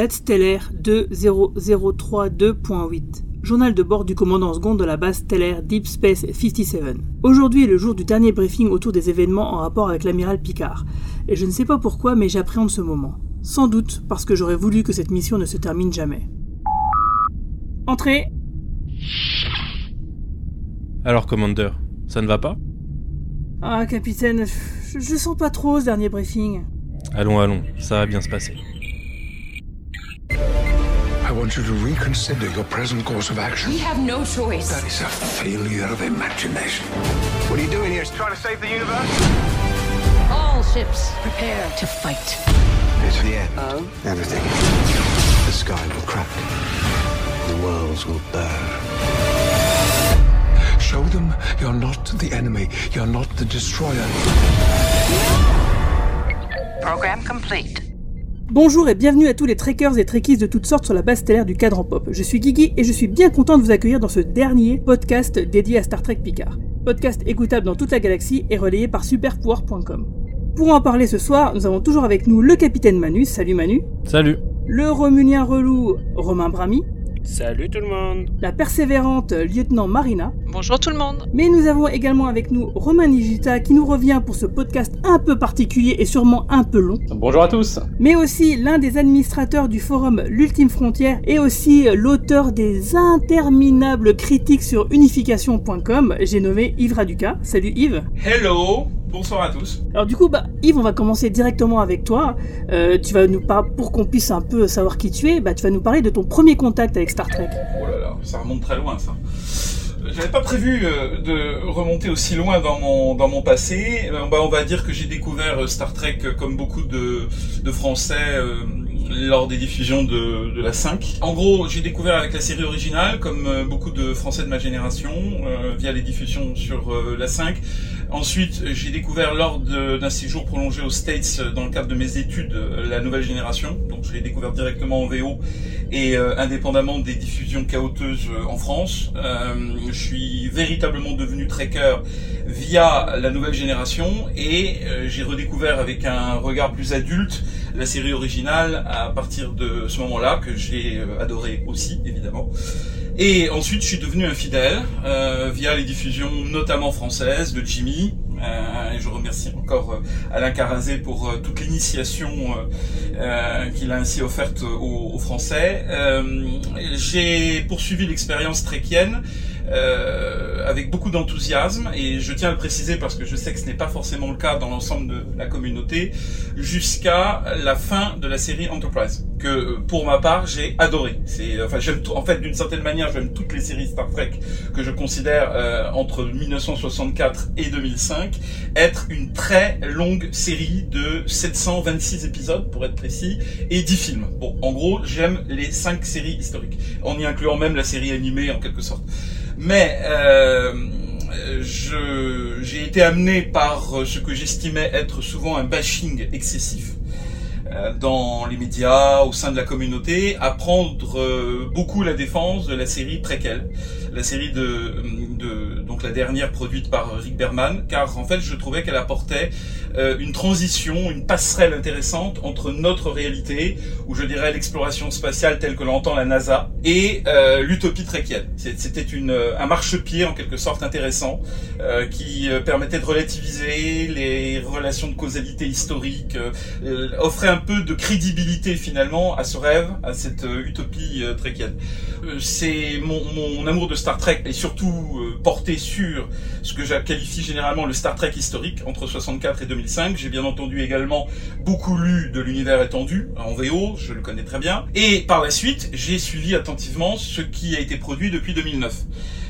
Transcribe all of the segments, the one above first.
Date stellaire 20032.8. Journal de bord du commandant second de la base stellaire Deep Space 57. Aujourd'hui est le jour du dernier briefing autour des événements en rapport avec l'amiral Picard. Et je ne sais pas pourquoi, mais j'appréhende ce moment. Sans doute parce que j'aurais voulu que cette mission ne se termine jamais. Entrez Alors, Commander, ça ne va pas? Ah, capitaine, je, je sens pas trop ce dernier briefing. Allons, allons, ça va bien se passer. I want you to reconsider your present course of action. We have no choice. That is a failure of imagination. What are you doing here? Trying to save the universe? All ships prepare to fight. It's the end. Of? Everything. The sky will crack. The worlds will burn. Show them you're not the enemy. You're not the destroyer. Program complete. Bonjour et bienvenue à tous les trekkers et trekkies de toutes sortes sur la base stellaire du cadran pop. Je suis Guigui et je suis bien content de vous accueillir dans ce dernier podcast dédié à Star Trek Picard. Podcast écoutable dans toute la galaxie et relayé par superpouvoir.com. Pour en parler ce soir, nous avons toujours avec nous le capitaine Manu, salut Manu, Salut le Romulien relou Romain Brami, Salut tout le monde la persévérante lieutenant Marina, Bonjour tout le monde. mais nous avons également avec nous Romain Nigita qui nous revient pour ce podcast un peu particulier et sûrement un peu long. Bonjour à tous mais aussi l'un des administrateurs du forum L'Ultime Frontière et aussi l'auteur des interminables critiques sur unification.com, j'ai nommé Yves Raduca. Salut Yves. Hello, bonsoir à tous. Alors du coup, bah, Yves, on va commencer directement avec toi. Euh, tu vas nous par- pour qu'on puisse un peu savoir qui tu es, bah, tu vas nous parler de ton premier contact avec Star Trek. Oh là là, ça remonte très loin ça. J'avais pas prévu euh, de remonter aussi loin dans mon dans mon passé. Euh, bah, on va dire que j'ai découvert Star Trek comme beaucoup de, de Français euh, lors des diffusions de, de la 5. En gros, j'ai découvert avec la série originale, comme beaucoup de Français de ma génération, euh, via les diffusions sur euh, la 5. Ensuite, j'ai découvert lors d'un séjour prolongé aux States, euh, dans le cadre de mes études, euh, la nouvelle génération. Donc, je l'ai découvert directement en VO et euh, indépendamment des diffusions chaoteuses en France. Je suis véritablement devenu trekker via la nouvelle génération et j'ai redécouvert avec un regard plus adulte la série originale à partir de ce moment-là que j'ai euh, adoré aussi évidemment. Et ensuite, je suis devenu un fidèle euh, via les diffusions notamment françaises de Jimmy. Euh, et je remercie encore euh, Alain Carazé pour euh, toute l'initiation qu'il a ainsi offerte aux, aux Français. J'ai poursuivi l'expérience tréquienne euh, avec beaucoup d'enthousiasme et je tiens à le préciser parce que je sais que ce n'est pas forcément le cas dans l'ensemble de la communauté jusqu'à la fin de la série Enterprise que pour ma part j'ai adoré. C'est enfin j'aime en fait d'une certaine manière j'aime toutes les séries Star Trek que je considère euh, entre 1964 et 2005 être une très longue série de 726 épisodes pour être précis et 10 films. Bon, en gros, j'aime les 5 séries historiques en y incluant même la série animée en quelque sorte. Mais euh, j'ai été amené par ce que j'estimais être souvent un bashing excessif euh, dans les médias, au sein de la communauté, à prendre euh, beaucoup la défense de la série Préquelle, la série de, de donc la dernière produite par Rick Berman, car en fait je trouvais qu'elle apportait euh, une transition, une passerelle intéressante entre notre réalité, ou je dirais l'exploration spatiale telle que l'entend la NASA, et euh, l'utopie tréquienne. C'était une euh, un marchepied en quelque sorte intéressant euh, qui permettait de relativiser les relations de causalité historique, offrait un peu de crédibilité finalement à ce rêve, à cette utopie tréquienne. C'est mon, mon amour de Star Trek est surtout euh, porté sur ce que je qualifie généralement le Star Trek historique entre 64 et 2005. J'ai bien entendu également beaucoup lu de l'univers étendu en VO, je le connais très bien. Et par la suite, j'ai suivi attentivement ce qui a été produit depuis 2009.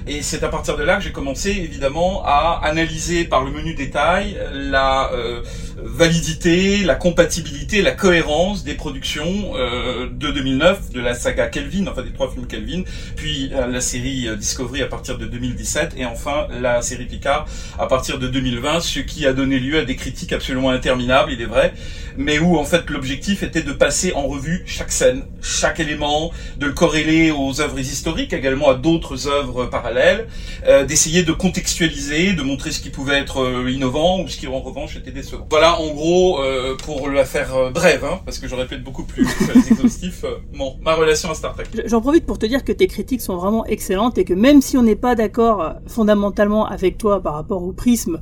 Et c'est à partir de là que j'ai commencé évidemment à analyser par le menu détail la euh, validité, la compatibilité, la cohérence des productions euh, de 2009, de la saga Kelvin, enfin des trois films Kelvin, puis euh, la série euh, Discovery à partir de 2017 et enfin la série Picard à partir de 2020, ce qui a donné lieu à des critiques absolument interminables, il est vrai, mais où en fait l'objectif était de passer en revue chaque scène, chaque élément, de le corréler aux œuvres historiques, également à d'autres œuvres parallèles, euh, d'essayer de contextualiser, de montrer ce qui pouvait être euh, innovant ou ce qui en revanche était décevant. Voilà en gros, euh, pour la faire euh, brève, hein, parce que j'aurais pu être beaucoup plus exhaustif, euh, ma relation à Star Trek. J'en profite pour te dire que tes critiques sont vraiment excellentes et que même si on n'est pas d'accord fondamentalement avec toi par rapport au prisme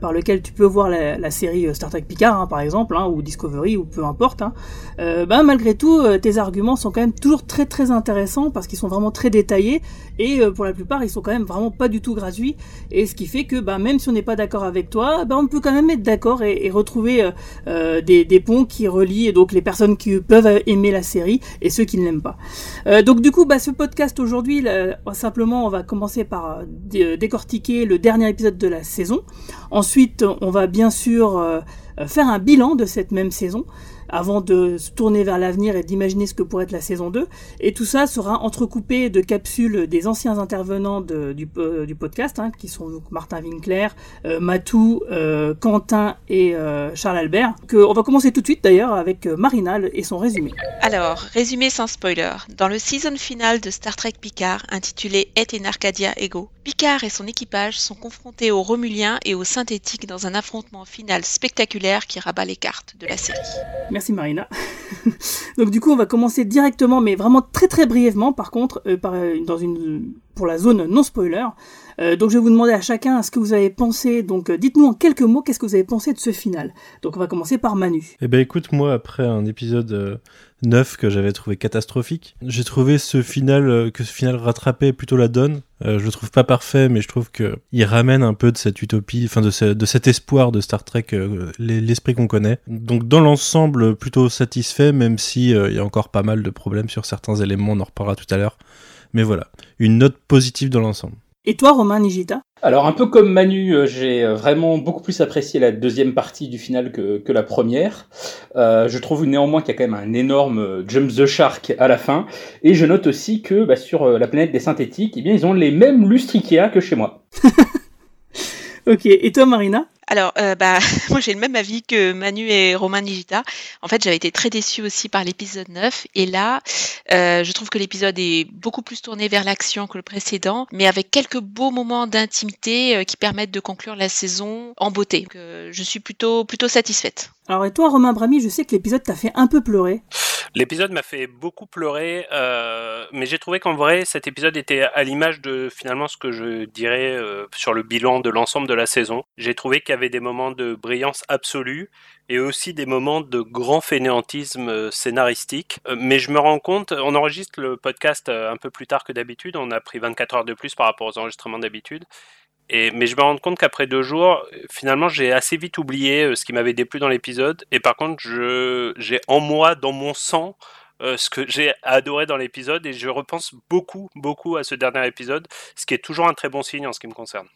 par lequel tu peux voir la, série Star Trek Picard, hein, par exemple, hein, ou Discovery, ou peu importe, ben, malgré tout, tes arguments sont quand même toujours très très intéressants parce qu'ils sont vraiment très détaillés et pour la plupart, ils sont quand même vraiment pas du tout gratuits. Et ce qui fait que ben, même si on n'est pas d'accord avec toi, ben, on peut quand même être d'accord et retrouver euh, euh, des, ponts qui relient donc les personnes qui peuvent aimer la série et ceux qui ne l'aiment pas. Euh, donc du coup, bah, ce podcast aujourd'hui, simplement, on va commencer par décortiquer le dernier épisode de la saison. Ensuite, on va bien sûr faire un bilan de cette même saison avant de se tourner vers l'avenir et d'imaginer ce que pourrait être la saison 2. Et tout ça sera entrecoupé de capsules des anciens intervenants du, euh, du, podcast, hein, qui sont donc Martin Winkler, euh, Matou, euh, Quentin et Charles Albert. Que, on va commencer tout de suite d'ailleurs avec Marina et son résumé. Alors, résumé sans spoiler. Dans le season final de Star Trek Picard, intitulé Et in Arcadia Ego, Picard et son équipage sont confrontés aux Romuliens et aux Synthétiques dans un affrontement final spectaculaire qui rabat les cartes de la série. Merci Marina. Donc du coup, on va commencer directement, mais vraiment très très brièvement, par contre, euh, euh, pour la zone non spoiler. Euh, donc je vais vous demander à chacun ce que vous avez pensé. Donc dites-nous en quelques mots qu'est-ce que vous avez pensé de ce final. Donc on va commencer par Manu. Eh ben écoute, moi après un épisode 9 que j'avais trouvé catastrophique. J'ai trouvé ce final que ce final rattrapait plutôt la donne. je le trouve pas parfait, mais je trouve que il ramène un peu de cette utopie, enfin de, de cet espoir de Star Trek, l'esprit qu'on connaît. Donc dans l'ensemble, plutôt satisfait, même si il y a encore pas mal de problèmes sur certains éléments. On en reparlera tout à l'heure. Mais voilà, une note positive dans l'ensemble. Et toi, Romain Nigita? Alors, un peu comme Manu, euh, j'ai euh, vraiment beaucoup plus apprécié la deuxième partie du final que, que la première. Euh, je trouve néanmoins qu'il y a quand même un énorme jump the shark à la fin. Et je note aussi que bah, sur la planète des synthétiques, eh bien, ils ont les mêmes lustres Ikea que chez moi. ok, et toi, Marina? Alors, euh, bah, moi j'ai le même avis que Manu et Romain Nigita. En fait, j'avais été très déçue aussi par l'épisode 9. Et là, euh, je trouve que l'épisode est beaucoup plus tourné vers l'action que le précédent, mais avec quelques beaux moments d'intimité euh, qui permettent de conclure la saison en beauté. Donc, je suis plutôt, plutôt satisfaite. Alors, et toi, Romain Brami, je sais que l'épisode t'a fait un peu pleurer. L'épisode m'a fait beaucoup pleurer, euh, mais j'ai trouvé qu'en vrai, cet épisode était à l'image de finalement ce que je dirais euh, sur le bilan de l'ensemble de la saison. J'ai trouvé qu'il avait des moments de brillance absolue et aussi des moments de grand fainéantisme euh, scénaristique. mais je me rends compte, on enregistre le podcast un peu plus tard que d'habitude, on a pris 24 heures de plus par rapport aux enregistrements d'habitude. Et, mais je me rends compte qu'après deux jours, finalement, j'ai assez vite oublié euh, ce qui m'avait déplu dans l'épisode. Et par contre, j'ai en moi, dans mon sang, euh, ce que j'ai adoré dans l'épisode. Et je repense beaucoup, beaucoup à ce dernier épisode, ce qui est toujours un très bon signe en ce qui me concerne.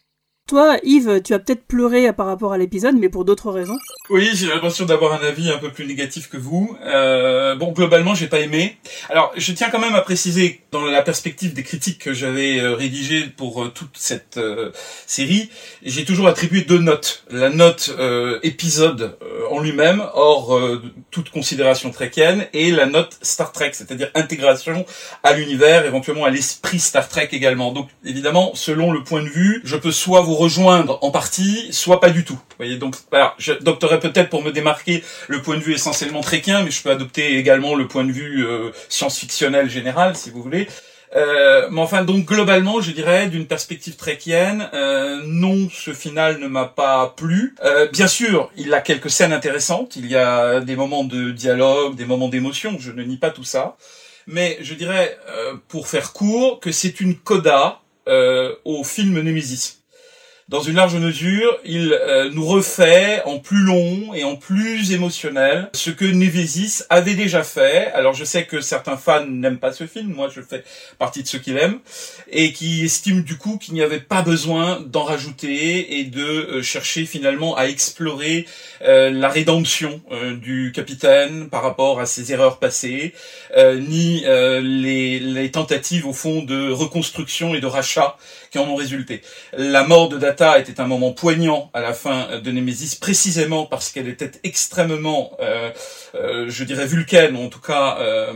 Toi, Yves, tu as peut-être pleuré par rapport à l'épisode, mais pour d'autres raisons. Oui, j'ai l'impression d'avoir un avis un peu plus négatif que vous. Euh, bon, globalement, j'ai pas aimé. Alors, je tiens quand même à préciser, dans la perspective des critiques que j'avais euh, rédigées pour euh, toute cette euh, série, j'ai toujours attribué deux notes. La note épisode en lui-même, hors toute considération trekienne, et la note Star Trek, c'est-à-dire intégration à l'univers, éventuellement à l'esprit Star Trek également. Donc, évidemment, selon le point de vue, je peux soit vous rejoindre en partie, soit pas du tout. Vous voyez, donc voilà, j'adopterai peut-être pour me démarquer le point de vue essentiellement tréquien, mais je peux adopter également le point de vue euh, science-fictionnel général, si vous voulez. Euh, mais enfin, donc globalement, je dirais, d'une perspective tréquienne, euh, non, ce final ne m'a pas plu. Euh, bien sûr, il a quelques scènes intéressantes, il y a des moments de dialogue, des moments d'émotion, je ne nie pas tout ça. Mais je dirais, euh, pour faire court, que c'est une coda au film Nemesis dans une large mesure, il euh, nous refait en plus long et en plus émotionnel ce que Nevesis avait déjà fait. Alors je sais que certains fans n'aiment pas ce film, moi je fais partie de ceux qui l'aiment, et qui estiment du coup qu'il n'y avait pas besoin d'en rajouter et de euh, chercher finalement à explorer euh, la rédemption du capitaine par rapport à ses erreurs passées, ni les, les tentatives au fond de reconstruction et de rachat qui en ont résulté. La mort de Data était un moment poignant à la fin de Nemesis, précisément parce qu'elle était extrêmement, euh, euh, je dirais, vulcaine, en tout cas, euh,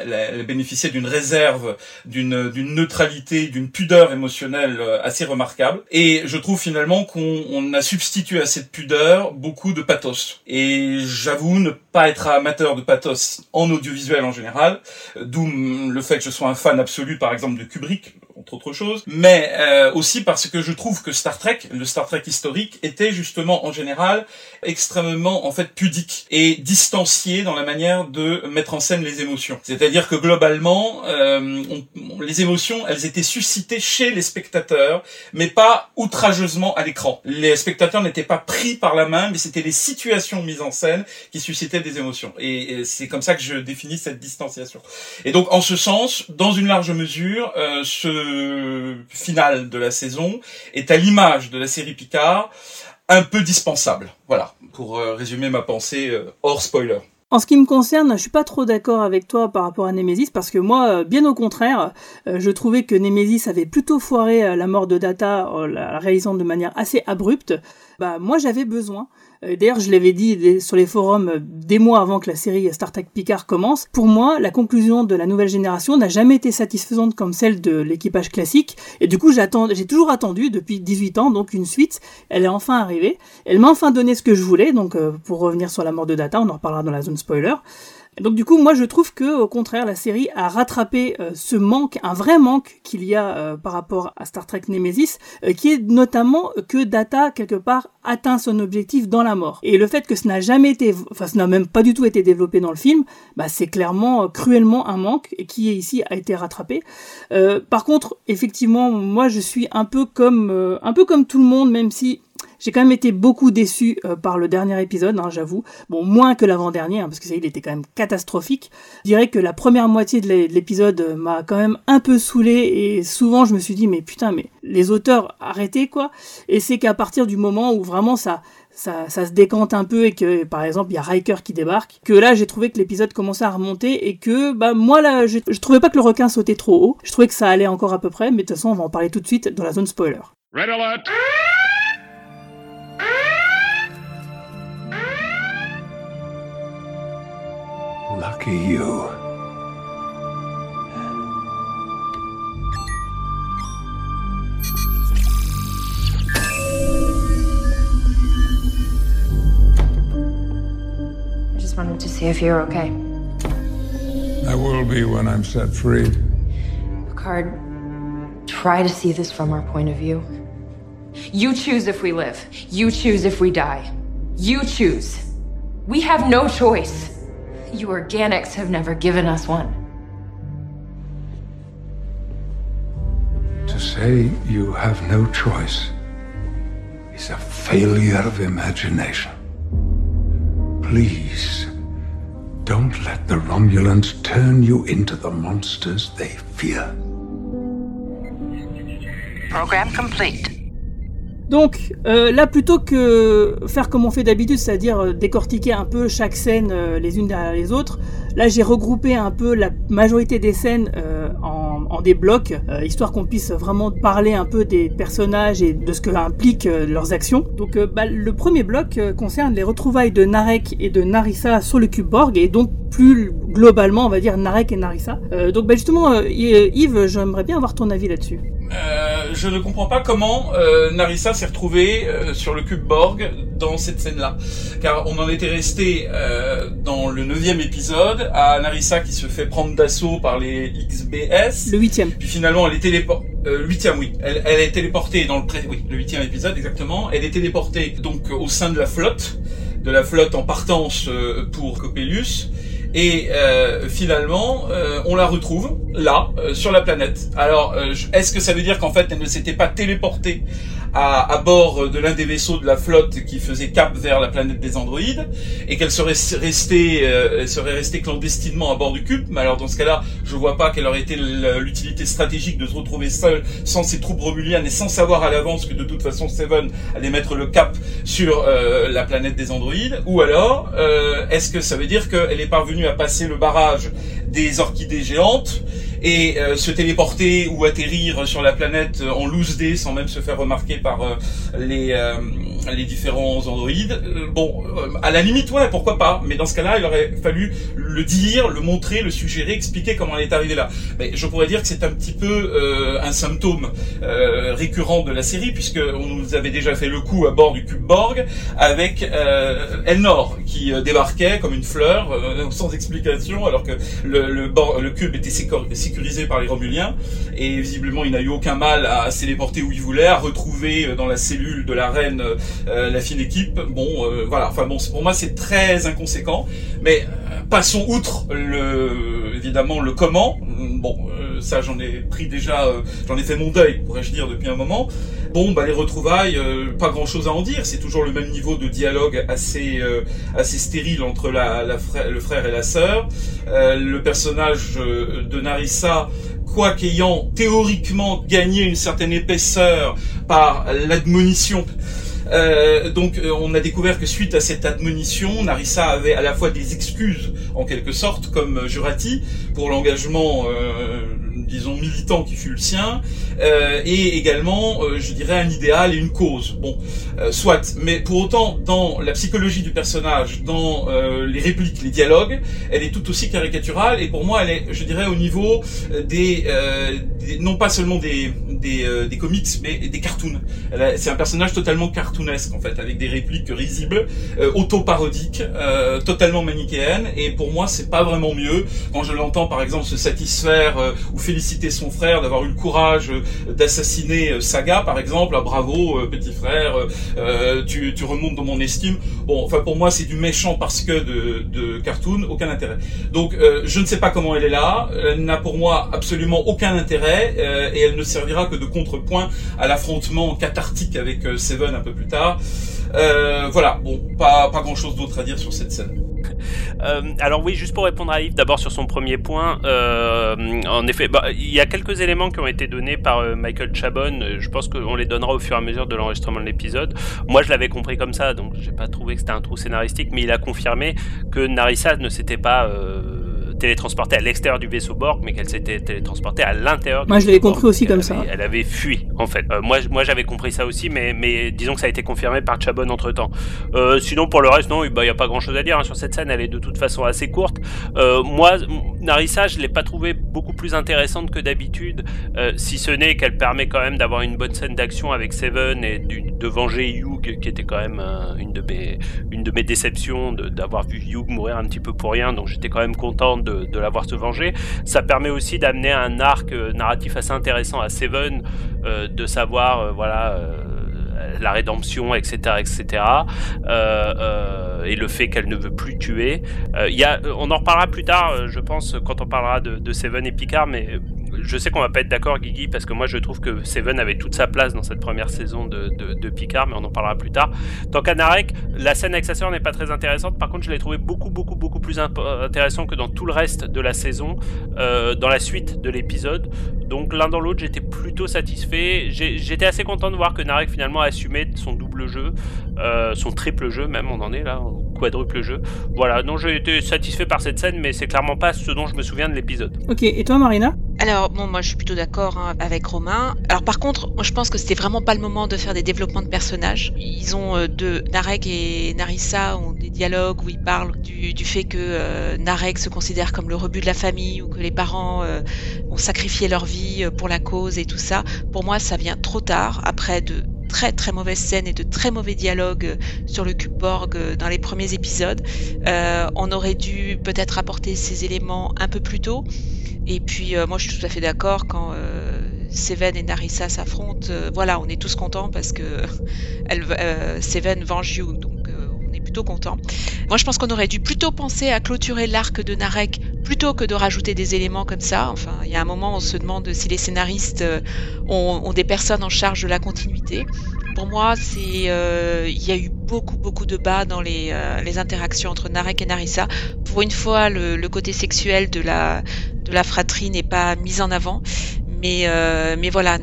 elle, elle, bénéficiait d'une réserve, d'une neutralité, d'une pudeur émotionnelle euh, assez remarquable. Et je trouve finalement qu'on a substitué à cette pudeur beaucoup de pathos. Et j'avoue ne pas être amateur de pathos en audiovisuel en général, d'où le fait que je sois un fan absolu, par exemple, de Kubrick, entre autres choses, mais euh, aussi parce que je trouve que Star Trek, le Star Trek historique, était justement en général extrêmement en fait pudique et distancié dans la manière de mettre en scène les émotions. C'est-à-dire que globalement, euh, les émotions, elles étaient suscitées chez les spectateurs, mais pas outrageusement à l'écran. Les spectateurs n'étaient pas pris par la main, mais c'était les situations mises en scène qui suscitaient des émotions. Et, et c'est comme ça que je définis cette distanciation. Et donc, en ce sens, dans une large mesure, euh, ce final de la saison est à l'image de la série Picard un peu dispensable. Voilà, pour euh, résumer ma pensée euh, hors spoiler. En ce qui me concerne, je suis pas trop d'accord avec toi par rapport à Nemesis parce que moi, euh, bien au contraire, je trouvais que Nemesis avait plutôt foiré la mort de Data en la réalisant de manière assez abrupte. Bah moi j'avais besoin d'ailleurs, je l'avais dit sur les forums euh, des mois avant que la série Star Trek Picard commence. Pour moi, la conclusion de la nouvelle génération n'a jamais été satisfaisante comme celle de l'équipage classique. Et du coup, j'ai toujours attendu depuis 18 ans, donc une suite. Elle est enfin arrivée. Elle m'a enfin donné ce que je voulais. Donc, euh, pour revenir sur la mort de Data, on en reparlera dans la zone spoiler. Donc du coup, moi je trouve que au contraire, la série a rattrapé euh, ce manque, un vrai manque qu'il y a euh, par rapport à Star Trek Nemesis, euh, qui est notamment que Data quelque part atteint son objectif dans la mort. Et le fait que ce n'a jamais été, enfin ce n'a même pas du tout été développé dans le film, bah, c'est clairement cruellement un manque qui ici a été rattrapé. par contre, effectivement, moi je suis un peu comme un peu comme tout le monde, même si j'ai quand même été beaucoup déçu euh, par le dernier épisode, hein, j'avoue. Bon, moins que l'avant-dernier, hein, parce que ça, il était quand même catastrophique. Je dirais que la première moitié de l'épisode euh, m'a quand même un peu saoulé et souvent je me suis dit mais putain mais les auteurs arrêtez quoi. Et c'est qu'à partir du moment où vraiment ça ça, se décante un peu et que par exemple il y a Riker qui débarque, que là j'ai trouvé que l'épisode commençait à remonter et que bah moi là je, je trouvais pas que le requin sautait trop haut, je trouvais que ça allait encore à peu près, mais de toute façon on va en parler tout de suite dans la zone spoiler. Red alert Lucky you. I just wanted to see if you're okay. I will be when I'm set free. Picard, try to see this from our point of view. You choose if we live. You choose if we die. You choose. We have no choice. You organics have never given us one. To say you have no choice is a failure of imagination. Please, don't let the Romulans turn you into the monsters they fear. Program complete. Donc euh, là, plutôt que faire comme on fait d'habitude, c'est-à-dire euh, décortiquer un peu chaque scène euh, les unes derrière les autres, là j'ai regroupé un peu la majorité des scènes en, des blocs, histoire qu'on puisse vraiment parler un peu des personnages et de ce que impliquent leurs actions. Donc bah, le premier bloc concerne les retrouvailles de Narek et de Narissa sur le cube Borg, et donc plus globalement, on va dire Narek et Narissa. donc bah, justement, Yves, j'aimerais bien avoir ton avis là-dessus. Euh, je ne comprends pas comment euh, Narissa s'est retrouvée euh, sur le cube Borg dans cette scène-là. Car on en était resté euh, dans le neuvième épisode à Narissa qui se fait prendre d'assaut par les XBS. Le huitième. Puis finalement, elle est téléportée. Euh, huitième, oui. Elle, elle est téléportée dans le pré... oui, le huitième épisode exactement. Elle est téléportée donc au sein de la flotte, de la flotte en partance pour Coppelius. Et euh, finalement, euh, on la retrouve là, euh, sur la planète. Alors, est-ce que ça veut dire qu'en fait, elle ne s'était pas téléportée à, à bord de l'un des vaisseaux de la flotte qui faisait cap vers la planète des androïdes et qu'elle serait restée, elle serait restée clandestinement à bord du cube Mais alors, dans ce cas-là, je vois pas quelle aurait été l'utilité stratégique de se retrouver seule sans ses troupes romuliennes et sans savoir à l'avance que de toute façon Seven allait mettre le cap sur la planète des androïdes. Ou alors, est-ce que ça veut dire qu'elle est parvenue passer le barrage des orchidées géantes et euh, se téléporter ou atterrir sur la planète en loose day sans même se faire remarquer par euh, les les différents androïdes. bon, à la limite, ouais, pourquoi pas. Mais dans ce cas-là, il aurait fallu le dire, le montrer, le suggérer, expliquer comment elle est arrivée là. Mais je pourrais dire que c'est un petit peu un symptôme récurrent de la série, puisque on nous avait déjà fait le coup à bord du cube Borg avec Elnor qui débarquait comme une fleur sans explication, alors que le, le, le cube était sécurisé par les Romuliens, et visiblement il n'a eu aucun mal à se téléporter où il voulait, à retrouver euh, dans la cellule de la reine euh, la fine équipe. Bon, euh, voilà, enfin bon, pour moi c'est très inconséquent, mais passons outre le, évidemment le comment. Bon, ça j'en ai pris déjà, j'en ai fait mon deuil, pourrais-je dire, depuis un moment. Bon, bah les retrouvailles, pas grand-chose à en dire. C'est toujours le même niveau de dialogue assez assez stérile entre la, la le frère et la sœur. le personnage de Narissa quoi qu'ayant théoriquement gagné une certaine épaisseur par l'admonition. Euh, donc euh, on a découvert que suite à cette admonition, Narissa avait à la fois des excuses en quelque sorte, comme Jurati, pour l'engagement disons militant qui fut le sien, euh, et également, euh, je dirais, un idéal et une cause. Bon, euh, soit. Mais pour autant, dans la psychologie du personnage, dans les répliques, les dialogues, elle est tout aussi caricaturale. Et pour moi, elle est, je dirais, au niveau des, non pas seulement des des, des comics, mais des cartoons. C'est un personnage totalement cartoonesque en fait, avec des répliques risibles, auto-parodiques, totalement manichéennes. Et pour moi, c'est pas vraiment mieux quand je l'entends, par exemple, se satisfaire ou féliciter son frère d'avoir eu le courage d'assassiner euh, Saga par exemple, ah, bravo euh, petit frère, euh, tu, tu remontes dans mon estime. Bon, enfin pour moi c'est du méchant parce que de, de cartoon, aucun intérêt. Donc je ne sais pas comment elle est là, elle n'a pour moi absolument aucun intérêt et elle ne servira que de contrepoint à l'affrontement cathartique avec Seven un peu plus tard. voilà, bon, pas, pas grand chose d'autre à dire sur cette scène. Euh, alors oui, juste pour répondre à Yves, d'abord sur son premier point, euh, en effet, bah, il y a quelques éléments qui ont été donnés par euh, Michael Chabon. Je pense qu'on les donnera au fur et à mesure de l'enregistrement de l'épisode. Moi, je l'avais compris comme ça, donc j'ai pas trouvé que c'était un trou scénaristique, mais il a confirmé que Narissa ne s'était pas télétransportée à l'extérieur du vaisseau Borg, mais qu'elle s'était télétransportée à l'intérieur. Moi, je l'avais compris aussi comme ça. Elle avait fui, en fait. Euh, moi, moi, j'avais compris ça aussi, mais, mais disons que ça a été confirmé par Chabon entre temps. Euh, sinon, pour le reste, non, il bah, n'y a pas grand chose à dire hein, sur cette scène. Elle est de toute façon assez courte. Euh, moi, Narissa, je l'ai pas trouvée beaucoup plus intéressante que d'habitude, si ce n'est qu'elle permet quand même d'avoir une bonne scène d'action avec Seven et de venger Hugh, qui était quand même une de mes, une de mes déceptions d'avoir vu Hugh mourir un petit peu pour rien. Donc, j'étais quand même content de, l'avoir se venger. Ça permet aussi d'amener un arc euh, narratif assez intéressant à Seven, euh, de savoir, euh, voilà la rédemption, etc., etc., et le fait qu'elle ne veut plus tuer. On en reparlera plus tard, je pense, quand on parlera de, de Seven et Picard, mais je sais qu'on va pas être d'accord, Guigui, parce que moi je trouve que Seven avait toute sa place dans cette première saison de, Picard, mais on en parlera plus tard. Tant qu'à Narek, la scène avec sa sœur n'est pas très intéressante. Par contre, je l'ai trouvé beaucoup, beaucoup, beaucoup plus intéressant que dans tout le reste de la saison, euh, dans la suite de l'épisode. Donc l'un dans l'autre, j'étais plutôt satisfait. J'étais assez content de voir que Narek finalement a assumé son double jeu, euh, son triple jeu même, on en est là, quadruple jeu. Voilà, donc j'ai été satisfait par cette scène, mais c'est clairement pas ce dont je me souviens de l'épisode. Ok, et toi Marina? Alors, bon, moi je suis plutôt d'accord hein, avec Romain. Alors par contre, moi je pense que c'était vraiment pas le moment de faire des développements de personnages. Ils ont euh, deux, Narek et Narissa ont des dialogues où ils parlent du, du fait que euh, Narek se considère comme le rebut de la famille ou que les parents euh, ont sacrifié leur vie pour la cause et tout ça. Pour moi, ça vient trop tard, après de très très mauvaises scènes et de très mauvais dialogues sur le cube Borg dans les premiers épisodes. Euh, on aurait dû peut-être apporter ces éléments un peu plus tôt. Et puis euh, moi je suis tout à fait d'accord quand euh, Seven et Narissa s'affrontent. Euh, voilà, on est tous contents parce que Seven venge You, donc plutôt contents. Moi je pense qu'on aurait dû plutôt penser à clôturer l'arc de Narek plutôt que de rajouter des éléments comme ça. Enfin, il y a un moment on se demande si les scénaristes ont, ont des personnes en charge de la continuité pour moi, c'est il y a eu beaucoup beaucoup de bas dans les, les interactions entre Narek et Narissa. Pour une fois, le, côté sexuel de la fratrie n'est pas mise en avant. Mais, euh, mais voilà,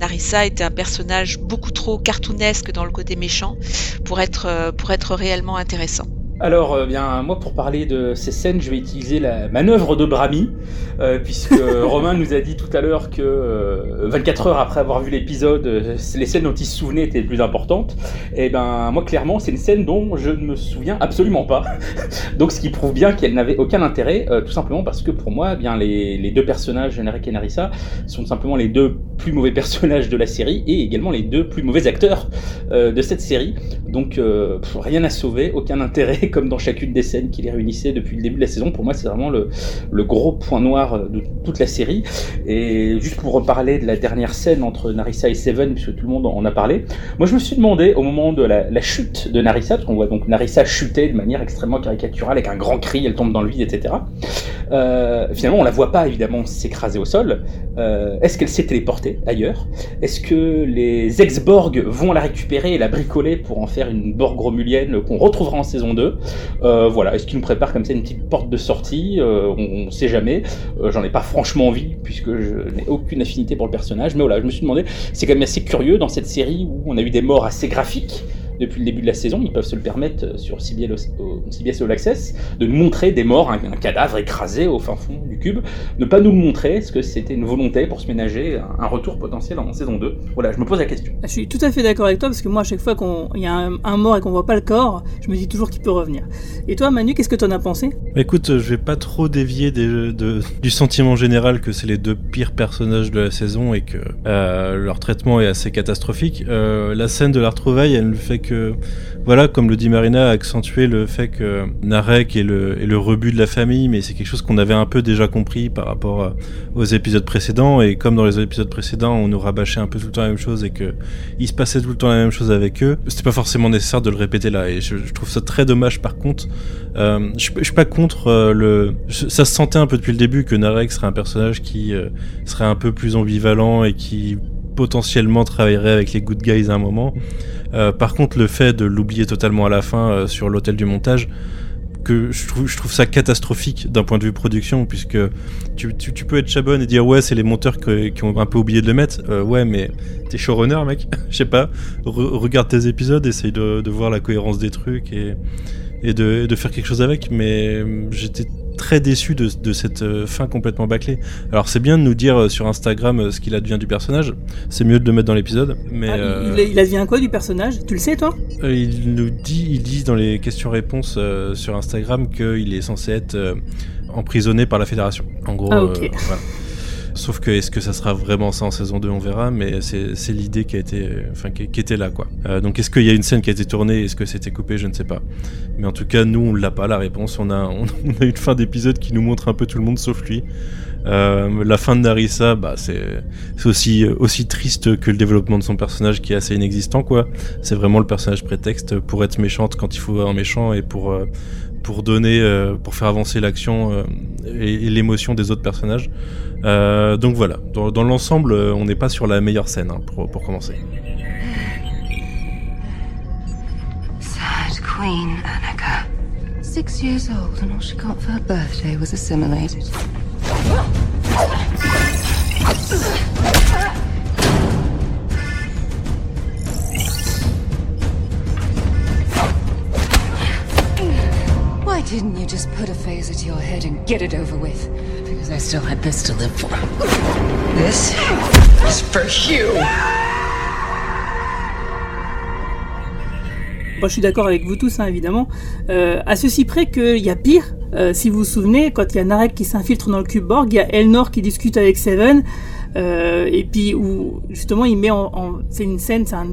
Narissa était un personnage beaucoup trop cartoonesque dans le côté méchant pour être, euh, pour être réellement intéressant. Alors, euh, bien, moi, pour parler de ces scènes, je vais utiliser la manœuvre de Brami, euh, puisque Romain nous a dit tout à l'heure que 24 heures après avoir vu l'épisode, les scènes dont il se souvenait étaient les plus importantes. Et eh ben, moi, clairement, c'est une scène dont je ne me souviens absolument pas. Donc, ce qui prouve bien qu'elle n'avait aucun intérêt, tout simplement parce que pour moi, eh bien, les, les deux personnages, Narek et Narissa, sont simplement les deux plus mauvais personnages de la série et également les deux plus mauvais acteurs de cette série. Donc, rien à sauver, aucun intérêt comme dans chacune des scènes qui les réunissait depuis le début de la saison. Pour moi, c'est vraiment le, gros point noir de toute la série. Et juste pour reparler de la dernière scène entre Narissa et Seven, puisque tout le monde en a parlé, moi je me suis demandé au moment de la, chute de Narissa, parce qu'on voit donc Narissa chuter de manière extrêmement caricaturale avec un grand cri, elle tombe dans le vide, etc. Euh, finalement, on la voit pas évidemment s'écraser au sol. Euh, est-ce qu'elle s'est téléportée ailleurs? Est-ce que les ex-Borg vont la récupérer et la bricoler pour en faire une Borg romulienne qu'on retrouvera en saison 2 euh, voilà, est-ce qu'il nous prépare comme ça une petite porte de sortie? Euh, On ne sait jamais. Euh, j'en ai pas franchement envie puisque je n'ai aucune affinité pour le personnage. Mais voilà, je me suis demandé, c'est quand même assez curieux dans cette série où on a eu des morts assez graphiques depuis le début de la saison, ils peuvent se le permettre euh, sur CBS, All Access, de nous montrer des morts, un, cadavre écrasé au fin fond du cube, ne pas nous le montrer, est-ce que c'était une volonté pour se ménager un, retour potentiel en saison 2 Voilà, je me pose la question. Je suis tout à fait d'accord avec toi, parce que moi, à chaque fois qu'il y a un, mort et qu'on voit pas le corps, je me dis toujours qu'il peut revenir. Et toi, Manu, qu'est-ce que tu en as pensé? Écoute, je vais pas trop dévier du sentiment général que c'est les deux pires personnages de la saison et que euh, leur traitement est assez catastrophique. Euh, la scène de la retrouvaille, elle ne fait que voilà, comme le dit Marina, accentuer le fait que Narek est le, rebut de la famille, mais c'est quelque chose qu'on avait un peu déjà compris par rapport aux épisodes précédents, et comme dans les épisodes précédents, on nous rabâchait un peu tout le temps la même chose et que il se passait tout le temps la même chose avec eux, c'était pas forcément nécessaire de le répéter là, et je, trouve ça très dommage par contre. Euh, je, je, suis pas contre euh, le. Ça se sentait un peu depuis le début que Narek serait un personnage qui euh, serait un peu plus ambivalent et qui potentiellement travaillerait avec les good guys à un moment. Euh, par contre, le fait de l'oublier totalement à la fin euh, sur l'hôtel du montage, que je trouve, ça catastrophique d'un point de vue production, puisque tu, tu, peux être chabonne et dire ouais, c'est les monteurs qui ont un peu oublié de le mettre. Euh, ouais, mais t'es showrunner, mec. Je sais pas. regarde tes épisodes, essaye de, de, voir la cohérence des trucs et, et de, de faire quelque chose avec. Mais j'étais très déçu de, de cette euh, fin complètement bâclée. Alors c'est bien de nous dire euh, sur Instagram euh, ce qu'il advient du personnage, c'est mieux de le mettre dans l'épisode. Mais ah, il, il, advient quoi du personnage? Tu le sais toi? Il nous dit, il dit dans les questions-réponses sur Instagram qu'il est censé être emprisonné par la fédération. En gros, ah, ok. Voilà. Sauf que est-ce que ça sera vraiment ça en saison 2 On verra, mais c'est l'idée qui été, enfin qui, était là quoi. Euh, donc est-ce qu'il y a une scène qui a été tournée? Est-ce que c'était coupé? Je ne sais pas. Mais en tout cas, nous on l'a pas la réponse. On a, on, une fin d'épisode qui nous montre un peu tout le monde sauf lui. Euh, la fin de Narissa, bah, c'est aussi, triste que le développement de son personnage qui est assez inexistant, quoi. C'est vraiment le personnage prétexte pour être méchante quand il faut un méchant et pour, euh, pour donner, euh, pour faire avancer l'action euh, et, l'émotion des autres personnages. Euh, donc voilà, dans, l'ensemble, on n'est pas sur la meilleure scène hein, pour, pour commencer. Sad Queen. Six years old, and all she got for her birthday was assimilated. Didn't you just put a phaser to your head and get it over with? Because I still had this to live for. This is for you. Moi, je suis d'accord avec vous tous, hein, évidemment. Euh, à ceci près qu'il y a pire. Euh, si vous vous souvenez, quand il y a Narek qui s'infiltre dans le cube Borg, il y a Elnor qui discute avec Seven. Euh, et puis où justement il met en, c'est une scène, c'est un,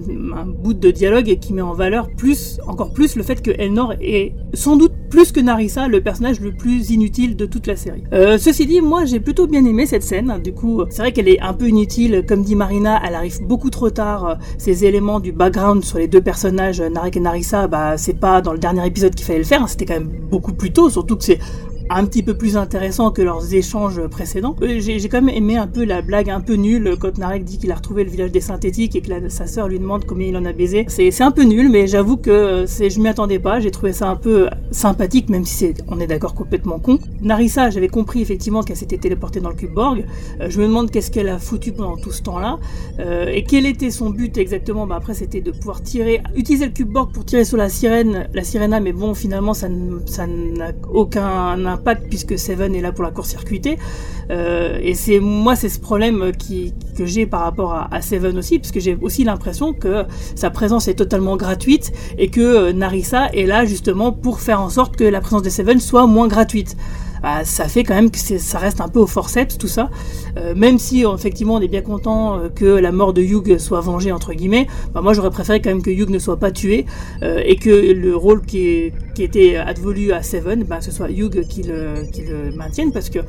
bout de dialogue qui met en valeur plus, encore plus le fait que Elnor est sans doute plus que Narissa le personnage le plus inutile de toute la série. Euh, ceci dit, moi j'ai plutôt bien aimé cette scène. Du coup, c'est vrai qu'elle est un peu inutile, comme dit Marina, elle arrive beaucoup trop tard. Euh, ces éléments du background sur les deux personnages, Narek et Narissa, bah c'est pas dans le dernier épisode qu'il fallait le faire. Hein. C'était quand même beaucoup plus tôt, surtout que c'est un petit peu plus intéressant que leurs échanges précédents. Euh, j'ai quand même aimé un peu la blague un peu nulle quand Narek dit qu'il a retrouvé le village des synthétiques et que sa sœur lui demande combien il en a baisé. C'est un peu nul, mais j'avoue que je m'y attendais pas. J'ai trouvé ça un peu sympathique, même si on est d'accord, complètement con. Narissa, j'avais compris effectivement qu'elle s'était téléportée dans le cube Borg. Euh, je me demande qu'est-ce qu'elle a foutu pendant tout ce temps-là euh, et quel était son but exactement? Bah après, c'était de pouvoir tirer, utiliser le cube Borg pour tirer sur la sirène, la Sirena, mais bon, finalement, ça n'a aucun impact puisque Seven est là pour la court-circuiter. Euh, et c'est moi, c'est ce problème que j'ai par rapport à, à, Seven aussi, parce que j'ai aussi l'impression que sa présence est totalement gratuite et que euh, Narissa est là justement pour faire en sorte que la présence de Seven soit moins gratuite. Bah, ça fait quand même que ça reste un peu au forceps tout ça. Euh, même si effectivement on est bien content euh, que la mort de Hugh soit vengée entre guillemets, bah, moi j'aurais préféré quand même que Hugh ne soit pas tué euh, et que le rôle qui, qui était advolu à Seven, bah, ce soit Hugh qui le, qui le maintienne parce que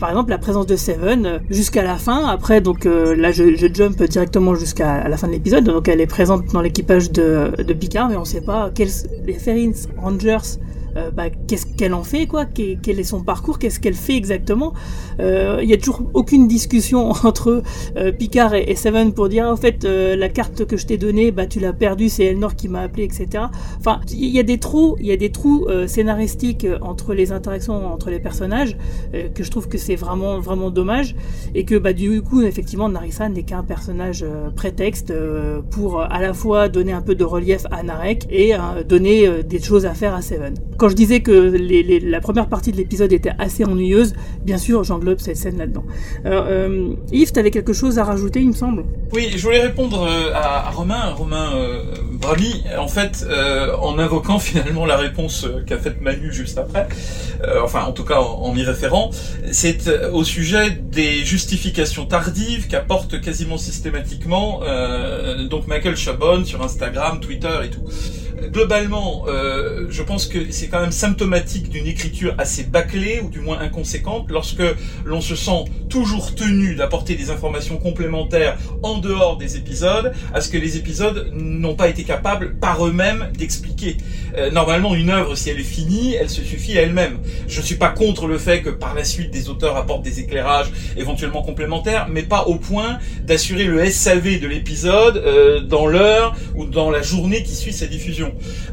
par exemple la présence de Seven jusqu'à la fin, après donc là je, je, jump directement jusqu'à la fin de l'épisode, donc elle est présente dans l'équipage de, de Picard mais on sait pas quels les Ferrins Rangers euh, bah, qu'est-ce qu'elle en fait, quoi, quel est son parcours, qu'est-ce qu'elle fait exactement? Euh, il y a toujours aucune discussion entre euh, Picard et, Seven pour dire, en fait, la carte que je t'ai donnée, bah, tu l'as perdue, c'est Elnor qui m'a appelé, etc. Enfin, il y a des trous, y a des trous scénaristiques entre les interactions entre les personnages que je trouve que c'est vraiment, vraiment dommage et que, bah, du coup, effectivement, Narissa n'est qu'un personnage prétexte pour à la fois donner un peu de relief à Narek et donner des choses à faire à Seven quand je disais que la première partie de l'épisode était assez ennuyeuse, bien sûr, j'englobe cette scène là-dedans. Euh, Yves, tu avais quelque chose à rajouter, il me semble? Oui, je voulais répondre euh, à, Romain, Romain euh, en fait, euh, en invoquant finalement la réponse qu'a faite Manu juste après, enfin, en tout cas, en, y référant, c'est au sujet des justifications tardives qu'apporte quasiment systématiquement donc Michael Chabon sur Instagram, Twitter et tout globalement, euh, je pense que c'est quand même symptomatique d'une écriture assez bâclée ou du moins inconséquente lorsque l'on se sent toujours tenu d'apporter des informations complémentaires en dehors des épisodes à ce que les épisodes n'ont pas été capables par eux-mêmes d'expliquer. Euh, normalement, une œuvre, si elle est finie, elle se suffit à elle-même. Je ne suis pas contre le fait que par la suite des auteurs apportent des éclairages éventuellement complémentaires, mais pas au point d'assurer le SAV de l'épisode euh, dans l'heure ou dans la journée qui suit sa diffusion.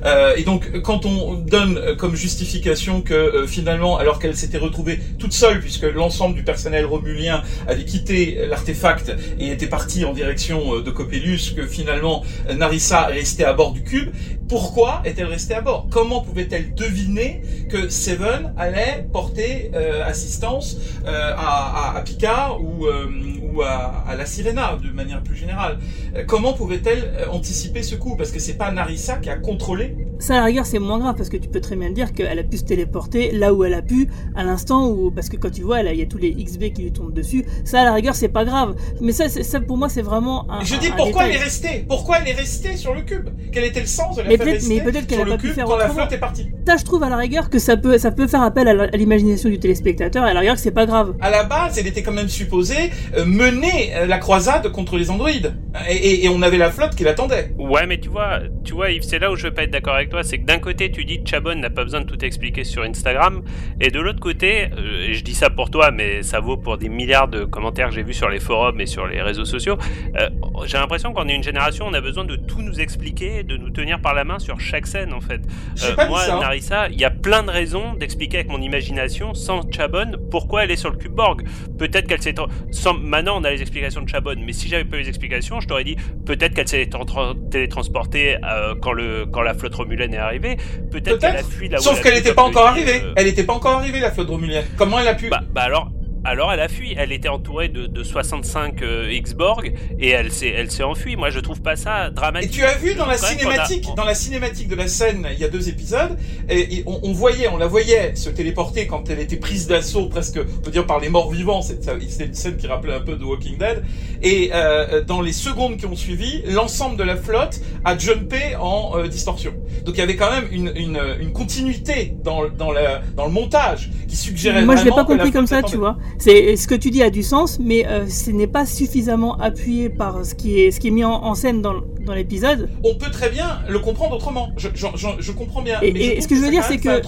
Euh, et donc, quand on donne comme justification que euh, finalement, alors qu'elle s'était retrouvée toute seule, puisque l'ensemble du personnel romulien avait quitté l'artefact et était parti en direction euh, de Coppelius, que finalement Narissa restait à bord du cube, pourquoi est-elle restée à bord? Comment pouvait-elle deviner que Seven allait porter assistance à, à, Picard ou, ou à, à, la Sirena de manière plus générale? Comment pouvait-elle anticiper ce coup? Parce que c'est pas Narissa qui a contrôler. Ça, à la rigueur, c'est moins grave parce que tu peux très bien dire qu'elle a pu se téléporter là où elle a pu, à l'instant où. Parce que quand tu vois, il y a tous les XB qui lui tombent dessus. Ça, à la rigueur, c'est pas grave. Mais ça, ça pour moi, c'est vraiment un. Je dis pourquoi elle est restée Pourquoi elle est restée sur le cube? Quel était le sens de la mais peut Mais peut-être qu'elle a pas pu faire quand la flotte est partie? Ça, je trouve à la rigueur que ça peut, ça peut faire appel à l'imagination du téléspectateur. à la rigueur, c'est pas grave. À la base, elle était quand même supposée euh, mener euh, la croisade contre les androïdes. Et, et on avait la flotte qui l'attendait. Ouais, mais tu vois, tu vois, Yves, c'est là où je veux pas être d'accord avec toi, c'est que d'un côté tu dis que Chabon n'a pas besoin de tout expliquer sur Instagram, et de l'autre côté, euh, je dis ça pour toi, mais ça vaut pour des milliards de commentaires que j'ai vus sur les forums et sur les réseaux sociaux, euh, j'ai l'impression qu'on est une génération, on a besoin de tout nous expliquer, de nous tenir par la main sur chaque scène en fait. Euh, moi, ça, hein. Narissa, il y a plein de raisons d'expliquer avec mon imagination, sans Chabon, pourquoi elle est sur le cube Borg. Peut-être qu'elle s'est... Sans... Maintenant on a les explications de Chabon, mais si j'avais pas eu les explications, je t'aurais dit peut-être qu'elle s'est télétransportée quand, le... quand la flotte romulaine est arrivée, peut-être qu'elle a fui là Sauf qu'elle n'était pas encore arrivée. Euh, elle n'était pas encore arrivée, la flotte romulienne. Comment elle a pu bah, bah alors, alors elle a fui. Elle était entourée de, de 65 euh, X-Borg et elle s'est, elle s'est enfuie. Moi, je trouve pas ça dramatique. Et tu as vu dans la cinématique, dans la cinématique de la scène, il y a deux épisodes, et, on, voyait, on la voyait se téléporter quand elle était prise d'assaut, presque, on peut dire par les morts vivants. C'est, une scène qui rappelait un peu The Walking Dead. Et euh, dans les secondes qui ont suivi, l'ensemble de la flotte a jumpé en euh, distorsion. Donc il y avait quand même une, une, une continuité dans, dans, la, dans le montage qui suggérait. Moi, je l'ai pas compris comme ça, tu vois. C'est ce que tu dis a du sens, mais euh, ce n'est pas suffisamment appuyé par ce qui est ce qui est mis en, en scène dans, dans l'épisode. On peut très bien le comprendre autrement. Je, je, je, je comprends bien. Et, mais et ce que je veux dire, c'est que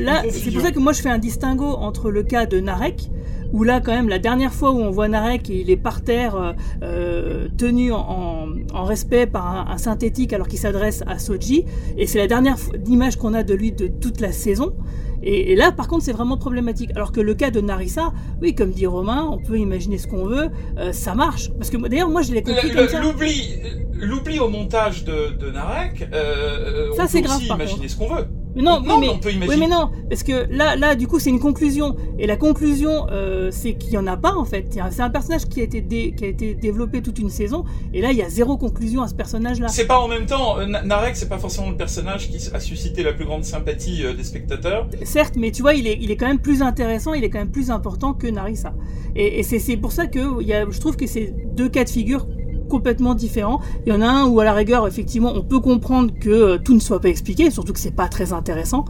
là, c'est pour ça que moi je fais un distinguo entre le cas de Narek, où là quand même la dernière fois où on voit Narek, il est par terre, euh, euh, tenu en, en, en respect par un, un synthétique alors qu'il s'adresse à Soji, et c'est la dernière image qu'on a de lui de toute la saison. Et, et là, par contre, c'est vraiment problématique. Alors que le cas de Narissa, oui, comme dit Romain, on peut imaginer ce qu'on veut, euh, ça marche. Parce que d'ailleurs, moi, je l'ai compris Le- comme le- ça. L'oubli, l'oubli au montage de, de Narek, euh, Ça, on c'est peut aussi imaginer contre. ce qu'on veut. Mais non, non, oui, mais, on peut oui, imaginer. mais non, parce que là, là, du coup, c'est une conclusion. Et la conclusion, euh, c'est qu'il y en a pas en fait. C'est un personnage qui a été dé- qui a été développé toute une saison, et là, il y a zéro conclusion à ce personnage-là. C'est pas en même temps, euh, Na- Narek, c'est pas forcément le personnage qui a suscité la plus grande sympathie euh, des spectateurs. Certes, mais tu vois, il est, il est quand même plus intéressant, il est quand même plus important que Narissa. Et, et c'est, pour ça que y a, je trouve que c'est deux cas de figure complètement différents. Il y en a un où à la rigueur, effectivement, on peut comprendre que euh, tout ne soit pas expliqué, surtout que c'est pas très intéressant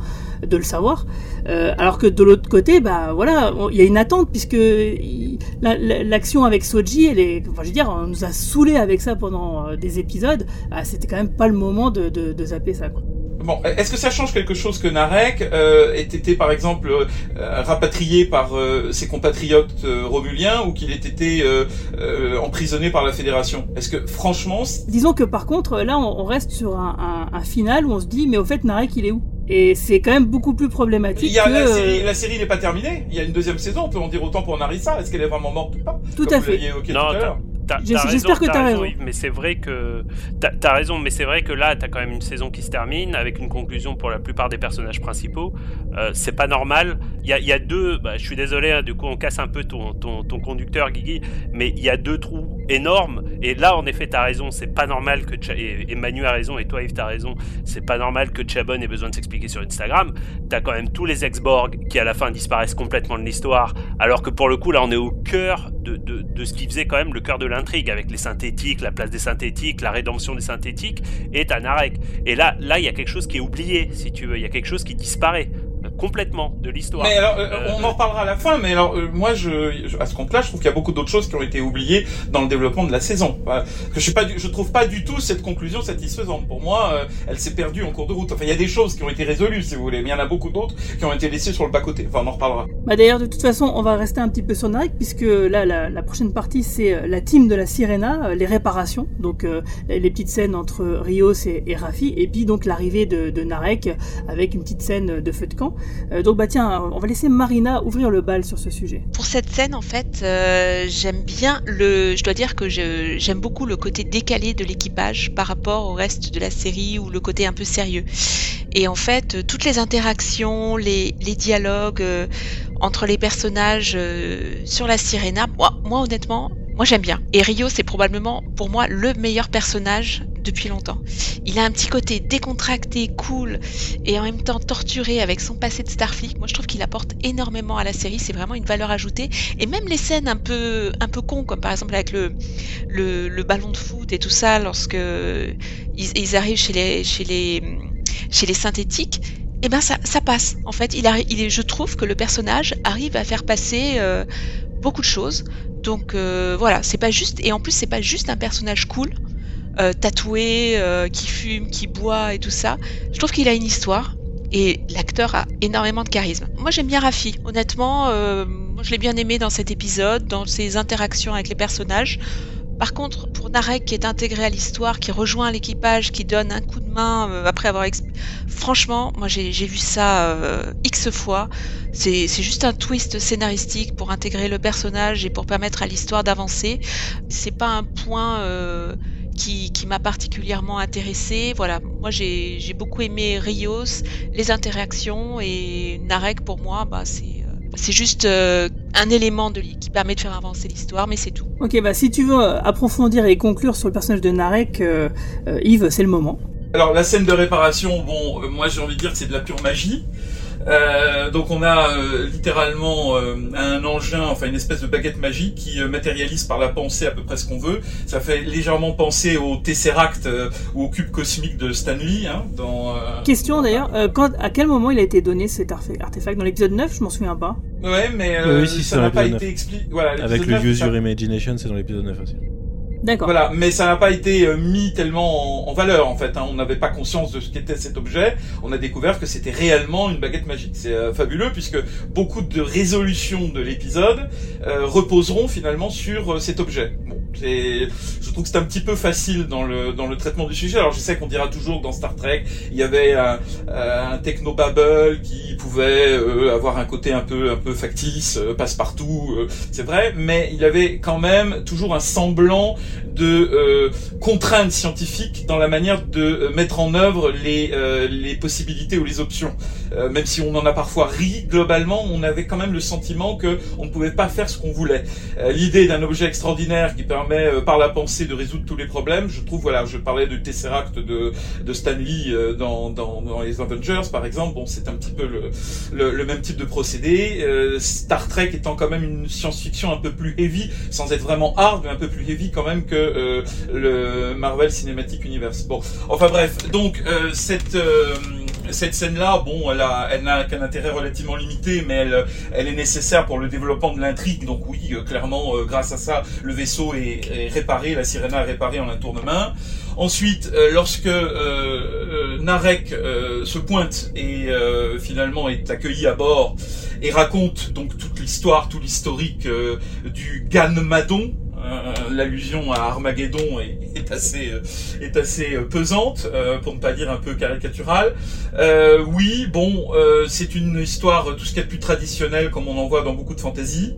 de le savoir. Euh, alors que de l'autre côté, bah voilà, il y a une attente puisque l'action avec Soji, elle est, enfin, je veux dire, on nous a saoulé avec ça pendant euh, des épisodes. Ah, c'était quand même pas le moment de, de, de zapper ça. Quoi. Bon, est-ce que ça change quelque chose que Narek euh, ait été, par exemple, euh, rapatrié par euh, ses compatriotes euh, romuliens ou qu'il ait été euh, euh, emprisonné par la Fédération? Est-ce que, franchement, Disons que par contre, là, on, on reste sur un, un, un final où on se dit, mais au fait, Narek, il est où? Et c'est quand même beaucoup plus problématique il y a que... la euh, série, la série n'est pas terminée. Il y a une deuxième saison. On peut en dire autant pour Narissa. Est-ce qu'elle est vraiment morte ou pas? Tout Comme à vous fait. Non, tout à j'espère que t'as raison. Mais c'est vrai que t'as as raison, mais c'est vrai que là, t'as quand même une saison qui se termine avec une conclusion pour la plupart des personnages principaux. Euh, c'est pas normal. Il y a, y a deux. Bah, je suis désolé, hein, du coup, on casse un peu ton, ton, ton conducteur, Guigui, mais il y a deux trous énormes. Et là, en effet, t'as raison. C'est pas normal que Cha- et, et Manu a raison et toi, Yves, t'as raison. C'est pas normal que Chabon ait besoin de s'expliquer sur Instagram. T'as quand même tous les ex-Borg qui à la fin disparaissent complètement de l'histoire, alors que pour le coup, là, on est au cœur de, de, de ce qui faisait quand même le cœur de avec les synthétiques, la place des synthétiques, la rédemption des synthétiques, et Tanarek. Et là, là, il y a quelque chose qui est oublié, si tu veux. Il y a quelque chose qui disparaît complètement de l'histoire. Mais alors, euh, Euh, on en reparlera à la fin. Mais alors, euh, moi, je, je- à ce compte-là, je trouve qu'il y a beaucoup d'autres choses qui ont été oubliées dans le développement de la saison. Que je suis pas, du- je trouve pas du tout cette conclusion satisfaisante. Pour moi, euh, elle s'est perdue en cours de route. Enfin, il y a des choses qui ont été résolues, si vous voulez, mais il y en a beaucoup d'autres qui ont été laissées sur le bas-côté. Enfin, on en reparlera. Bah d'ailleurs, de toute façon, on va rester un petit peu sur Narek, puisque là, la, la prochaine partie, c'est la team de la Sirena, les réparations, donc euh, les petites scènes entre Rios et, et Rafi, et puis donc l'arrivée de, de Narek, avec une petite scène de feu de camp. Euh, donc bah tiens, on va laisser Marina ouvrir le bal sur ce sujet. Pour cette scène, en fait, euh, j'aime bien le. Je dois dire que j'aime beaucoup le côté décalé de l'équipage par rapport au reste de la série ou le côté un peu sérieux. Et en fait, euh, toutes les interactions, les, dialogues entre les personnages sur la Sirena, moi, moi honnêtement, moi j'aime bien. Et Rio, c'est probablement pour moi le meilleur personnage depuis longtemps. Il a un petit côté décontracté, cool, et en même temps torturé avec son passé de Starfleet. Moi, je trouve qu'il apporte énormément à la série. C'est vraiment une valeur ajoutée. Et même les scènes un peu, un peu cons, comme par exemple avec le, le, le ballon de foot et tout ça, lorsque ils, ils arrivent chez les, chez les, chez les synthétiques. Eh ben ça, ça passe. En fait, il, est, je trouve que le personnage arrive à faire passer euh, beaucoup de choses. Donc euh, voilà, c'est pas juste. Et en plus, c'est pas juste un personnage cool euh, tatoué, euh, qui fume, qui boit et tout ça. Je trouve qu'il a une histoire et l'acteur a énormément de charisme. Moi j'aime bien Rafi, honnêtement, je l'ai bien aimé dans cet épisode, dans ses interactions avec les personnages. Par contre, pour Narek qui est intégré à l'histoire, qui rejoint l'équipage, qui donne un coup de main euh, après avoir... exp- Franchement, moi j'ai vu ça euh, X fois. C'est juste un twist scénaristique pour intégrer le personnage et pour permettre à l'histoire d'avancer. C'est pas un point... euh, qui, m'a particulièrement intéressée. Voilà, moi j'ai beaucoup aimé Rios, les interactions et Narek pour moi, bah c'est c'est juste euh, un élément de li- qui permet de faire avancer l'histoire, mais c'est tout. Ok, bah si tu veux euh, approfondir et conclure sur le personnage de Narek, euh, euh, Yves, c'est le moment. Alors la scène de réparation, bon, euh, moi j'ai envie de dire que c'est de la pure magie. Euh, donc on a euh, littéralement euh, un engin, enfin une espèce de baguette magique qui euh, matérialise par la pensée à peu près ce qu'on veut. Ça fait légèrement penser au Tesseract euh, ou au cube cosmique de Stanley. Hein, dans, euh, Question d'ailleurs, euh, quand, à quel moment il a été donné cet artefact? Dans l'épisode 9, je m'en souviens pas. Ouais, mais euh, oui, si, ça n'a pas été 9. expliqué. Voilà, Avec l'épisode le 9, Use ça- Your Imagination, c'est dans l'épisode 9 aussi. D'accord. Voilà, mais ça n'a pas été euh, mis tellement en, valeur en fait. hein. On n'avait pas conscience de ce qu'était cet objet. On a découvert que c'était réellement une baguette magique. C'est euh, fabuleux puisque beaucoup de résolutions de l'épisode euh, reposeront finalement sur euh, cet objet. Bon, c'est, je trouve que c'est un petit peu facile dans le dans le traitement du sujet. Alors je sais qu'on dira toujours dans Star Trek, il y avait un, euh, un technobabble qui pouvait euh, avoir un côté un peu un peu factice, passe-partout. euh, c'est vrai, mais il avait quand même toujours un semblant de euh, contraintes scientifiques dans la manière de euh, mettre en œuvre les, euh, les possibilités ou les options. Euh, même si on en a parfois ri, globalement, on avait quand même le sentiment que on ne pouvait pas faire ce qu'on voulait. Euh, L'idée d'un objet extraordinaire qui permet euh, par la pensée de résoudre tous les problèmes, je trouve, voilà, je parlais de Tesseract de, de Stanley dans, dans, dans les Avengers, par exemple, bon, c'est un petit peu le, le, le même type de procédé. Star Trek étant quand même une science-fiction un peu plus heavy, sans être vraiment hard, mais un peu plus heavy quand même que euh, le Marvel Cinematic Universe. Bon, enfin bref, donc euh, cette euh, cette scène-là, bon, elle a, elle n'a qu'un intérêt relativement limité, mais elle, elle est nécessaire pour le développement de l'intrigue. Donc oui, euh, clairement, euh, grâce à ça, le vaisseau est, est réparé, la Sirena est réparée en un tournement. Ensuite, euh, lorsque euh, Narek euh, se pointe et euh, finalement est accueilli à bord et raconte donc toute l'histoire, tout l'historique du Ganmadon, l'allusion à Armageddon est, est assez euh, est assez euh, pesante euh, pour ne pas dire un peu caricaturale. Euh, oui, bon, euh, c'est une histoire euh, tout ce qu'il y a de plus traditionnel comme on en voit dans beaucoup de fantasy.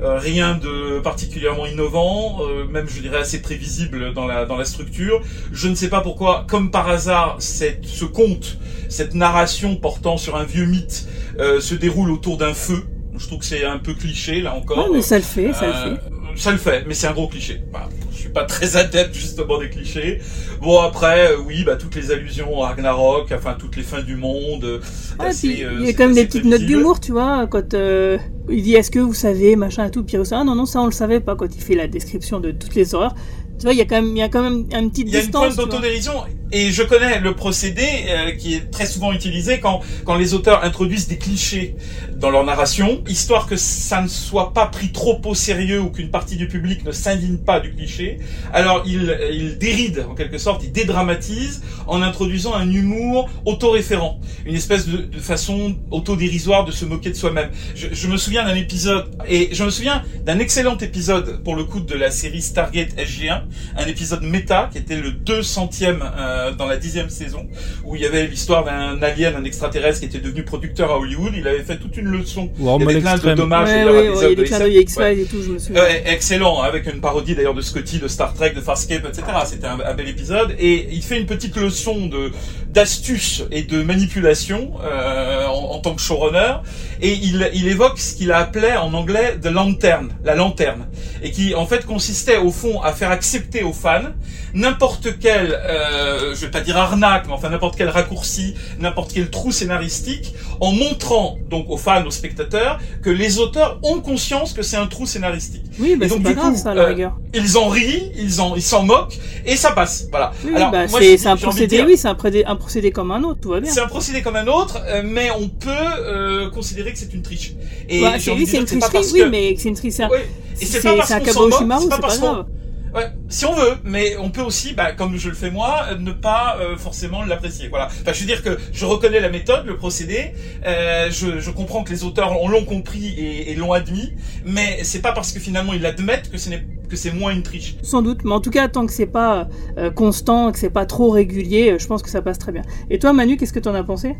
Euh, rien de particulièrement innovant, euh, même je dirais assez prévisible dans la dans la structure. Je ne sais pas pourquoi, comme par hasard, cette, ce conte, cette narration portant sur un vieux mythe euh, se déroule autour d'un feu. Je trouve que c'est un peu cliché là encore. Ouais, mais ça le fait, ça le Euh, fait. Ça le fait, mais c'est un gros cliché. Voilà. Je suis pas très adepte justement des clichés. Bon après, euh, oui, bah toutes les allusions à Ragnarok, enfin toutes les fins du monde. euh, assez, puis, euh, il y a quand même des petites notes d'humour, tu vois, quand il dit est-ce que vous savez, machin et tout, puis ah non, non, ça on le savait pas, quand il fait la description de toutes les horreurs. Tu vois, il y a quand même, il y a quand même une petite Il y a une distance. pointe tu vois. d'autodérision et je connais le procédé euh, qui est très souvent utilisé quand quand les auteurs introduisent des clichés dans leur narration, histoire que ça ne soit pas pris trop au sérieux ou qu'une partie du public ne s'indigne pas du cliché. Alors ils ils dérident en quelque sorte, ils dédramatisent en introduisant un humour autoréférent, une espèce de, de façon autodérisoire de se moquer de soi-même. Je, je me souviens d'un épisode et je me souviens d'un excellent épisode pour le coup de la série Stargate SG1, un épisode méta qui était le 200e euh, dans la dixième saison, où il y avait l'histoire d'un alien, un extraterrestre qui était devenu producteur à Hollywood. Il avait fait toute une leçon. Il y avait plein de Extreme. dommages Ouais, ouais, ouais, il y des de X-Files et tout, je me souviens. Ouais, excellent, avec une parodie d'ailleurs de Scotty, de Star Trek, de Farscape, etc. C'était un, un bel épisode. Et il fait une petite leçon de d'astuce et de manipulation euh, en, en tant que showrunner. Et il, il évoque ce qu'il a appelé en anglais the lantern, la lanterne, et qui en fait consistait au fond à faire accepter aux fans n'importe quel, euh, je vais pas dire arnaque, mais enfin n'importe quel raccourci, n'importe quel trou scénaristique, en montrant donc aux fans, aux spectateurs, que les auteurs ont conscience que c'est un trou scénaristique. Oui, bah Et c'est donc pas du grave coup, ça, à la euh, rigueur. ils en rient, ils en, ils s'en moquent, et ça passe. Voilà. Oui, Alors, bah, moi, c'est un procédé, oui, c'est un, un procédé comme un autre, tout va bien. c'est un procédé comme un autre, euh, mais on peut euh, considérer que c'est une triche. Et Bah, c'est une tricherie, oui, que- mais c'est une triche. c'est un- Oui. Et c'est pas parce un qu'on s'en moque, c'est pas parce qu'on- grave. Ouais, si on veut, mais on peut aussi, bah, comme je le fais moi, ne pas euh, forcément l'apprécier. Voilà. Enfin, je veux dire que je reconnais la méthode, le procédé. euh, je, comprends que les auteurs l'ont compris et, l'ont admis, mais c'est pas parce que finalement ils l'admettent que c'est moins une triche. Sans doute, mais en tout cas, tant que c'est pas euh, constant, que c'est pas trop régulier, je pense que ça passe très bien. Et toi, Manu, qu'est-ce que t'en as pensé?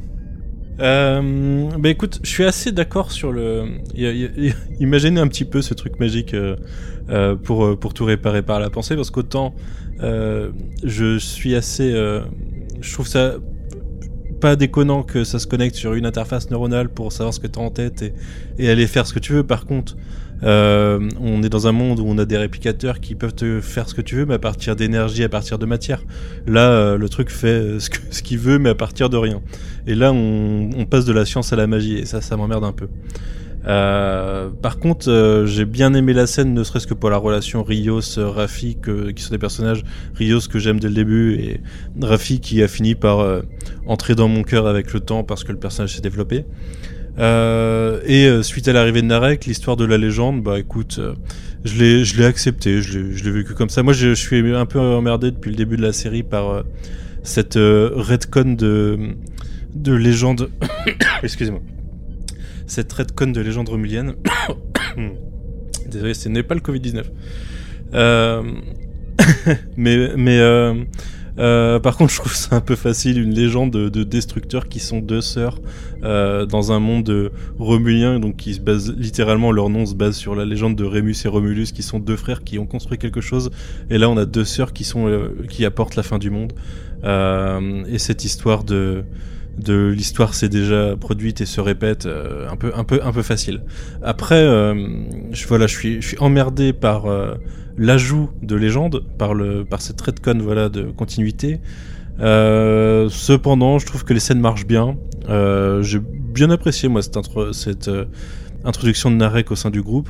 Euh, bah écoute, je suis assez d'accord sur le. Imaginez un petit peu ce truc magique euh, euh, pour, euh, pour tout réparer par la pensée, parce qu'autant je suis assez. je trouve ça pas déconnant que ça se connecte sur une interface neuronale pour savoir ce que tu as en tête et aller faire ce que tu veux. Par contre, Euh, on est dans un monde où on a des réplicateurs qui peuvent te faire ce que tu veux, mais à partir d'énergie, à partir de matière. Là, euh, le truc fait ce qu'il veut, mais à partir de rien. Et là, on, passe de la science à la magie, et ça, ça m'emmerde un peu. Euh, par contre, euh, j'ai bien aimé la scène, ne serait-ce que pour la relation Rios-Rafi, qui sont des personnages Rios que j'aime dès le début, et Rafi qui a fini par euh, entrer dans mon cœur avec le temps parce que le personnage s'est développé. Euh, et euh, suite à l'arrivée de Narek, l'histoire de la légende, bah écoute, je l'ai, je l'ai accepté, je l'ai, vécu comme ça. Moi, je, suis un peu emmerdé depuis le début de la série par cette redcon de de légende. Excusez-moi cette redcon de légende romulienne. Désolé, ce n'est pas le Covid-19. Euh... mais mais euh... Par contre, je trouve ça un peu facile, une légende de, de destructeurs qui sont deux sœurs euh, dans un monde romulien, donc qui se base littéralement leur nom se base sur la légende de Rémus et Romulus, qui sont deux frères qui ont construit quelque chose. Et là, on a deux sœurs qui sont euh, qui apportent la fin du monde. Et cette histoire de de l'histoire s'est déjà produite et se répète un peu un peu un peu facile. Après je voilà, je suis je suis emmerdé par l'ajout de légende par le par cette redcon voilà de continuité. Euh, cependant, je trouve que les scènes marchent bien. j'ai bien apprécié moi cette, cette introduction de Narek au sein du groupe.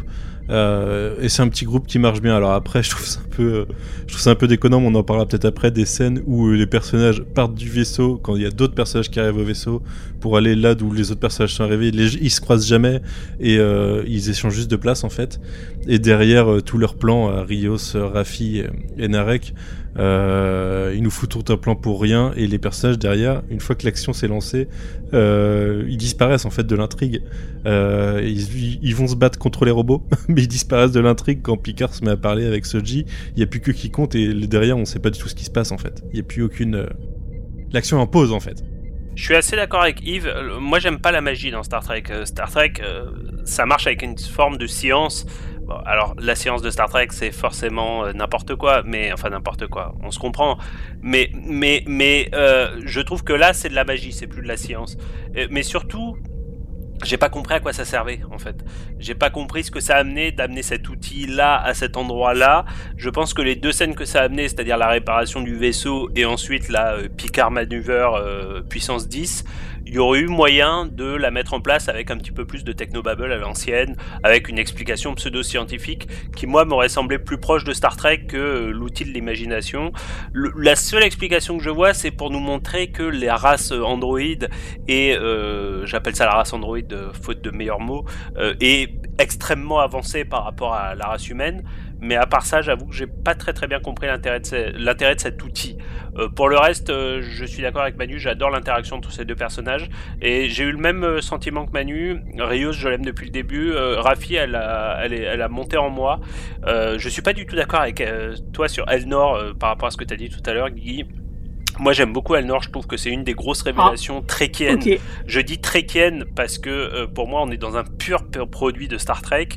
Euh, et c'est un petit groupe qui marche bien. Alors après, je trouve ça un peu, euh, je trouve ça un peu déconnant. Mais on en parlera peut-être après des scènes où euh, les personnages partent du vaisseau quand il y a d'autres personnages qui arrivent au vaisseau pour aller là d'où les autres personnages sont arrivés. Les, ils se croisent jamais et euh, ils échangent juste de place en fait. Et derrière euh, tout leur plan, Rios, Rafi et Narek, euh, ils nous foutent tout un plan pour rien et les personnages derrière, une fois que l'action s'est lancée, euh, ils disparaissent en fait de l'intrigue. Euh, ils, vont se battre contre les robots, mais ils disparaissent de l'intrigue quand Picard se met à parler avec Soji. Il n'y a plus que qui compte et derrière on sait pas du tout ce qui se passe en fait. Il n'y a plus aucune. Euh, l'action en pause en fait. Je suis assez d'accord avec Yves. Moi, j'aime pas la magie dans Star Trek. Star Trek, ça marche avec une forme de science alors la science de Star Trek c'est forcément euh, n'importe quoi, mais enfin n'importe quoi, on se comprend. Mais mais mais euh, je trouve que là c'est de la magie, c'est plus de la science. Euh, mais surtout, j'ai pas compris à quoi ça servait en fait. J'ai pas compris ce que ça a amené d'amener cet outil là à cet endroit là. Je pense que les deux scènes que ça a amené, c'est-à-dire la réparation du vaisseau et ensuite la euh, Picard maneuver euh, puissance 10, il y aurait eu moyen de la mettre en place avec un petit peu plus de technobabble à l'ancienne, avec une explication pseudo-scientifique qui, moi, m'aurait semblé plus proche de Star Trek que euh, l'outil de l'imagination. La seule explication que je vois, c'est pour nous montrer que les races Android et euh, j'appelle ça la race Android faute de meilleurs mots, euh, est extrêmement avancée par rapport à la race humaine. Mais à part ça, j'avoue que j'ai pas très très bien compris l'intérêt de, cet outil. Euh, pour le reste, euh, je suis d'accord avec Manu, j'adore l'interaction entre ces deux personnages. Et j'ai eu le même euh, sentiment que Manu. Rios, je l'aime depuis le début. Rafi, elle a, monté en moi. Je suis pas du tout d'accord avec toi sur Elnor par rapport à ce que tu as dit tout à l'heure, Guy. Moi j'aime beaucoup Elnor, je trouve que c'est une des grosses révélations ah. tréquiennes. Okay. Je dis tréquienne parce que euh, pour moi on est dans un pur, produit de Star Trek.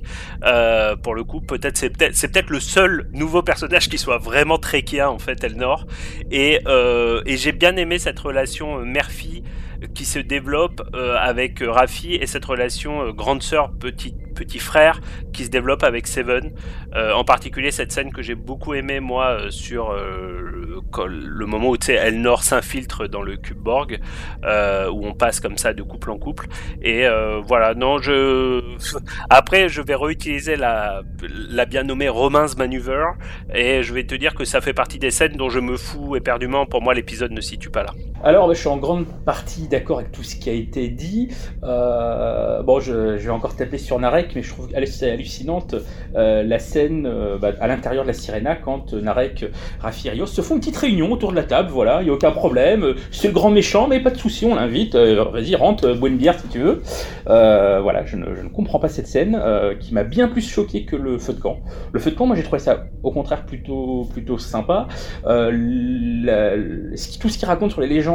Euh, pour le coup, peut-être c'est peut-être c'est peut-être le seul nouveau personnage qui soit vraiment tréquien en fait Elnor. Et, euh, et j'ai bien aimé cette relation mère-fille qui se développe avec Rafi et cette relation grande sœur petit petit frère qui se développe avec Seven. Euh, en particulier cette scène que j'ai beaucoup aimé moi sur le, le, moment où Elnor s'infiltre dans le cube Borg où on passe comme ça de couple en couple. Et voilà. Non je après je vais réutiliser la bien nommée Romance Maneuver et je vais te dire que ça fait partie des scènes dont je me fous éperdument. Pour moi l'épisode ne s'y situe pas là alors je suis en grande partie d'accord avec tout ce qui a été dit. Euh, bon, je, vais encore taper sur Narek, mais je trouve c'est hallucinante euh, la scène euh, bah, à l'intérieur de la Sirena quand Narek, Rafi Rios se font une petite réunion autour de la table. Voilà, il n'y a aucun problème. C'est le grand méchant, mais pas de souci, on l'invite. Vas-y, rentre, bois une bière si tu veux. voilà, je ne, comprends pas cette scène qui m'a bien plus choqué que le feu de camp. Le feu de camp, moi j'ai trouvé ça au contraire plutôt, plutôt sympa. Tout ce qu'il raconte sur les légendes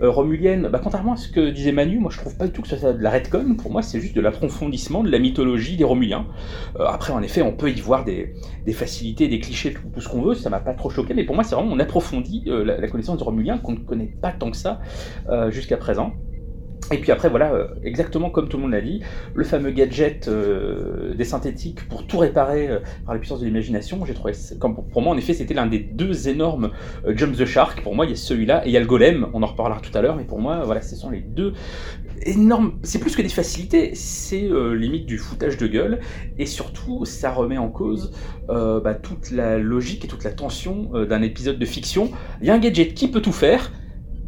romuliennes, bah, contrairement à ce que disait Manu, moi je trouve pas du tout que ce soit de la redcon. Pour moi, c'est juste de l'approfondissement de la mythologie des Romuliens. Euh, après, en effet, on peut y voir des, facilités, des clichés, tout, ce qu'on veut. Ça m'a pas trop choqué, mais pour moi, c'est vraiment on approfondit euh, la, connaissance des Romuliens qu'on ne connaît pas tant que ça euh, jusqu'à présent. Et puis après, voilà, euh, exactement comme tout le monde l'a dit, le fameux gadget euh, des synthétiques pour tout réparer euh, par la puissance de l'imagination, j'ai trouvé, pour moi en effet, c'était l'un des deux énormes Jump the Shark. Pour moi, il y a celui-là et il y a le Golem, on en reparlera tout à l'heure, mais pour moi, voilà, ce sont les deux énormes. C'est plus que des facilités, c'est limite du foutage de gueule, et surtout, ça remet en cause bah, toute la logique et toute la tension d'un épisode de fiction. Il y a un gadget qui peut tout faire,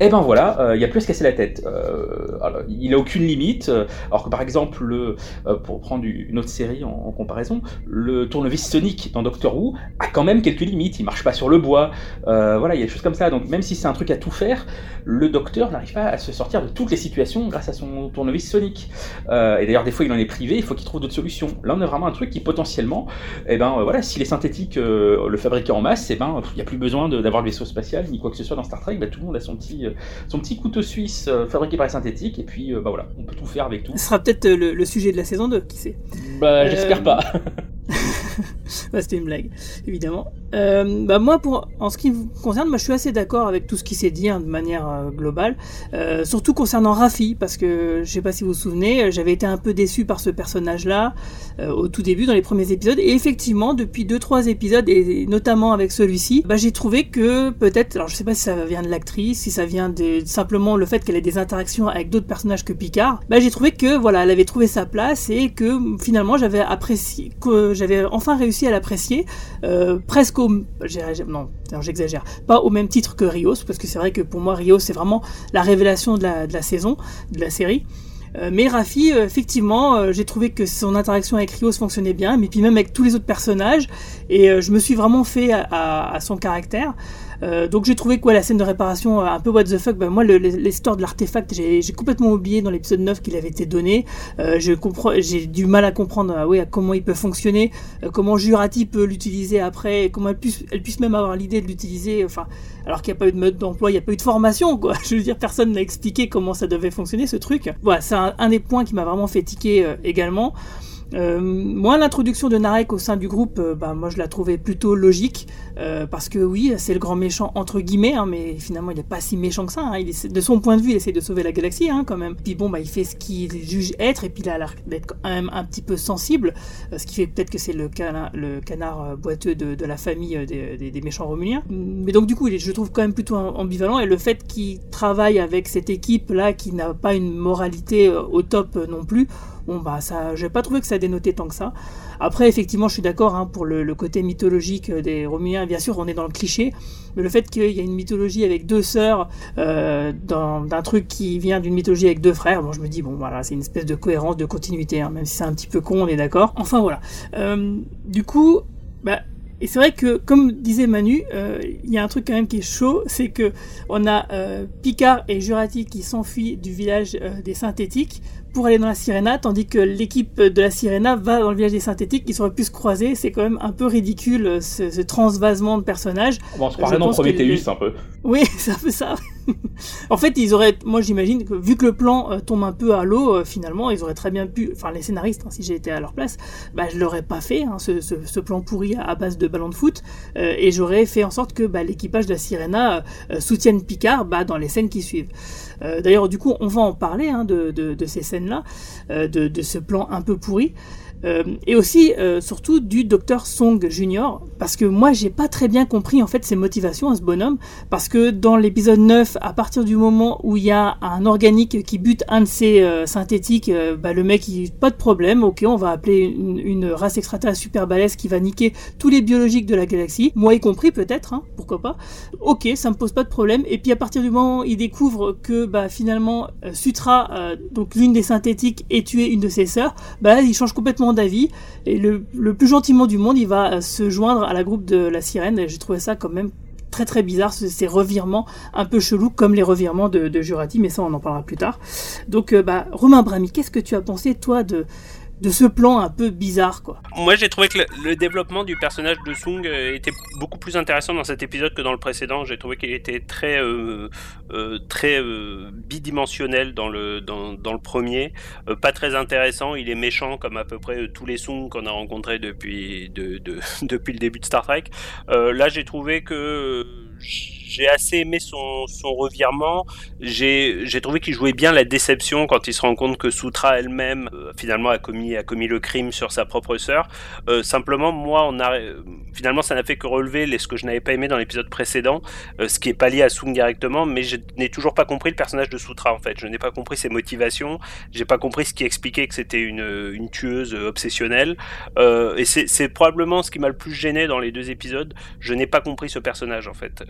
et eh ben voilà, euh, il n'y a plus à se casser la tête. Euh, il n'a aucune limite. Euh, alors que par exemple, le, pour prendre une autre série en, comparaison, le tournevis Sonic dans Doctor Who a quand même quelques limites. Il marche pas sur le bois. voilà, il y a des choses comme ça. Donc même si c'est un truc à tout faire, le Docteur n'arrive pas à se sortir de toutes les situations grâce à son tournevis Sonic. et d'ailleurs, des fois, il en est privé. Il faut qu'il trouve d'autres solutions. Là, on a vraiment un truc qui potentiellement, et eh ben voilà, s'il est synthétique, le fabriquer en masse, et eh ben il n'y a plus besoin d'avoir le vaisseau spatial ni quoi que ce soit dans Star Trek. Ben, tout le monde a son petit euh, son petit couteau suisse euh, fabriqué par les synthétiques, et puis euh, bah voilà, on peut tout faire avec tout. Ce sera peut-être le, sujet de la saison 2, qui sait? Bah, j'espère pas. C'était une blague, évidemment. Euh, bah moi, pour, en ce qui me concerne, moi, je suis assez d'accord avec tout ce qui s'est dit hein, de manière euh, globale, euh, surtout concernant Rafi, parce que je sais pas si vous vous souvenez, j'avais été un peu déçu par ce personnage-là au tout début dans les premiers épisodes, et effectivement, depuis deux trois épisodes, et notamment avec celui-ci, bah, j'ai trouvé que peut-être, alors je sais pas si ça vient de l'actrice, si ça vient de simplement le fait qu'elle ait des interactions avec d'autres personnages que Picard, bah, j'ai trouvé que voilà, elle avait trouvé sa place et que finalement j'avais apprécié, que j'avais enfin réussi à l'apprécier, presque au non, j'exagère, pas au même titre que Rios, parce que c'est vrai que pour moi Rios c'est vraiment la révélation de la, saison, de la série. Euh, mais Rafi, euh, effectivement, euh, j'ai trouvé que son interaction avec Rios fonctionnait bien, mais puis même avec tous les autres personnages, et je me suis vraiment fait à son caractère. Euh, donc j'ai trouvé quoi la scène de réparation euh, un peu what the fuck. Ben, moi l'histoire de l'artefact j'ai complètement oublié dans l'épisode 9 qu'il avait été donné. Euh, j'ai du mal à comprendre comment il peut fonctionner, comment Jurati peut l'utiliser après, comment elle puisse, même avoir l'idée de l'utiliser. Enfin, alors qu'il n'y a pas eu de mode d'emploi, il n'y a pas eu de formation, quoi. Je veux dire, personne n'a expliqué comment ça devait fonctionner ce truc. Voilà, c'est un, des points qui m'a vraiment fait tiquer également. Euh, moi, l'introduction de Narek au sein du groupe, euh, bah, moi je la trouvais plutôt logique, euh, parce que oui, c'est le grand méchant entre guillemets, hein, mais finalement il n'est pas si méchant que ça. Hein. De son point de vue, il essaie de sauver la galaxie hein, quand même. Puis bon, bah, il fait ce qu'il juge être, et puis il a l'air d'être quand même un petit peu sensible, ce qui fait peut-être que c'est le, canard boiteux de, la famille des, méchants romuliens. Mais donc du coup, je trouve quand même plutôt ambivalent, et le fait qu'il travaille avec cette équipe là qui n'a pas une moralité au top non plus, Bon bah ça, j'ai pas trouvé que ça dénotait tant que ça. Après effectivement, je suis d'accord hein, pour le, côté mythologique des Romuliens. Bien sûr, on est dans le cliché, mais le fait qu'il y a une mythologie avec deux sœurs euh, d'un truc qui vient d'une mythologie avec deux frères, bon, je me dis bon voilà, c'est une espèce de cohérence, de continuité, hein, même si c'est un petit peu con, on est d'accord. Enfin voilà. Euh, du coup, bah et c'est vrai que, comme disait Manu, euh, il y a un truc quand même qui est chaud, c'est que on a euh, Picard et Jurati qui s'enfuient du village des synthétiques pour aller dans la Sirena, tandis que l'équipe de la Sirena va dans le village des synthétiques, ils auraient pu se croiser. C'est quand même un peu ridicule ce, transvasement de personnages. Bon, on se croirait dans Prometheus un peu. Oui, c'est un peu ça. en fait, ils auraient, moi j'imagine que vu que le plan euh, tombe un peu à l'eau, euh, finalement, ils auraient très bien pu, enfin les scénaristes, hein, si j'étais à leur place, bah, je l'aurais pas fait, hein, ce, plan pourri à, base de ballons de foot, euh, et j'aurais fait en sorte que bah, l'équipage de la Sirena soutienne Picard bah, dans les scènes qui suivent. D'ailleurs, du coup, on va en parler hein, de, ces scènes-là, de, ce plan un peu pourri. Euh, et aussi, euh, surtout, du docteur Song Junior, parce que moi, j'ai pas très bien compris en fait ses motivations à ce bonhomme, parce que dans l'épisode 9, à partir du moment où il y a un organique qui bute un de ces euh, synthétiques, bah, le mec, il pas de problème, ok, on va appeler une, race extraterrestre super balèze qui va niquer tous les biologiques de la galaxie, moi y compris peut-être, hein, pourquoi pas. Ok, ça me pose pas de problème. Et puis à partir du moment où il découvre que bah, finalement Sutra, donc l'une des synthétiques, est tué une de ses sœurs, bah il change complètement d'avis et le, plus gentiment du monde, il va euh, se joindre à la groupe de la sirène. Et j'ai trouvé ça quand même très très bizarre, ces revirements un peu chelous comme les revirements de, Jurati, mais ça on en parlera plus tard. Donc euh, bah, Romain Brami, qu'est-ce que tu as pensé toi de, de ce plan un peu bizarre quoi. Moi j'ai trouvé que le, développement du personnage de Sung euh, était beaucoup plus intéressant dans cet épisode que dans le précédent. J'ai trouvé qu'il était très euh, euh, très bidimensionnel dans le dans, dans le premier, pas très intéressant. Il est méchant comme à peu près tous les Sung qu'on a rencontrés depuis de, de, depuis le début de Star Trek. là j'ai trouvé que j'ai assez aimé son, revirement. J'ai trouvé qu'il jouait bien la déception quand il se rend compte que Soutra elle-même, euh, finalement, a commis, le crime sur sa propre sœur. Euh, simplement, moi, finalement, ça n'a fait que relever ce que je n'avais pas aimé dans l'épisode précédent, euh, ce qui est pas lié à Sung directement, mais je n'ai toujours pas compris le personnage de Soutra, en fait. Je n'ai pas compris ses motivations, j'ai pas compris ce qui expliquait que c'était une, tueuse obsessionnelle. Et c'est probablement ce qui m'a le plus gêné dans les deux épisodes. Je n'ai pas compris ce personnage, en fait.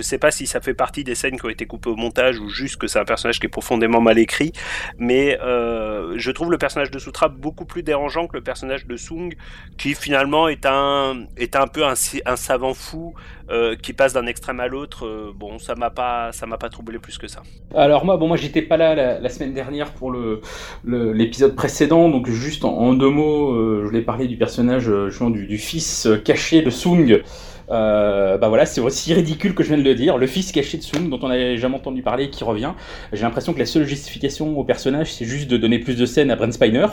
Je sais pas si ça fait partie des scènes qui ont été coupées au montage ou juste que c'est un personnage qui est profondément mal écrit, mais euh, je trouve le personnage de Sutra beaucoup plus dérangeant que le personnage de Sung, qui finalement est un, est un peu un, savant fou euh, qui passe d'un extrême à l'autre. Euh, bon, ça m'a pas, ça m'a pas troublé plus que ça. Alors moi, bon, moi j'étais pas là la, semaine dernière pour l'épisode précédent, donc juste en, deux mots, je voulais parler du personnage, du, du, fils caché de Sung. Euh, bah voilà, c'est aussi ridicule que je viens de le dire. Le fils caché de Sung, dont on n'avait jamais entendu parler, qui revient. J'ai l'impression que la seule justification au personnage, c'est juste de donner plus de scènes à Brent Spiner,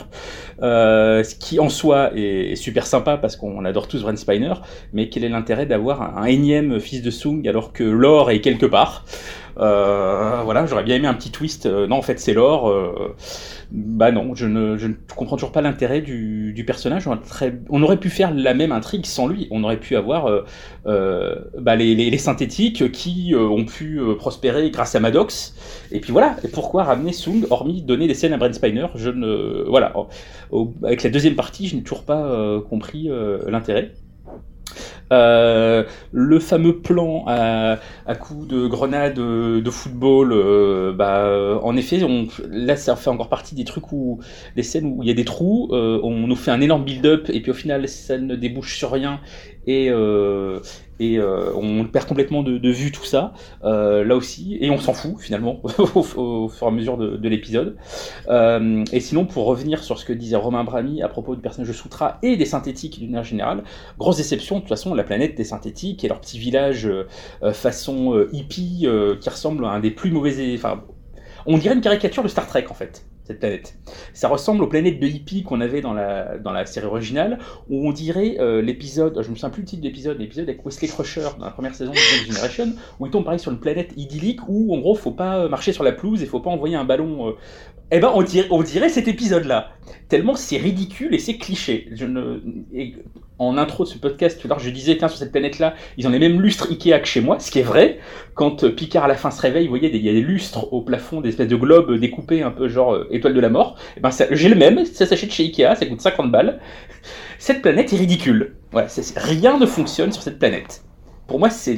euh, ce qui en soi est, super sympa parce qu'on adore tous Brent Spiner, mais quel est l'intérêt d'avoir un, énième fils de Sung alors que l'or est quelque part? Euh, voilà, j'aurais bien aimé un petit twist. Euh, non, en fait, c'est l'or. Euh, bah non, je ne, je ne comprends toujours pas l'intérêt du, du, personnage. On, aurait pu faire la même intrigue sans lui. On aurait pu avoir bah, les, les, synthétiques qui ont pu prospérer grâce à Maddox. Et puis voilà. Et pourquoi ramener Sung, hormis donner des scènes à Brent Spiner? Je ne, voilà. avec la deuxième partie, je n'ai toujours pas compris l'intérêt. Euh, le fameux plan à, à coup de grenade de football, euh, bah, en effet, là, ça fait encore partie des trucs où des scènes où il y a des trous, euh, on nous fait un énorme build-up et puis au final, ça ne débouche sur rien et, euh, euh, on perd complètement de, vue tout ça euh, là aussi. Et on s'en fout finalement au, fur et à mesure de, de l'épisode. Et sinon pour revenir sur ce que disait Romain Brami à propos du personnage de Soutra et des synthétiques d'une manière générale grosse déception de toute façon la planète des synthétiques et leur petit village façon hippie qui ressemble à un des plus mauvais enfin on dirait une caricature de Star Trek en fait cette planète. Ça ressemble aux planètes de hippie qu'on avait dans la, dans la série originale, où on dirait euh, l'épisode, je me souviens plus le titre de l'épisode, l'épisode avec Wesley Crusher dans la première saison de Next Generation, où il tombe pareil sur une planète idyllique où en gros faut pas euh, marcher sur la pelouse et faut pas envoyer un ballon. Euh... Eh ben on dirait, on dirait cet épisode-là, tellement c'est ridicule et c'est cliché. Je ne... en intro de ce podcast, tout je disais, tiens, sur cette planète-là, ils ont les mêmes lustres Ikea que chez moi, ce qui est vrai. Quand euh, Picard à la fin se réveille, vous voyez, il y a des lustres au plafond, des espèces de globes découpés un peu genre euh, étoile de la mort. Et eh ben, j'ai le même, ça s'achète chez Ikea, ça coûte 50 balles. Cette planète est ridicule. Voilà, rien ne fonctionne sur cette planète. Pour moi, c'est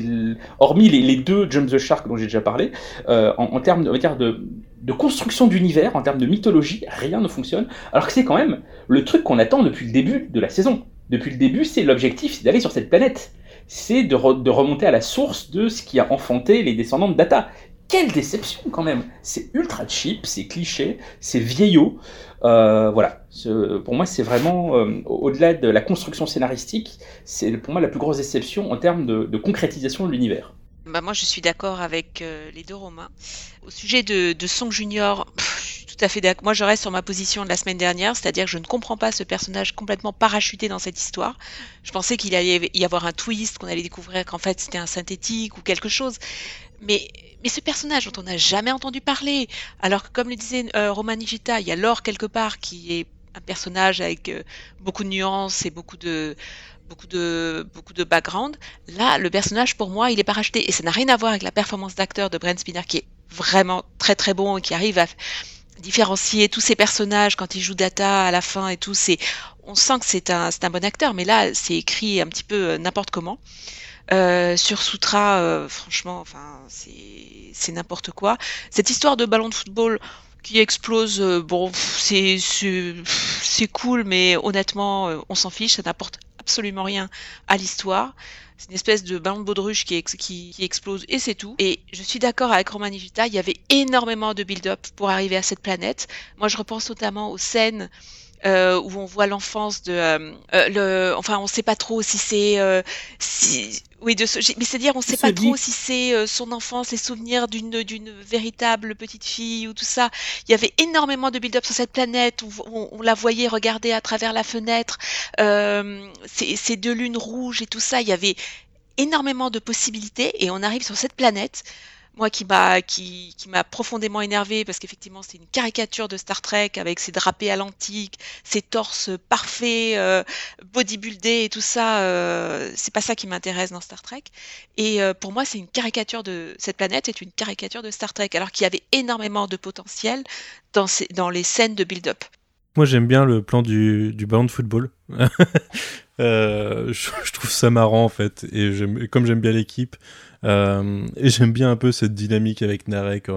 hormis les, deux Jump the Shark dont j'ai déjà parlé, euh, en, termes de, de construction d'univers, en termes de mythologie, rien ne fonctionne. Alors que c'est quand même le truc qu'on attend depuis le début de la saison depuis le début, c'est l'objectif, c'est d'aller sur cette planète. C'est de, remonter à la source de ce qui a enfanté les descendants de Data. Quelle déception quand même C'est ultra cheap, c'est cliché, c'est vieillot. Euh, voilà. pour moi, c'est vraiment, euh, au-delà de la construction scénaristique, c'est pour moi la plus grosse déception en termes de, concrétisation de l'univers. Bah moi, je suis d'accord avec euh, les deux Romains. Au sujet de, de Song Junior, tout à fait. Moi, je reste sur ma position de la semaine dernière, c'est-à-dire que je ne comprends pas ce personnage complètement parachuté dans cette histoire. Je pensais qu'il allait y avoir un twist, qu'on allait découvrir qu'en fait c'était un synthétique ou quelque chose. Mais, mais ce personnage dont on n'a jamais entendu parler, alors que comme le disait euh, Roman Nigita, il y a l'or quelque part qui est un personnage avec euh, beaucoup de nuances et beaucoup de beaucoup de beaucoup de background. Là, le personnage pour moi, il est parachuté et ça n'a rien à voir avec la performance d'acteur de Brent Spinner qui est vraiment très très bon et qui arrive à différencier tous ces personnages quand il joue Data à la fin et tout. C'est, on sent que c'est un, un bon acteur, mais là, c'est écrit un petit peu euh, n'importe comment. Euh, sur Sutra, euh, franchement, enfin, c'est, n'importe quoi. Cette histoire de ballon de football qui explose, bon, c'est cool, mais honnêtement, on s'en fiche, ça n'apporte absolument rien à l'histoire. C'est une espèce de ballon de baudruche qui, explose et c'est tout. Et je suis d'accord avec Roman Vita, il y avait énormément de build-up pour arriver à cette planète. Moi, je repense notamment aux scènes euh, où on voit l'enfance de euh, euh, le enfin on sait pas trop si c'est si oui de ce, mais c'est-à-dire on sait pas trop si c'est son enfance les souvenirs d'une d'une véritable petite fille ou tout ça. Il y avait énormément de build-up sur cette planète. On, on, la voyait regarder à travers la fenêtre ces, ces deux lunes rouges et tout ça. Il y avait énormément de possibilités et on arrive sur cette planète moi qui m'a profondément énervé parce qu'effectivement c'est une caricature de Star Trek avec ses drapés à l'antique, ses torses parfaits, euh, bodybuildés et tout ça. Euh, c'est pas ça qui m'intéresse dans Star Trek. Et euh, pour moi c'est une caricature de cette planète, c'est une caricature de Star Trek alors qu'il y avait énormément de potentiel dans les scènes de build-up. Moi j'aime bien le plan du, ballon de football. Euh, je, trouve ça marrant en fait et comme j'aime bien l'équipe euh, et j'aime bien un peu cette dynamique avec Narek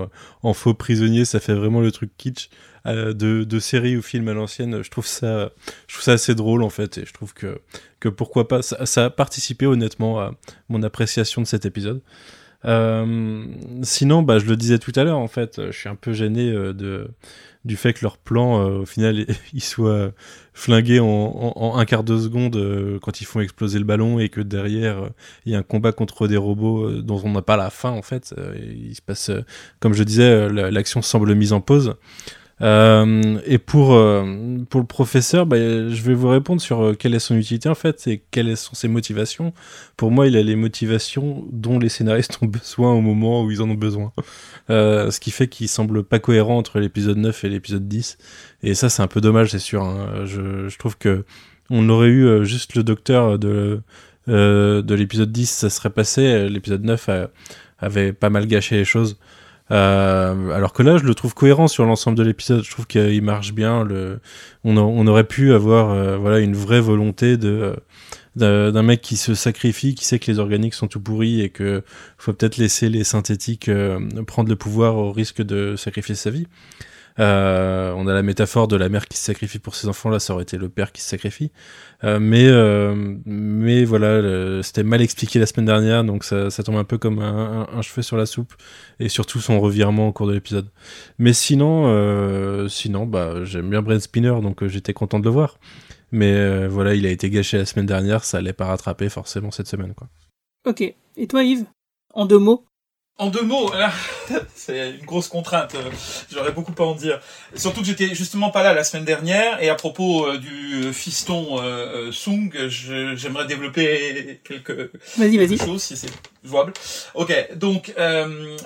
en, faux prisonnier, ça fait vraiment le truc kitsch euh, de, série ou film à l'ancienne. Je trouve ça, je trouve ça assez drôle en fait, et je trouve que, que pourquoi pas, ça a participé honnêtement à mon appréciation de cet épisode. Euh, sinon, bah, je le disais tout à l'heure, en fait, je suis un peu gêné euh, de, du fait que leur plan, euh, au final, il soit flingué en, en, un quart de seconde quand ils font exploser le ballon et que derrière, il y a un combat contre des robots dont on n'a pas la fin, en fait. il se passe, comme je disais, l'action semble mise en pause. Euh, et pour, euh, pour le professeur, bah, je vais vous répondre sur euh, quelle est son utilité en fait et quelles sont ses motivations. Pour moi, il a les motivations dont les scénaristes ont besoin au moment où ils en ont besoin. ce qui fait qu'il semble pas cohérent entre l'épisode 9 et l'épisode 10. Et ça, c'est un peu dommage, c'est sûr. Hein. Je, trouve que on aurait eu juste le docteur de, de l'épisode 10, ça serait passé. L'épisode 9 avait pas mal gâché les choses. Euh, alors que là, je le trouve cohérent sur l'ensemble de l'épisode. Je trouve qu'il marche bien. Le... On, aurait pu avoir euh, voilà une vraie volonté de d'un mec qui se sacrifie, qui sait que les organiques sont tout pourris et que faut peut-être laisser les synthétiques euh, prendre le pouvoir au risque de sacrifier sa vie. Euh, on a la métaphore de la mère qui se sacrifie pour ses enfants, là ça aurait été le père qui se sacrifie. Euh, mais, euh, mais voilà, c'était mal expliqué la semaine dernière, donc ça, ça tombe un peu comme un, cheveu sur la soupe, et surtout son revirement au cours de l'épisode. Mais sinon, sinon bah, j'aime bien Brent Spinner, donc j'étais content de le voir. Mais voilà, il a été gâché la semaine dernière, ça allait pas rattraper forcément cette semaine. Quoi. Ok, et toi Yves? En deux mots? En deux mots, c'est une grosse contrainte. Euh, j'aurais beaucoup à en dire. Surtout que j'étais justement pas là la semaine dernière. Et à propos euh, du fiston euh, Sung, j'aimerais développer quelques, choses si c'est jouable. Ok, donc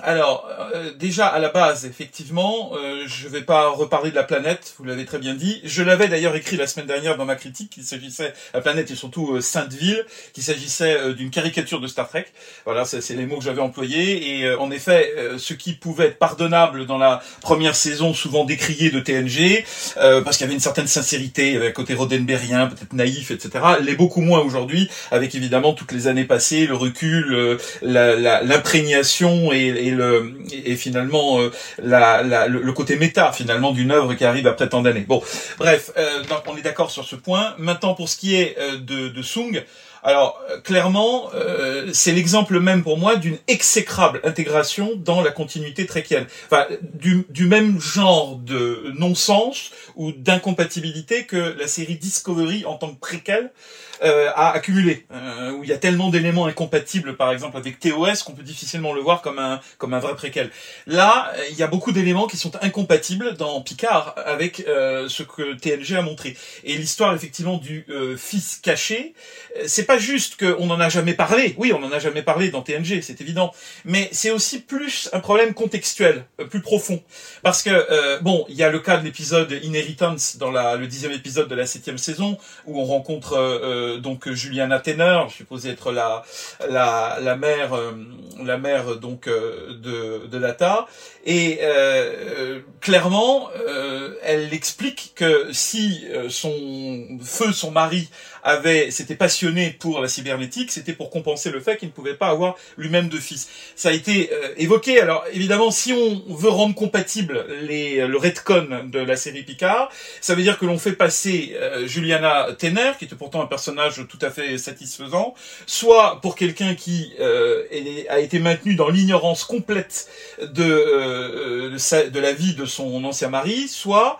alors déjà à la base, effectivement, je vais pas reparler de la planète. Vous l'avez très bien dit. Je l'avais d'ailleurs écrit la semaine dernière dans ma critique. qu'il s'agissait la planète et surtout Sainte-Ville, qu'il s'agissait d'une caricature de Star Trek. Voilà, c'est les mots que j'avais employés et euh, en effet, euh, ce qui pouvait être pardonnable dans la première saison, souvent décrié de TNG, euh, parce qu'il y avait une certaine sincérité, avec côté roddenberrien, peut-être naïf, etc., l'est beaucoup moins aujourd'hui, avec évidemment toutes les années passées, le recul, l'imprégnation et, le, et finalement la, le, côté méta finalement d'une œuvre qui arrive après tant d'années. Bon, bref, donc on est d'accord sur ce point. Maintenant, pour ce qui est de, de Sung, alors euh, clairement, euh, c'est l'exemple même pour moi d'une exécrable intégration dans la continuité tréquienne. Enfin, du, du même genre de non-sens ou d'incompatibilité que la série Discovery en tant que préquelle euh, à accumuler, euh, où il y a tellement d'éléments incompatibles, par exemple avec TOS, qu'on peut difficilement le voir comme un comme un vrai préquel. Là, il y a beaucoup d'éléments qui sont incompatibles dans Picard avec euh, ce que TNG a montré. Et l'histoire effectivement du euh, fils caché, c'est pas juste qu'on en a jamais parlé. Oui, on en a jamais parlé dans TNG, c'est évident. Mais c'est aussi plus un problème contextuel, plus profond, parce que bon, il y a le cas de l'épisode Inheritance dans la, le dixième épisode de la septième saison où on rencontre euh, donc Juliana Tenner, je suppose être la la, la mère euh, la mère donc euh, de de Data et clairement elle explique que si son feu son mari avait s'était passionné pour la cybernétique, c'était pour compenser le fait qu'il ne pouvait pas avoir lui-même de fils. Ça a été euh, évoqué. Alors évidemment, si on veut rendre compatible les, le retcon de la série Picard, ça veut dire que l'on fait passer euh, Juliana Tenner, qui était pourtant un personnage tout à fait satisfaisant, soit pour quelqu'un qui euh, a été maintenu dans l'ignorance complète de, de la vie de son ancien mari, soit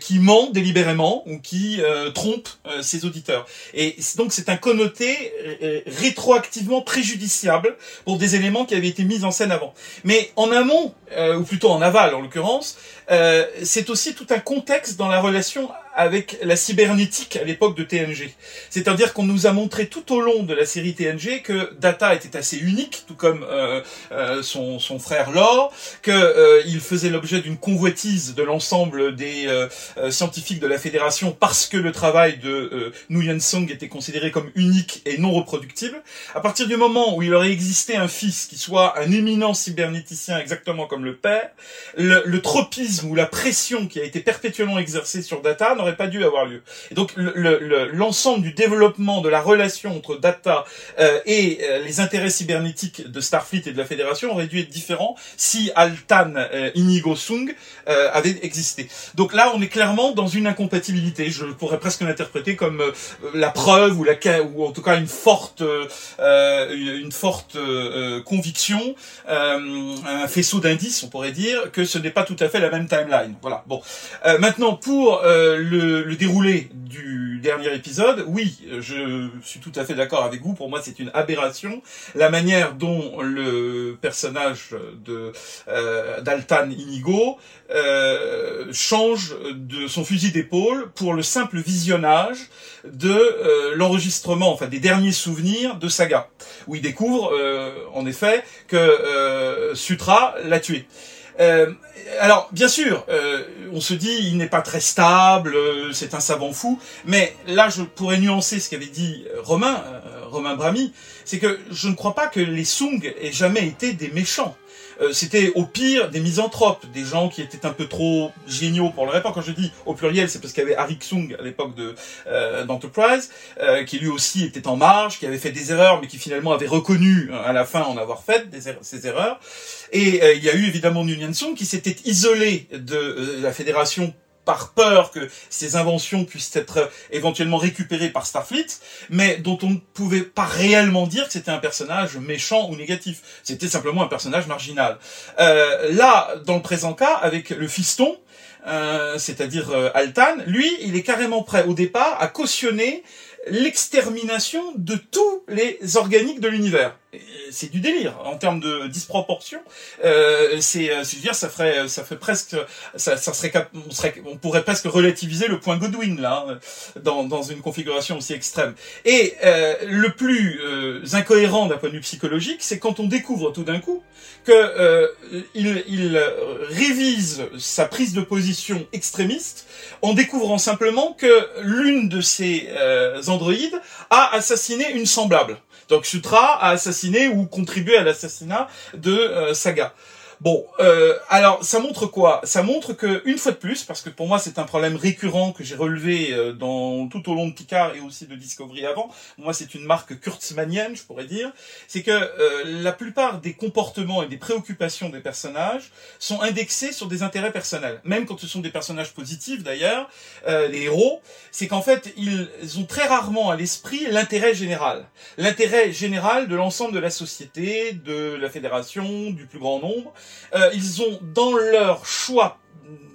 qui ment délibérément ou qui trompe ses auditeurs. Et donc c'est un connoté euh, rétroactivement préjudiciable pour des éléments qui avaient été mis en scène avant. Mais en amont, euh, ou plutôt en aval en l'occurrence, euh, c'est aussi tout un contexte dans la relation avec la cybernétique à l'époque de TNG. C'est-à-dire qu'on nous a montré tout au long de la série TNG que Data était assez unique, tout comme euh, euh, son, son frère Lore, que euh, il faisait l'objet d'une convoitise de l'ensemble des euh, scientifiques de la Fédération parce que le travail de euh, Nguyen Song était considéré comme unique et non reproductible. À partir du moment où il aurait existé un fils qui soit un éminent cybernéticien exactement comme le père, le, le tropisme ou la pression qui a été perpétuellement exercée sur Data n'aurait pas dû avoir lieu. Et donc l'ensemble le, du développement de la relation entre Data euh, et euh, les intérêts cybernétiques de Starfleet et de la Fédération aurait dû être différent si Altan euh, Inigo Sung euh, avait existé. Donc là, on est clairement dans une incompatibilité. Je pourrais presque l'interpréter comme euh, la preuve ou la ou en tout cas une forte une forte conviction, un faisceau d'indices, on pourrait dire que ce n'est pas tout à fait la même timeline. Voilà. Bon. maintenant pour le le, déroulé du dernier épisode, oui, je suis tout à fait d'accord avec vous. Pour moi, c'est une aberration. La manière dont le personnage euh, d'Altan Inigo euh, change de son fusil d'épaule pour le simple visionnage de euh, l'enregistrement, enfin des derniers souvenirs de Saga, où il découvre en effet que Sutra l'a tué. Euh, alors, bien sûr, euh, on se dit il n'est pas très stable, euh, c'est un savant fou, mais là, je pourrais nuancer ce qu'avait dit Romain, Romain Brami, c'est que je ne crois pas que les Sung aient jamais été des méchants. Euh, c'était au pire des misanthropes, des gens qui étaient un peu trop géniaux pour leur époque. Quand je dis au pluriel, c'est parce qu'il y avait Harry Sung à l'époque de euh, d'Enterprise, euh, qui lui aussi était en marge, qui avait fait des erreurs, mais qui finalement avait reconnu à la fin en avoir fait des er ces erreurs. Et il y a eu évidemment Nguyen Sung qui s'était isolé de la fédération par peur que ces inventions puissent être éventuellement récupérées par Starfleet, mais dont on ne pouvait pas réellement dire que c'était un personnage méchant ou négatif. C'était simplement un personnage marginal. Euh, là, dans le présent cas, avec le fiston, euh, c'est-à-dire euh, Altan, lui, il est carrément prêt au départ à cautionner l'extermination de tous les organiques de l'univers c'est du délire en termes de disproportion. Euh, c'est, euh, veux dire, ça ferait, ça fait presque, ça, ça serait, on serait, on pourrait presque relativiser le point Godwin là, hein, dans, dans une configuration aussi extrême. Et euh, le plus euh, incohérent d'un point de vue psychologique, c'est quand on découvre tout d'un coup que euh, il, il révise sa prise de position extrémiste en découvrant simplement que l'une de ses androïdes a assassiné une semblable. Donc Sutra a assassiné ou contribué à l'assassinat de euh, Saga. Bon, euh, alors ça montre quoi? Ça montre que une fois de plus, parce que pour moi c'est un problème récurrent que j'ai relevé euh, dans tout au long de Picard et aussi de Discovery avant. Moi c'est une marque kurtzmanienne, je pourrais dire, c'est que euh, la plupart des comportements et des préoccupations des personnages sont indexés sur des intérêts personnels. Même quand ce sont des personnages positifs d'ailleurs, euh, les héros, c'est qu'en fait ils ont très rarement à l'esprit l'intérêt général, l'intérêt général de l'ensemble de la société, de la fédération, du plus grand nombre. Euh, ils ont dans leur choix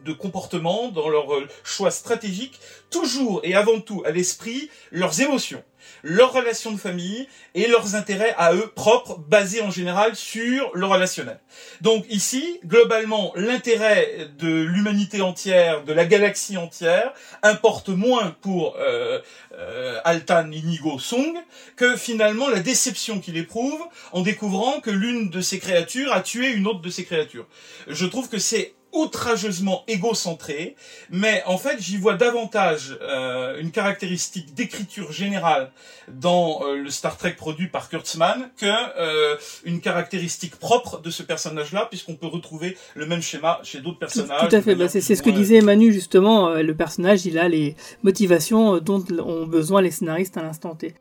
de comportement, dans leur euh, choix stratégique, toujours et avant tout à l'esprit leurs émotions, leurs relations de famille et leurs intérêts à eux propres, basés en général sur le relationnel. Donc ici, globalement, l'intérêt de l'humanité entière, de la galaxie entière, importe moins pour euh, euh, Altan Inigo Sung que finalement la déception qu'il éprouve en découvrant que l'une de ses créatures a tué une autre de ses créatures. Je trouve que c'est outrageusement égocentré, mais en fait j'y vois davantage euh, une caractéristique d'écriture générale dans euh, le Star Trek produit par Kurtzman que euh, une caractéristique propre de ce personnage-là, puisqu'on peut retrouver le même schéma chez d'autres personnages. Tout, à fait, bah, c'est ce que disait Manu justement, le personnage il a les motivations dont ont besoin les scénaristes à l'instant T.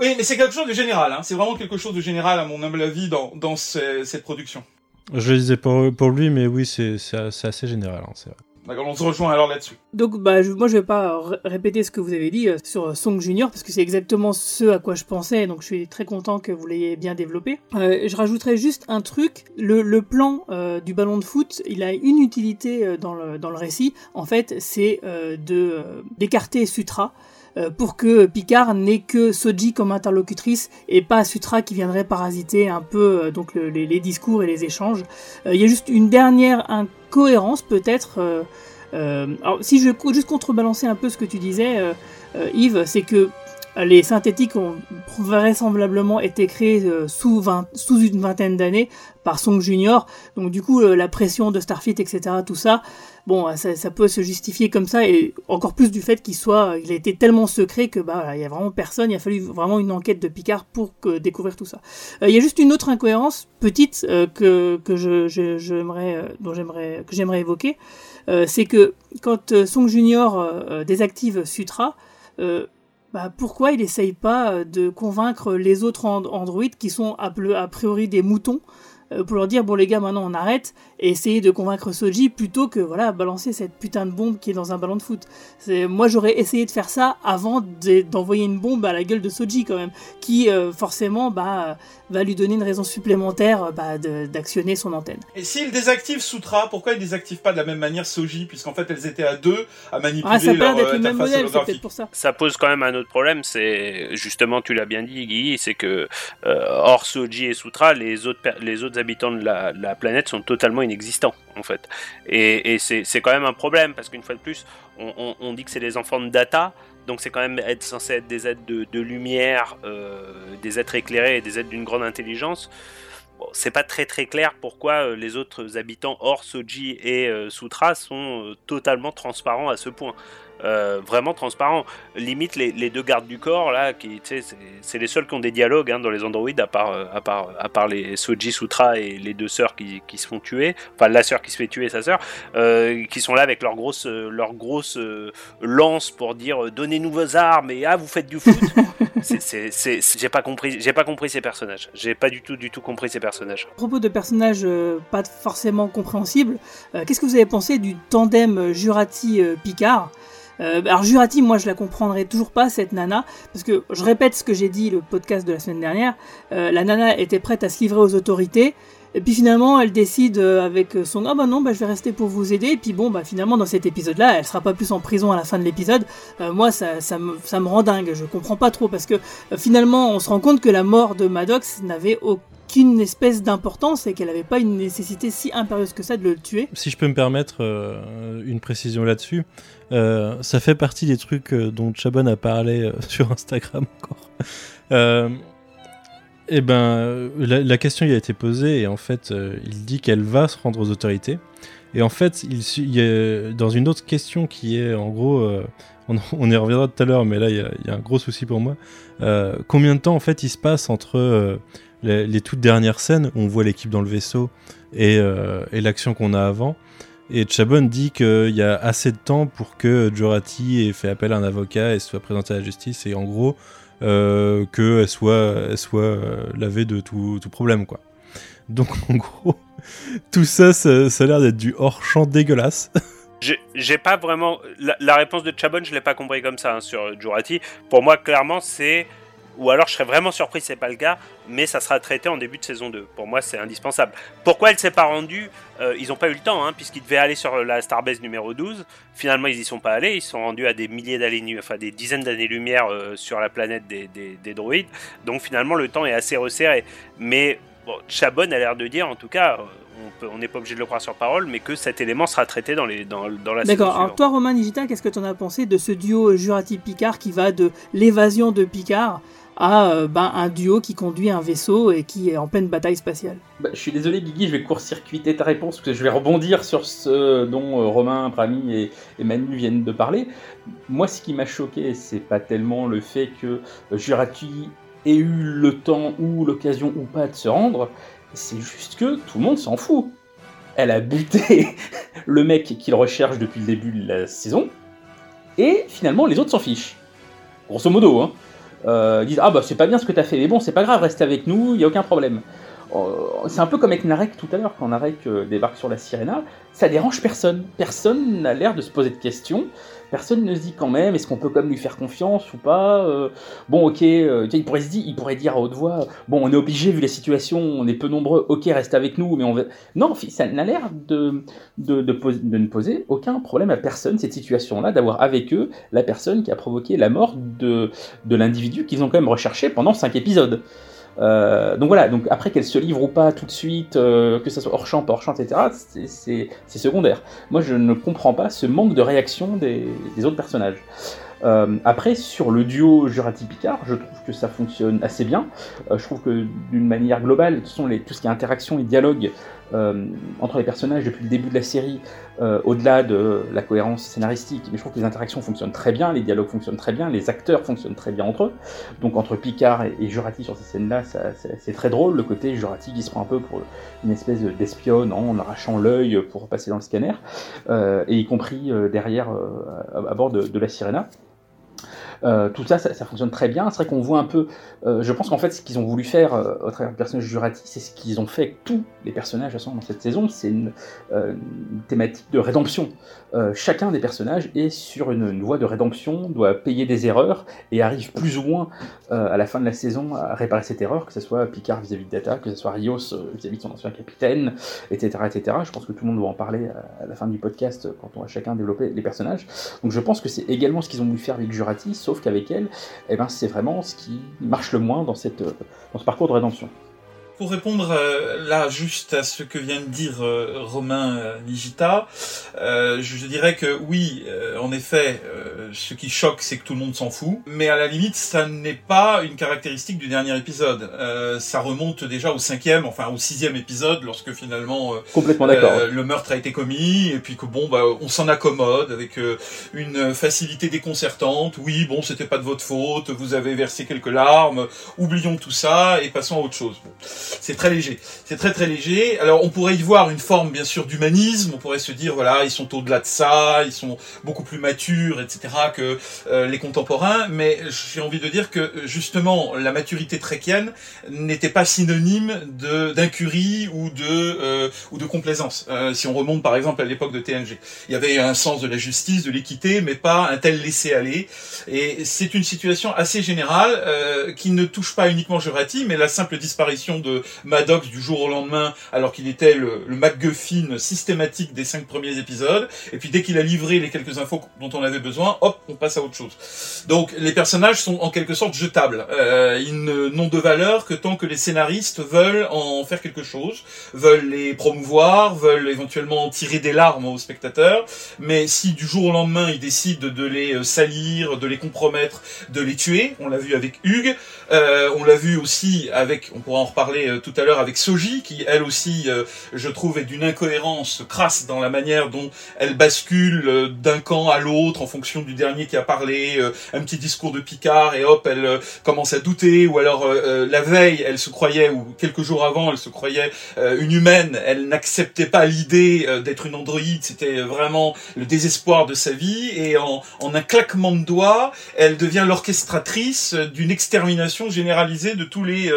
Oui, mais c'est quelque chose de général, hein. c'est vraiment quelque chose de général à mon humble avis dans, dans cette production. Je le disais pour, pour lui, mais oui, c'est assez général, hein, c'est vrai. D'accord, on se rejoint alors là-dessus. Donc, bah, je, moi, je vais pas répéter ce que vous avez dit euh, sur Song Junior parce que c'est exactement ce à quoi je pensais. Donc, je suis très content que vous l'ayez bien développé. Euh, je rajouterai juste un truc. Le, le plan euh, du ballon de foot, il a une utilité euh, dans le, dans le récit. En fait, c'est de d'écarter Sutra euh, pour que Picard n'ait que Soji comme interlocutrice et pas Sutra qui viendrait parasiter un peu euh, donc les, discours et les échanges. Euh, il y a juste une dernière incohérence peut-être alors, si je juste contrebalancer un peu ce que tu disais, Yves, c'est que les synthétiques ont vraisemblablement été créés euh, sous, sous une vingtaine d'années par Song Junior. Donc du coup, euh, la pression de Starfleet, etc., tout ça, bon, ça, ça, peut se justifier comme ça, et encore plus du fait qu'il soit, il a été tellement secret que bah, il y a vraiment personne. Il a fallu vraiment une enquête de Picard pour découvrir tout ça. Euh, il y a juste une autre incohérence petite que que je, j'aimerais, dont j'aimerais que j'aimerais évoquer, c'est que quand Song Junior désactive Sutra bah, pourquoi il essaye pas euh, de convaincre les autres androïdes qui sont a priori des moutons euh, pour leur dire bon les gars maintenant on arrête et essayer de convaincre Soji plutôt que voilà balancer cette putain de bombe qui est dans un ballon de foot. Moi j'aurais essayé de faire ça avant d'envoyer une bombe à la gueule de Soji quand même qui euh, forcément bah va lui donner une raison supplémentaire bah, d'actionner son antenne. Et s'il désactive Sutra, pourquoi il désactive pas de la même manière Soji? Puisqu'en fait elles étaient à deux à manipuler ah, ça leur le même modèle, peut-être pour ça. Ça pose quand même un autre problème, c'est justement tu l'as bien dit Guy, c'est que hors Soji et Sutra, les autres les autres habitants de la, planète sont totalement inexistants, en fait. Et, c'est quand même un problème, parce qu'une fois de plus, on, dit que c'est les enfants de data, donc c'est quand même être, censé être des êtres de, lumière, euh, des êtres éclairés et des êtres d'une grande intelligence. Bon, c'est pas très très clair pourquoi euh, les autres habitants hors Soji et euh, Sutra sont totalement transparents à ce point. Euh, vraiment transparent. Limite les, deux gardes du corps là, qui c'est les seuls qui ont des dialogues hein, dans les androïdes à part à part à part les Soji Sutra et les deux sœurs qui, qui se font tuer, enfin la sœur qui se fait tuer et sa sœur, euh, qui sont là avec leur grosse leur grosse euh, lance pour dire donnez-nous vos armes et ah vous faites du foot. j'ai pas compris j'ai pas compris ces personnages. J'ai pas du tout du tout compris ces personnages. À propos de personnages pas forcément compréhensibles, qu'est-ce que vous avez pensé du tandem Jurati Picard? Euh, alors Jurati, moi je la comprendrai toujours pas cette nana, parce que je répète ce que j'ai dit le podcast de la semaine dernière, euh, la nana était prête à se livrer aux autorités, et puis finalement elle décide euh, avec son ah bah non bah je vais rester pour vous aider, et puis bon bah finalement dans cet épisode là elle sera pas plus en prison à la fin de l'épisode, moi ça, ça, me, ça me rend dingue, je comprends pas trop, parce que finalement on se rend compte que la mort de Maddox n'avait aucun qu'une espèce d'importance et qu'elle n'avait pas une nécessité si impérieuse que ça de le tuer. Si je peux me permettre euh, une précision là-dessus, euh, ça fait partie des trucs euh, dont Chabon a parlé sur Instagram encore. Eh ben, la, question y a été posée et en fait, il dit qu'elle va se rendre aux autorités. Et en fait, il, y a, dans une autre question qui est en gros, on, y reviendra tout à l'heure, mais là il y, a un gros souci pour moi. combien de temps en fait il se passe entre les, toutes dernières scènes où on voit l'équipe dans le vaisseau et, euh, et l'action qu'on a avant. Et Chabon dit qu'il y a assez de temps pour que Jorati ait fait appel à un avocat et soit présenté à la justice et en gros euh, qu'elle soit, euh, lavée de tout, tout, problème quoi. Donc en gros, tout ça, ça, a l'air d'être du hors-champ dégueulasse. J'ai pas vraiment. La, réponse de Chabon, je l'ai pas compris comme ça hein, sur Jurati. Pour moi, clairement, c'est ou alors je serais vraiment surpris si c'est pas le cas, mais ça sera traité en début de saison 2. Pour moi, c'est indispensable. Pourquoi elle s'est pas rendue euh, Ils n'ont pas eu le temps, hein, puisqu'ils devaient aller sur la Starbase numéro 12. Finalement, ils y sont pas allés. Ils sont rendus à des milliers d'années, enfin des dizaines d'années-lumière euh, sur la planète des, des, droïdes. Donc finalement, le temps est assez resserré. Mais bon, Chabon a l'air de dire, en tout cas, euh, on n'est pas obligé de le croire sur parole, mais que cet élément sera traité dans, les, dans, dans la D'accord. Alors toi, Romain Nigita, qu'est-ce que tu en as pensé de ce duo Jurati-Picard qui va de l'évasion de Picard à euh, ben, un duo qui conduit un vaisseau et qui est en pleine bataille spatiale. Bah, je suis désolé Guigui, je vais court-circuiter ta réponse parce que je vais rebondir sur ce dont euh, Romain, Prami et, Manu viennent de parler. Moi, ce qui m'a choqué, c'est pas tellement le fait que Jurati ait eu le temps ou l'occasion ou pas de se rendre, c'est juste que tout le monde s'en fout. Elle a buté le mec qu'il recherche depuis le début de la saison, et finalement les autres s'en fichent. Grosso modo, hein euh, disent Ah bah c'est pas bien ce que t'as fait, mais bon, c'est pas grave, reste avec nous, il y a aucun problème. Euh, c'est un peu comme avec Narek tout à l'heure, quand Narek euh, débarque sur la Sirena, ça dérange personne. Personne n'a l'air de se poser de questions personne ne se dit quand même, est-ce qu'on peut comme lui faire confiance ou pas euh, Bon, ok, euh, il, pourrait se dire, il pourrait dire à haute voix, bon, on est obligé vu la situation, on est peu nombreux, ok, reste avec nous, mais on va... Non, ça n'a l'air de, ne poser aucun problème à personne, cette situation-là, d'avoir avec eux la personne qui a provoqué la mort de, de l'individu qu'ils ont quand même recherché pendant cinq épisodes. Euh, donc voilà, donc après qu'elle se livre ou pas tout de suite, euh, que ça soit hors champ, hors champ, etc., c'est secondaire. Moi je ne comprends pas ce manque de réaction des, autres personnages. Euh, après, sur le duo Jurati-Picard, je trouve que ça fonctionne assez bien. Je trouve que d'une manière globale, tout ce qui est interaction et dialogue euh, entre les personnages depuis le début de la série, au-delà de la cohérence scénaristique, mais je trouve que les interactions fonctionnent très bien, les dialogues fonctionnent très bien, les acteurs fonctionnent très bien entre eux. Donc entre Picard et, Jurati sur ces scènes-là, c'est très drôle. Le côté Jurati qui se prend un peu pour une espèce d'espionne en arrachant l'œil pour passer dans le scanner, et y compris derrière à, bord de, de la Sirena. Euh, tout ça, ça, fonctionne très bien. C'est vrai qu'on voit un peu. Euh, je pense qu'en fait, ce qu'ils ont voulu faire euh, au travers du personnage Jurati, c'est ce qu'ils ont fait tous les personnages dans cette saison. C'est une, thématique de rédemption. Chacun des personnages est sur une, voie de rédemption, doit payer des erreurs et arrive plus ou moins à la fin de la saison à réparer cette erreur, que ce soit Picard vis-à-vis de Data, que ce soit Rios vis-à-vis de son ancien capitaine, etc., etc. Je pense que tout le monde doit en parler à, la fin du podcast quand on va chacun développer les personnages. Donc je pense que c'est également ce qu'ils ont voulu faire avec Jurati, sauf qu'avec elle, eh ben, c'est vraiment ce qui marche le moins dans, cette, dans ce parcours de rédemption. Pour répondre euh, là juste à ce que vient de dire euh, Romain euh, Nigita, je dirais que oui, en effet, ce qui choque, c'est que tout le monde s'en fout, mais à la limite, ça n'est pas une caractéristique du dernier épisode. ça remonte déjà au cinquième, enfin au sixième épisode, lorsque finalement complètement d'accord, le meurtre a été commis, et puis que bon, bah, on s'en accommode avec une facilité déconcertante. Oui, bon, c'était pas de votre faute, vous avez versé quelques larmes, oublions tout ça et passons à autre chose. Bon c'est très léger. C'est très très léger. Alors on pourrait y voir une forme bien sûr d'humanisme, on pourrait se dire voilà, ils sont au-delà de ça, ils sont beaucoup plus matures, etc. que euh, les contemporains, mais j'ai envie de dire que justement la maturité tréquienne n'était pas synonyme de d'incurie ou de euh, ou de complaisance. Euh, si on remonte par exemple à l'époque de TNG, il y avait un sens de la justice, de l'équité, mais pas un tel laisser aller. Et c'est une situation assez générale qui ne touche pas uniquement Jurati, mais la simple disparition de Maddox du jour au lendemain, alors qu'il était le, MacGuffin systématique des cinq premiers épisodes. Et puis dès qu'il a livré les quelques infos dont on avait besoin, hop, on passe à autre chose. Donc les personnages sont en quelque sorte jetables. Euh, ils n'ont de valeur que tant que les scénaristes veulent en faire quelque chose, veulent les promouvoir, veulent éventuellement tirer des larmes aux spectateurs. Mais si du jour au lendemain ils décident de les euh, salir, de les compromettre, de les tuer, on l'a vu avec Hugues, euh, on l'a vu aussi avec, on pourra en reparler euh, tout à l'heure avec Soji, qui elle aussi, euh, je trouve, est d'une incohérence crasse dans la manière dont elle bascule d'un camp à l'autre en fonction du dernier qui a parlé, un petit discours de Picard et hop, elle commence à douter, ou alors la veille, elle se croyait, ou quelques jours avant, elle se croyait une humaine, elle n'acceptait pas l'idée d'être une androïde, c'était vraiment le désespoir de sa vie, et en, en un claquement de doigts, elle devient l'orchestratrice d'une extermination généralisée de tous les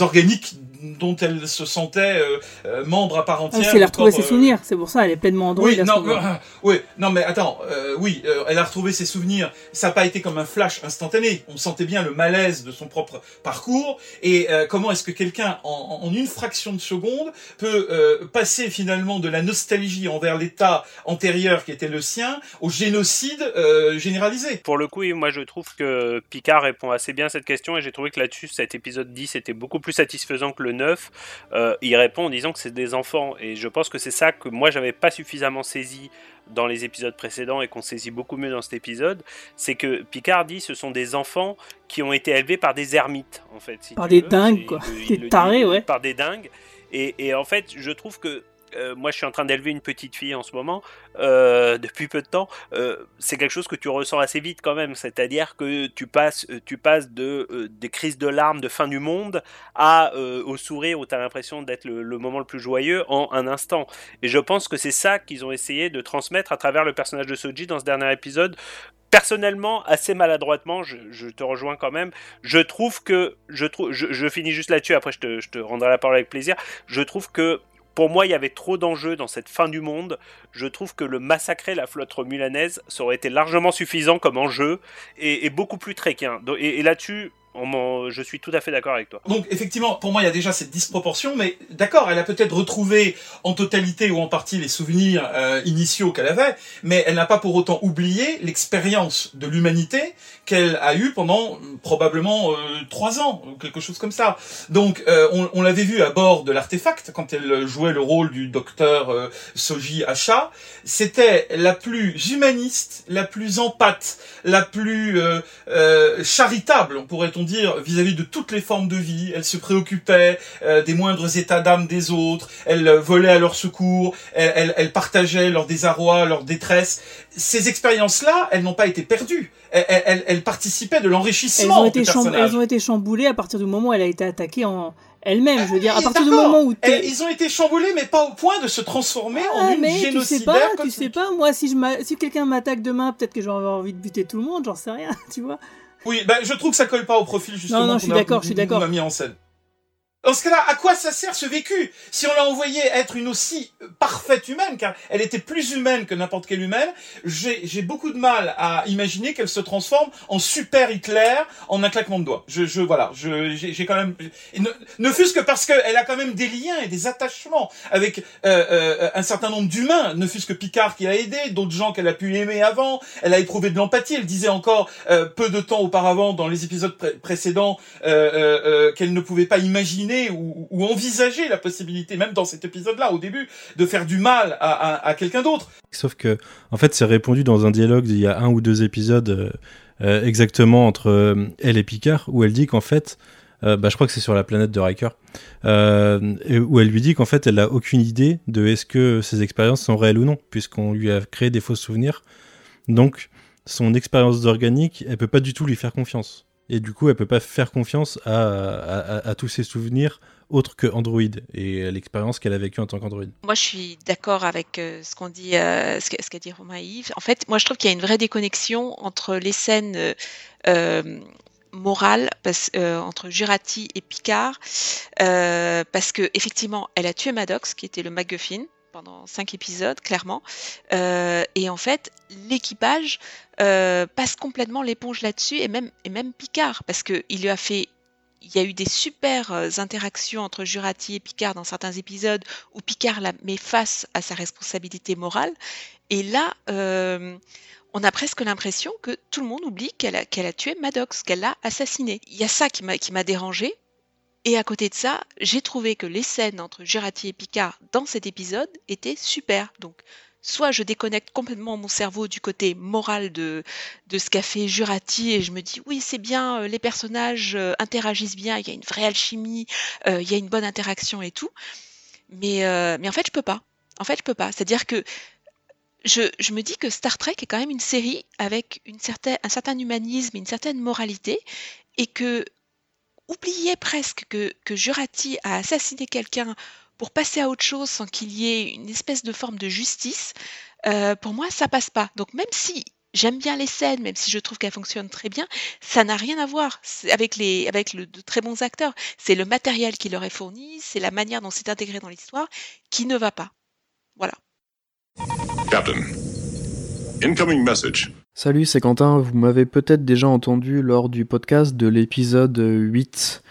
organiques dont elle se sentait euh, euh, membre à part entière. elle a retrouvé ses euh, souvenirs, c'est pour ça, elle est pleinement androïde. Oui, non, oui, non, mais attends, oui, elle a retrouvé ses souvenirs. Ça n'a pas été comme un flash instantané. On sentait bien le malaise de son propre parcours. Et comment est-ce que quelqu'un, en, en, une fraction de seconde, peut passer finalement de la nostalgie envers l'état antérieur qui était le sien au génocide généralisé? Pour le coup, moi je trouve que Picard répond assez bien à cette question et j'ai trouvé que là-dessus, cet épisode 10 était beaucoup plus satisfaisant que le 9, euh, il répond en disant que c'est des enfants. Et je pense que c'est ça que moi j'avais pas suffisamment saisi dans les épisodes précédents et qu'on saisit beaucoup mieux dans cet épisode, c'est que Picard dit ce sont des enfants qui ont été élevés par des ermites, en fait. par des dingues, quoi. des tarés, ouais. Par des dingues. Et, et, en fait, je trouve que euh, moi je suis en train d'élever une petite fille en ce moment, euh, depuis peu de temps, euh, c'est quelque chose que tu ressens assez vite quand même. C'est-à-dire que tu passes, tu passes de, des crises de larmes de fin du monde à, au sourire où tu as l'impression d'être le, moment le plus joyeux en un instant. Et je pense que c'est ça qu'ils ont essayé de transmettre à travers le personnage de Soji dans ce dernier épisode personnellement, assez maladroitement, je, te rejoins quand même. Je trouve que, je trouve, je, finis juste là-dessus. Après, je te, je te rendrai la parole avec plaisir. Je trouve que pour moi, il y avait trop d'enjeux dans cette fin du monde. Je trouve que le massacrer la flotte romulanaise, ça aurait été largement suffisant comme enjeu et, beaucoup plus tréquin. Et là-dessus, je suis tout à fait d'accord avec toi. Donc effectivement, pour moi, il y a déjà cette disproportion, mais d'accord, elle a peut-être retrouvé en totalité ou en partie les souvenirs euh, initiaux qu'elle avait, mais elle n'a pas pour autant oublié l'expérience de l'humanité qu'elle a eue pendant euh, probablement euh, trois ans, ou quelque chose comme ça. Donc on, on l'avait vu à bord de l'artefact quand elle jouait le rôle du docteur Soji Asha. C'était la plus humaniste, la plus empathe, la plus charitable, dire, vis-à-vis de toutes les formes de vie. Elle se préoccupait euh, des moindres états d'âme des autres. Elle euh, volait à leur secours. Elle, elle, partageait leur désarroi, leur détresse. Ces expériences-là, elles n'ont pas été perdues. Elles, elles, participaient de l'enrichissement elles, elles ont été chamboulées à partir du moment où elle a été attaquée en elle-même. Je veux dire, à partir du moment où ils ont été chamboulés, mais pas au point de se transformer en ah, une mais génocidaire. Tu sais pas, tu sais pas. Moi, si je si quelqu'un m'attaque demain, peut-être que j'aurais envie de buter tout le monde. J'en sais rien, tu vois. Oui, bah, je trouve que ça colle pas au profil justement. Non, non, je suis d'accord, je suis d'accord. mis en scène. Dans ce cas-là, à quoi ça sert ce vécu Si on l'a envoyée être une aussi parfaite humaine, car elle était plus humaine que n'importe quelle humaine, j'ai beaucoup de mal à imaginer qu'elle se transforme en super Hitler en un claquement de doigts. Je, je voilà, j'ai quand même ne, fût-ce que parce qu'elle a quand même des liens et des attachements avec euh, euh, un certain nombre d'humains, ne fût-ce que Picard qui a aidé, d'autres gens qu'elle a pu aimer avant. Elle a éprouvé de l'empathie. Elle disait encore euh, peu de temps auparavant dans les épisodes précédents qu'elle ne pouvait pas imaginer ou, envisager la possibilité, même dans cet épisode-là, au début, de faire du mal à, quelqu'un d'autre. Sauf que, en fait, c'est répondu dans un dialogue il y a un ou deux épisodes euh, euh, exactement entre euh, elle et Picard, où elle dit qu'en fait, bah, je crois que c'est sur la planète de Riker, où elle lui dit qu'en fait, elle n'a aucune idée de est-ce que ses expériences sont réelles ou non, puisqu'on lui a créé des faux souvenirs. Donc, son expérience d'organique, elle peut pas du tout lui faire confiance et du coup elle peut pas faire confiance à, tous ses souvenirs autres que Android et l'expérience qu'elle a vécue en tant qu'Android. Moi je suis d'accord avec euh, euh, ce qu'a dit Romain Yves. En fait, moi je trouve qu'il y a une vraie déconnexion entre les scènes euh, morales entre Jurati et Picard, parce que effectivement elle a tué Maddox qui était le MacGuffin pendant cinq épisodes, clairement. Euh, et en fait, l'équipage euh, passe complètement l'éponge là-dessus, et même, Picard, parce qu'il lui a fait. Il y a eu des super euh, interactions entre Jurati et Picard dans certains épisodes où Picard la met face à sa responsabilité morale. Et là, on a presque l'impression que tout le monde oublie qu'elle a, a tué Maddox, qu'elle l'a assassiné. Il y a ça qui m'a dérangé et à côté de ça, j'ai trouvé que les scènes entre Jurati et Picard dans cet épisode étaient super. Donc, soit je déconnecte complètement mon cerveau du côté moral de, de ce qu'a fait Jurati et je me dis oui c'est bien, euh, les personnages euh, interagissent bien, il y a une vraie alchimie, euh, il y a une bonne interaction et tout. Mais, mais en fait je peux pas. En fait je peux pas. C'est-à-dire que je, je, me dis que Star Trek est quand même une série avec une certaine, un certain humanisme une certaine moralité et que oubliait presque que, Jurati a assassiné quelqu'un pour passer à autre chose sans qu'il y ait une espèce de forme de justice, euh, pour moi, ça passe pas. Donc même si j'aime bien les scènes, même si je trouve qu'elles fonctionnent très bien, ça n'a rien à voir avec, les, avec de très bons acteurs. C'est le matériel qui leur est fourni, c'est la manière dont c'est intégré dans l'histoire qui ne va pas. Voilà. Incoming message. Salut, c'est Quentin. Vous m'avez peut-être déjà entendu lors du podcast de l'épisode 8.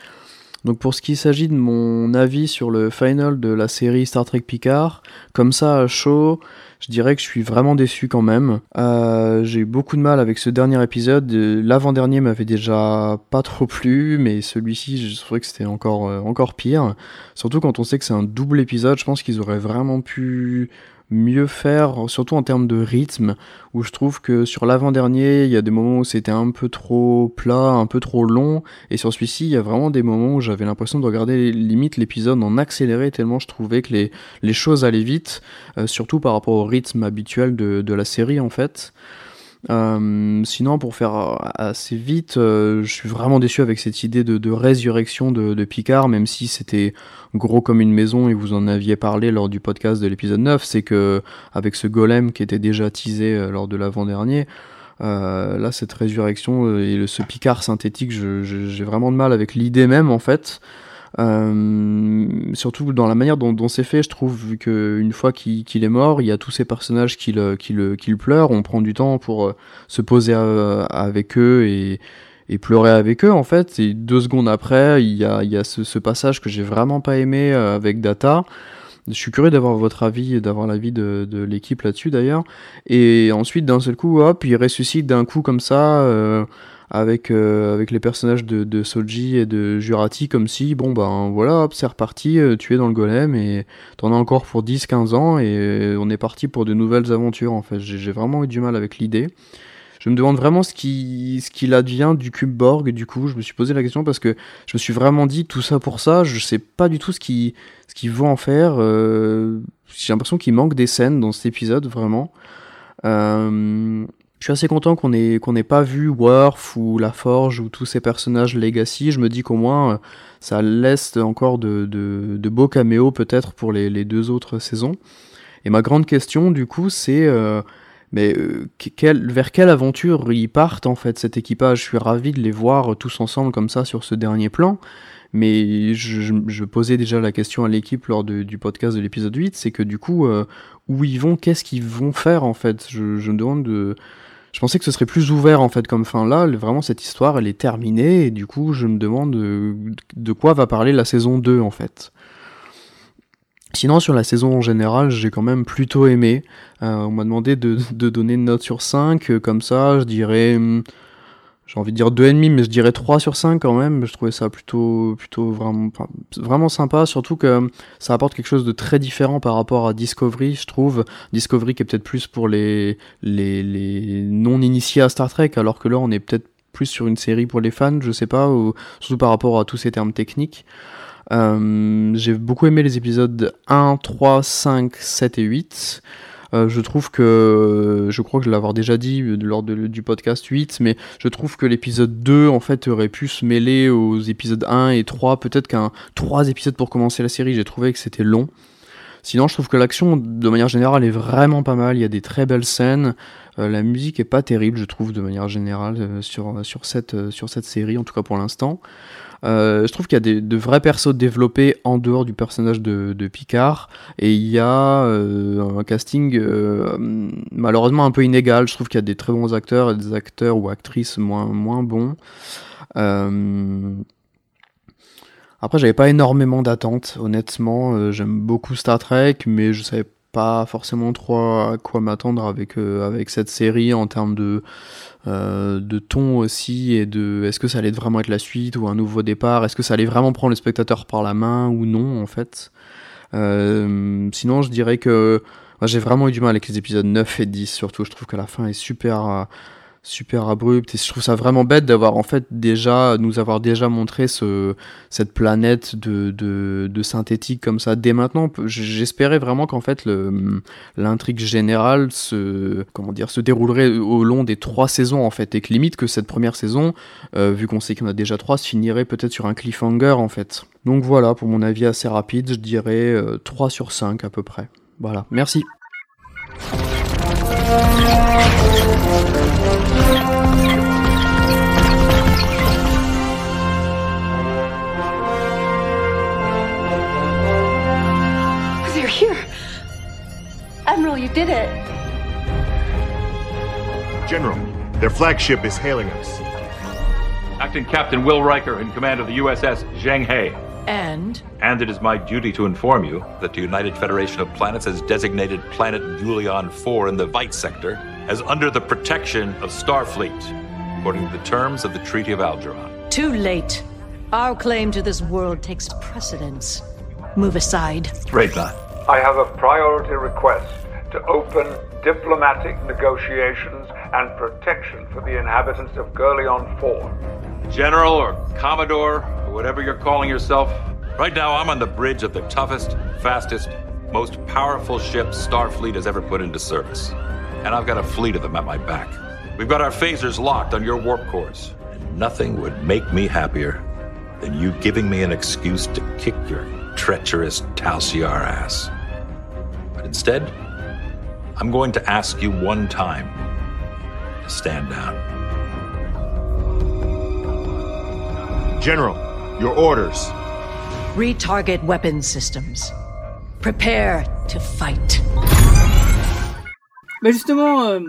Donc pour ce qui s'agit de mon avis sur le final de la série Star Trek Picard, comme ça à chaud, je dirais que je suis vraiment déçu quand même. Euh, j'ai eu beaucoup de mal avec ce dernier épisode. L'avant-dernier m'avait déjà pas trop plu, mais celui-ci, je trouvais que c'était encore, euh, encore pire. Surtout quand on sait que c'est un double épisode, je pense qu'ils auraient vraiment pu mieux faire, surtout en termes de rythme, où je trouve que sur l'avant-dernier, il y a des moments où c'était un peu trop plat, un peu trop long, et sur celui-ci, il y a vraiment des moments où j'avais l'impression de regarder limite l'épisode en accéléré, tellement je trouvais que les, choses allaient vite, euh, surtout par rapport au rythme habituel de la série en fait. Euh, sinon, pour faire assez vite, euh, je suis vraiment déçu avec cette idée de, résurrection de, Picard, même si c'était gros comme une maison et vous en aviez parlé lors du podcast de l'épisode 9, c'est que avec ce golem qui était déjà teasé euh, lors de l'avant-dernier, là, cette résurrection et ce Picard synthétique, j'ai vraiment de mal avec l'idée même en fait. Euh, surtout dans la manière dont, c'est fait, je trouve, qu'une fois qu'il est mort, il y a tous ces personnages qui le, qui, le, qui le pleurent, on prend du temps pour euh, se poser avec eux et, et pleurer avec eux en fait. Et deux secondes après, il y a, il y a ce, ce passage que j'ai vraiment pas aimé euh, avec Data. Je suis curieux d'avoir votre avis et d'avoir l'avis de, de l'équipe là-dessus d'ailleurs. Et ensuite, d'un seul coup, hop, il ressuscite d'un coup comme ça. Euh, avec, euh, avec les personnages de, de Soji et de Jurati, comme si, bon ben voilà, hop, c'est reparti, euh, tu es dans le golem et t'en as encore pour 10-15 ans et on est parti pour de nouvelles aventures en fait. J'ai vraiment eu du mal avec l'idée. Je me demande vraiment ce qui, ce qu'il advient du cube Borg, du coup, je me suis posé la question parce que je me suis vraiment dit tout ça pour ça, je sais pas du tout ce qu'ils ce qu'ils vont en faire. Euh, J'ai l'impression qu'il manque des scènes dans cet épisode, vraiment. Euh, je suis assez content qu'on ait qu'on ait pas vu Worf ou La Forge ou tous ces personnages Legacy. Je me dis qu'au moins euh, ça laisse encore de, de, de beaux caméos peut-être pour les, deux autres saisons. Et ma grande question du coup c'est euh, mais euh, vers quelle aventure ils partent en fait cet équipage? Je suis ravi de les voir tous ensemble comme ça sur ce dernier plan. Mais je, je, je posais déjà la question à l'équipe lors du podcast de l'épisode 8, c'est que du coup, euh, où ils vont, qu'est-ce qu'ils vont faire en fait? Je, je me demande de, je pensais que ce serait plus ouvert en fait comme fin là. Vraiment cette histoire elle est terminée et du coup je me demande de, de quoi va parler la saison 2 en fait. Sinon sur la saison en général j'ai quand même plutôt aimé. Euh, on m'a demandé de, de, donner une note sur 5 comme ça je dirais j'ai envie de dire 2,5 mais je dirais 3 sur 5 quand même, je trouvais ça plutôt plutôt vraiment vraiment sympa surtout que ça apporte quelque chose de très différent par rapport à Discovery, je trouve. Discovery qui est peut-être plus pour les les, les non initiés à Star Trek alors que là on est peut-être plus sur une série pour les fans, je sais pas, ou, surtout par rapport à tous ces termes techniques. Euh, j'ai beaucoup aimé les épisodes 1, 3, 5, 7 et 8. Euh, je trouve que, je crois que je l'avoir déjà dit lors de, du podcast 8, mais je trouve que l'épisode 2, en fait, aurait pu se mêler aux épisodes 1 et 3, peut-être qu'un 3 épisodes pour commencer la série, j'ai trouvé que c'était long. Sinon, je trouve que l'action, de manière générale, est vraiment pas mal. Il y a des très belles scènes. Euh, la musique est pas terrible, je trouve, de manière générale, euh, sur, sur, cette, euh, sur cette série, en tout cas pour l'instant. Euh, je trouve qu'il y a des, de vrais persos développés en dehors du personnage de, Picard et il y a euh, un casting euh, malheureusement un peu inégal. Je trouve qu'il y a des très bons acteurs et des acteurs ou actrices moins, moins bons. Après, j'avais pas énormément d'attentes, honnêtement. J'aime beaucoup Star Trek, mais je savais pas forcément trop à quoi m'attendre avec, avec cette série en termes de euh, de ton aussi et de est-ce que ça allait vraiment être la suite ou un nouveau départ? Est-ce que ça allait vraiment prendre le spectateur par la main ou non en fait? Euh, Sinon, je dirais que j'ai vraiment eu du mal avec les épisodes 9 et 10 surtout. Je trouve que la fin est super euh, super abrupte et je trouve ça vraiment bête d'avoir en fait déjà nous avoir déjà montré ce cette planète de, synthétique comme ça dès maintenant. J'espérais vraiment qu'en fait l'intrigue générale se déroulerait au long des trois saisons en fait et que limite que cette première saison euh, vu qu'on sait qu'il y en a déjà trois se finirait peut-être sur un cliffhanger en fait. Donc voilà pour mon avis assez rapide je dirais euh, 3 sur 5 à peu près. Voilà. Merci They're here. Admiral, you did it. General, their flagship is hailing us. Acting Captain Will Riker in command of the USS Zheng He. And? And it is my duty to inform you that the United Federation of Planets has designated planet Julian 4 in the Vite sector as under the protection of Starfleet, according to the terms of the Treaty of Algeron. Too late. Our claim to this world takes precedence. Move aside. Raidla. I have a priority request to open diplomatic negotiations and protection for the inhabitants of Gurleon 4. General or Commodore, or whatever you're calling yourself, right now I'm on the bridge of the toughest, fastest, most powerful ship Starfleet has ever put into service. And I've got a fleet of them at my back. We've got our phasers locked on your warp cores. And nothing would make me happier than you giving me an excuse to kick your treacherous Talciar ass. But instead, I'm going to ask you one time to stand down. General, your orders. Retarget weapon systems. Prepare to fight. Bah justement, euh,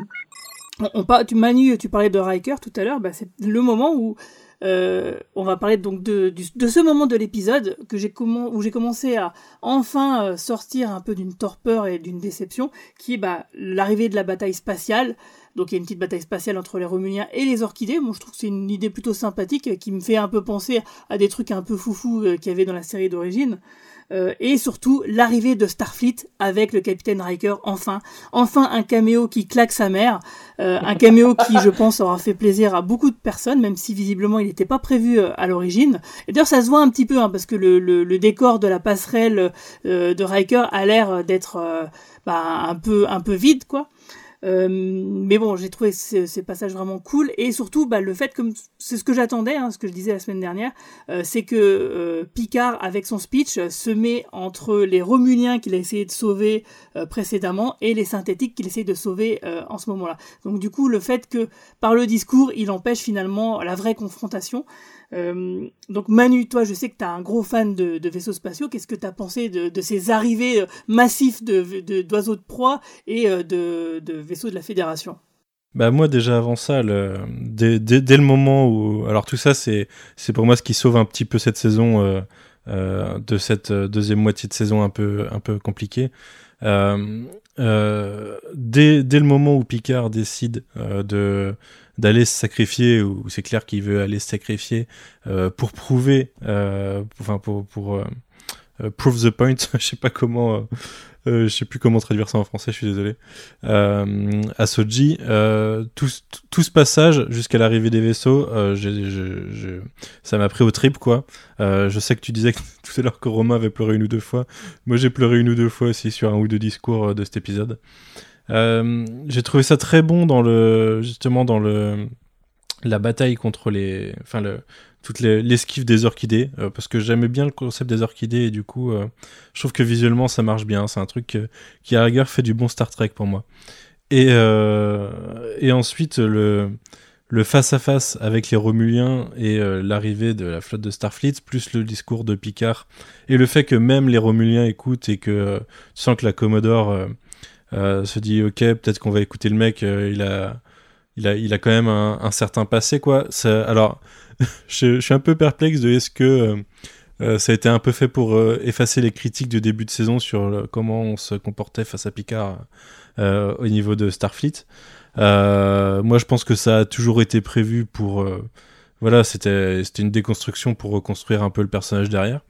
on, tu tu parlais de Riker tout à l'heure, bah, c'est le moment où euh, on va parler donc de, ce moment de l'épisode que j'ai où j'ai commencé à enfin euh, sortir un peu d'une torpeur et d'une déception, qui est bah, l'arrivée de la bataille spatiale. Donc il y a une petite bataille spatiale entre les Romuliens et les Orchidées. Je trouve que c'est une idée plutôt sympathique qui me fait un peu penser à des trucs un peu foufou qu'il y avait dans la série d'origine. Euh, et surtout l'arrivée de Starfleet avec le capitaine Riker enfin. Enfin un caméo qui claque sa mère. Euh, un caméo qui je pense aura fait plaisir à beaucoup de personnes même si visiblement il n'était pas prévu euh, à l'origine. Et d'ailleurs ça se voit un petit peu hein, parce que le, le, le, décor de la passerelle de Riker a l'air d'être bah, un peu un peu vide quoi euh, mais bon, j'ai trouvé ces, passages vraiment cool. Et surtout bah, le fait, comme c'est ce que j'attendais, hein, ce que je disais la semaine dernière, euh, c'est que euh, Picard avec son speech se met entre les Romuliens qu'il a essayé de sauver précédemment et les synthétiques qu'il essaye de sauver en ce moment-là. Donc du coup, le fait que par le discours, il empêche finalement la vraie confrontation. Euh, donc Manu, toi, je sais que tu es un gros fan de, vaisseaux spatiaux. Qu'est-ce que tu as pensé de, ces arrivées euh, massives d'oiseaux de, proie et euh, de, vaisseaux de la Fédération? Bah moi déjà avant ça, dès, le moment où... Alors tout ça, c'est pour moi ce qui sauve un petit peu cette saison, euh, euh, de cette deuxième moitié de saison un peu, un peu compliquée. Euh, dès, dès le moment où Picard décide de d'aller se sacrifier, ou c'est clair qu'il veut aller se sacrifier euh, pour prouver, euh, enfin pour, pour euh, euh prove the point, je sais pas comment, euh, euh, je sais plus comment traduire ça en français, je suis désolé, à Soji, tout, tout ce passage jusqu'à l'arrivée des vaisseaux, ça m'a pris au trip quoi. je sais que tu disais tout à l'heure que Romain avait pleuré une ou deux fois, moi j'ai pleuré une ou deux fois aussi sur un ou deux discours de cet épisode. Euh, j'ai trouvé ça très bon dans le justement dans le la bataille contre les enfin le toute l'esquive des orchidées euh, parce que j'aimais bien le concept des orchidées et du coup euh, je trouve que visuellement ça marche bien. C'est un truc qui à rigueur fait du bon Star Trek pour moi. Et et ensuite le le face à face avec les Romuliens et l'arrivée de la flotte de Starfleet plus le discours de Picard et le fait que même les Romuliens écoutent et que tu sens que la Commodore euh, se dit ok peut-être qu'on va écouter le mec euh, il a il a il a quand même un, certain passé quoi. Alors je, suis un peu perplexe de est-ce que euh, ça a été un peu fait pour effacer les critiques de début de saison sur comment on se comportait face à Picard au niveau de Starfleet moi je pense que ça a toujours été prévu pour voilà c'était une déconstruction pour reconstruire un peu le personnage derrière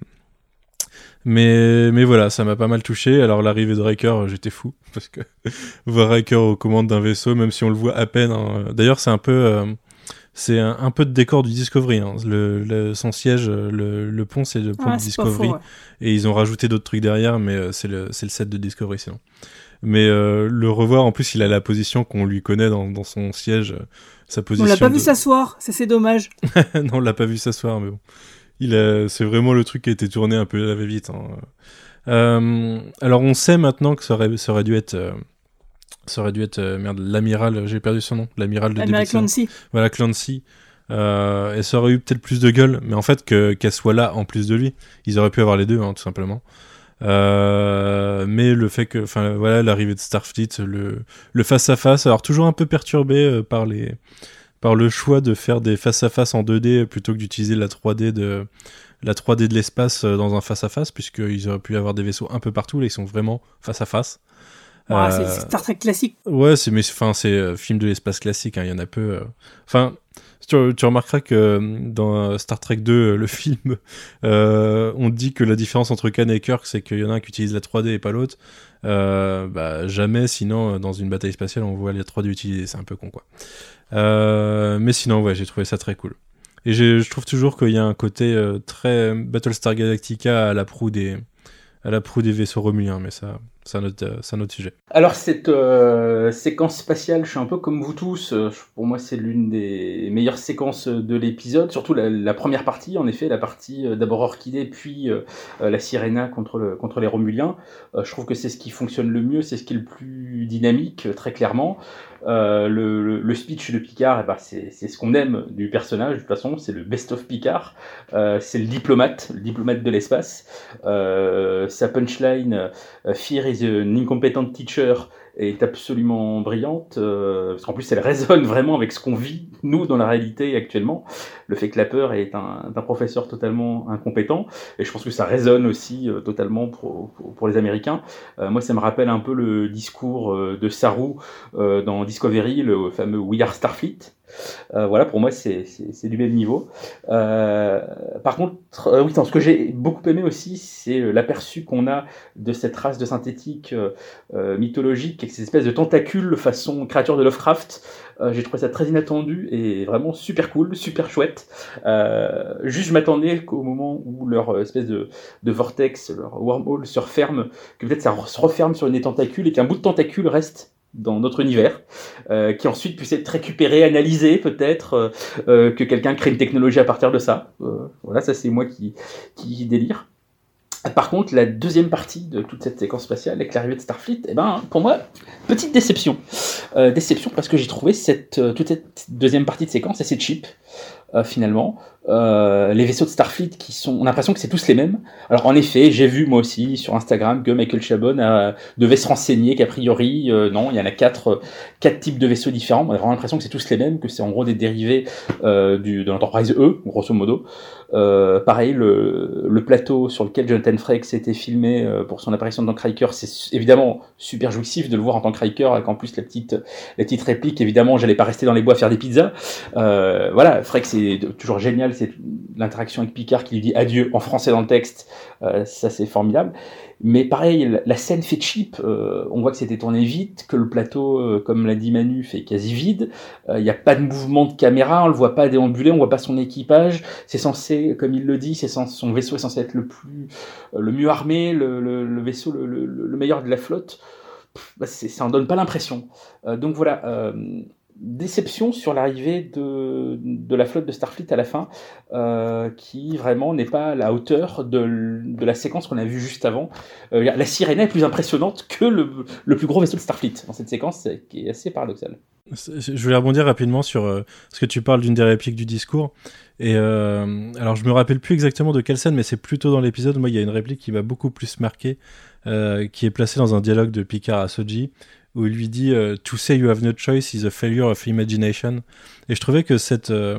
mais, mais voilà, ça m'a pas mal touché. Alors l'arrivée de Riker, euh, j'étais fou parce que voir Riker aux commandes d'un vaisseau, même si on le voit à peine. Hein. D'ailleurs, c'est un peu, euh, c'est un, peu de décor du Discovery. Hein. Le, son siège, euh, le, le pont, c'est le pont du Discovery, et ils ont rajouté d'autres trucs derrière, mais c'est le, c'est le set de Discovery sinon. Mais le revoir, en plus, il a la position qu'on lui connaît dans, dans son siège. Sa position on l'a pas vu s'asseoir, ça c'est dommage. non, on l'a pas vu s'asseoir, mais bon il c'est vraiment le truc qui a été tourné un peu à la va-vite. Hein. Euh, alors on sait maintenant que ça aurait, ça aurait dû être, euh, ça aurait dû être euh, merde, l'amiral, j'ai perdu son nom, l'amiral de L'amiral Clancy. Voilà Clancy. et ça aurait eu peut-être plus de gueule, mais en fait que qu'elle soit là en plus de lui, ils auraient pu avoir les deux, hein, tout simplement. mais le fait que, enfin voilà, l'arrivée de Starfleet, le le face à face, alors toujours un peu perturbé par les par le choix de faire des face-à-face en 2D plutôt que d'utiliser la 3D de la 3D de l'espace euh, dans un face-à-face, puisqu'ils auraient pu avoir des vaisseaux un peu partout, là ils sont vraiment face-à-face. C'est euh, Star Trek classique. Ouais, c'est mais enfin c'est euh, film de l'espace classique. Hein, il y en a peu. Enfin, tu, remarqueras que dans Star Trek 2, le film, on dit que la différence entre Khan et Kirk, c'est qu'il y en a un qui utilise la 3D et pas l'autre. bah jamais, sinon dans une bataille spatiale, on voit la 3D utiliser. C'est un peu con quoi. Euh, mais sinon, ouais, j'ai trouvé ça très cool. Et je trouve toujours qu'il y a un côté euh, très Battlestar Galactica à la proue des, à la proue des vaisseaux romuliens, mais ça, c'est un, autre sujet. Alors cette euh, séquence spatiale, je suis un peu comme vous tous, pour moi c'est l'une des meilleures séquences de l'épisode, surtout la, première partie, en effet, la partie d'abord Orchidée, puis la Sirena contre, contre les Romuliens. je trouve que c'est ce qui fonctionne le mieux, c'est ce qui est le plus dynamique, très clairement. Euh, le, le, speech de Picard, eh ben, c'est ce qu'on aime du personnage, de toute façon, c'est le best of Picard, euh, c'est le diplomate, le diplomate de l'espace. Euh, sa punchline, Fear is an incompetent teacher, est absolument brillante, euh, parce qu'en plus elle résonne vraiment avec ce qu'on vit, nous, dans la réalité actuellement. Le fait que la peur est un, un professeur totalement incompétent, et je pense que ça résonne aussi euh, totalement pour, pour, pour, les Américains. Euh, moi, ça me rappelle un peu le discours euh, de Saru dans Discovery, le fameux We Are Starfleet, euh, voilà, pour moi, c'est du même niveau. Euh, par contre, euh, oui, ce que j'ai beaucoup aimé aussi, c'est l'aperçu qu'on a de cette race de synthétique mythologique, avec ces espèces de tentacules façon créature de Lovecraft. j'ai trouvé ça très inattendu et vraiment super cool, super chouette. juste, je m'attendais qu'au moment où leur espèce de, vortex, leur wormhole se referme, que peut-être ça se referme sur une des tentacules et qu'un bout de tentacule reste dans notre univers, euh, qui ensuite puisse être récupéré, analysé peut-être, euh, euh, que quelqu'un crée une technologie à partir de ça. voilà, ça c'est moi qui, délire. Par contre, la deuxième partie de toute cette séquence spatiale, avec l'arrivée de Starfleet, eh ben, pour moi, petite déception. déception parce que j'ai trouvé cette, toute cette deuxième partie de séquence assez cheap. Euh, finalement. Euh, les vaisseaux de Starfleet qui sont, on a l'impression que c'est tous les mêmes. Alors en effet, j'ai vu moi aussi sur Instagram que Michael Chabon a, devait se renseigner qu'a priori, euh, non, il y en a quatre, quatre types de vaisseaux différents. On a vraiment l'impression que c'est tous les mêmes, que c'est en gros des dérivés du, de l'Enterprise E, grosso modo. Pareil, le, plateau sur lequel Jonathan Frakes était filmé pour son apparition dans Riker, c'est évidemment super jouissif de le voir en tant que Riker, avec en plus la petite, la petite réplique. Évidemment, j'allais pas rester dans les bois faire des pizzas. voilà, Frakes c'est toujours génial, c'est l'interaction avec Picard qui lui dit adieu en français dans le texte, euh, ça c'est formidable. Mais pareil, la, scène fait cheap, euh, on voit que c'était tourné vite, que le plateau, euh, comme l'a dit Manu, fait quasi vide, il n'y a pas de mouvement de caméra, on le voit pas déambuler, on voit pas son équipage, c'est censé, comme il le dit, c'est son vaisseau est censé être le plus, le mieux armé, le, vaisseau le, meilleur de la flotte. Bah, ça en donne pas l'impression. donc voilà, déception sur l'arrivée de, la flotte de Starfleet à la fin, euh, qui vraiment n'est pas à la hauteur de, la séquence qu'on a vue juste avant. Euh, la Sirena est plus impressionnante que le, plus gros vaisseau de Starfleet dans cette séquence, qui est assez paradoxale. Je voulais rebondir rapidement sur euh, ce que tu parles d'une des répliques du discours. Et alors, je me rappelle plus exactement de quelle scène, mais c'est plutôt dans l'épisode. Moi, il y a une réplique qui m'a beaucoup plus marqué, qui est placée dans un dialogue de Picard à Soji, où il lui dit euh, To say you have no choice is a failure of imagination. Et je trouvais que cette, euh,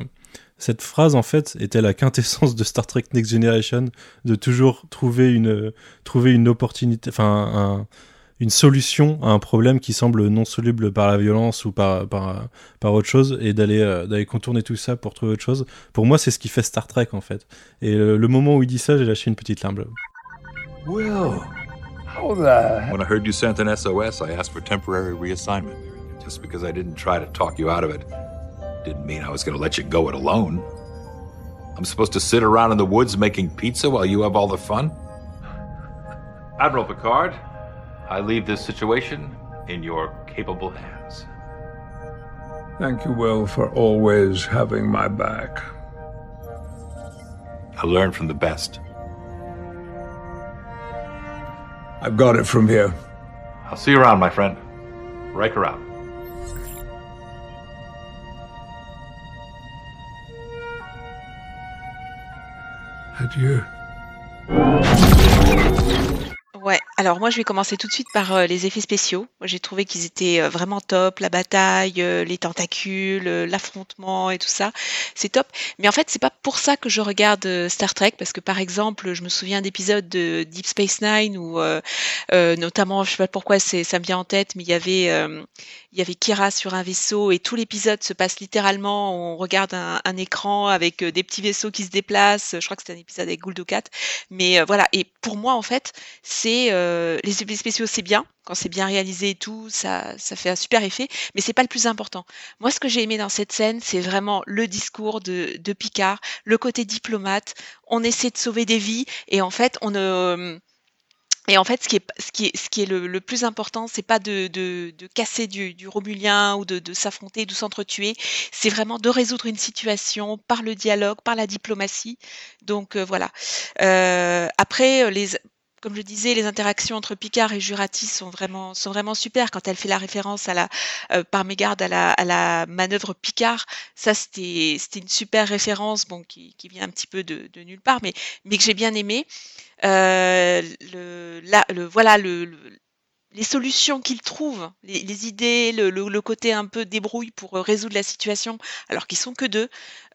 cette phrase, en fait, était la quintessence de Star Trek Next Generation, de toujours trouver une, trouver une opportunité, enfin, une solution à un problème qui semble non soluble par la violence ou par, par, par autre chose, et d'aller euh, d'aller contourner tout ça pour trouver autre chose. Pour moi, c'est ce qui fait Star Trek, en fait. Et le, moment où il dit ça, j'ai lâché une petite larme. When I heard you sent an SOS, I asked for temporary reassignment. Just because I didn't try to talk you out of it didn't mean I was going to let you go it alone. I'm supposed to sit around in the woods making pizza while you have all the fun? Admiral Picard, I leave this situation in your capable hands. Thank you, Will, for always having my back. I learned from the best. I've got it from here. I'll see you around, my friend. Riker out. Adieu. Ouais, alors moi je vais commencer tout de suite par euh, les effets spéciaux. J'ai trouvé qu'ils étaient euh, vraiment top, la bataille, euh, les tentacules, l'affrontement et tout ça, c'est top. Mais en fait, c'est pas pour ça que je regarde Star Trek, parce que par exemple, je me souviens d'épisodes de Deep Space Nine où, notamment, je sais pas pourquoi c'est, ça me vient en tête, mais il y avait, il y avait Kira sur un vaisseau et tout l'épisode se passe littéralement. On regarde un, écran avec des petits vaisseaux qui se déplacent. Je crois que c'était un épisode avec Gouldokat. Mais voilà. Et pour moi, en fait, c'est euh, les effets spéciaux, c'est bien. Quand c'est bien réalisé et tout, ça, ça fait un super effet. Mais c'est pas le plus important. Moi, ce que j'ai aimé dans cette scène, c'est vraiment le discours de, Picard, le côté diplomate. On essaie de sauver des vies et en fait, on et en fait, ce qui est, ce qui est, ce qui est le, plus important, c'est pas de, de, casser du, du romulien ou de, de s'affronter, de s'entretuer. C'est vraiment de résoudre une situation par le dialogue, par la diplomatie. Donc euh, voilà. Euh, après, les, comme je disais, les interactions entre Picard et Jurati sont vraiment sont super. Quand elle fait la référence à la euh, par mégarde à la, à manœuvre Picard, ça c'était une super référence, bon qui, vient un petit peu de, nulle part, mais que j'ai bien aimé. Euh, le voilà le, les solutions qu'ils trouvent, les, idées, le, le, côté un peu débrouille pour euh, résoudre la situation, alors qu'ils sont que deux,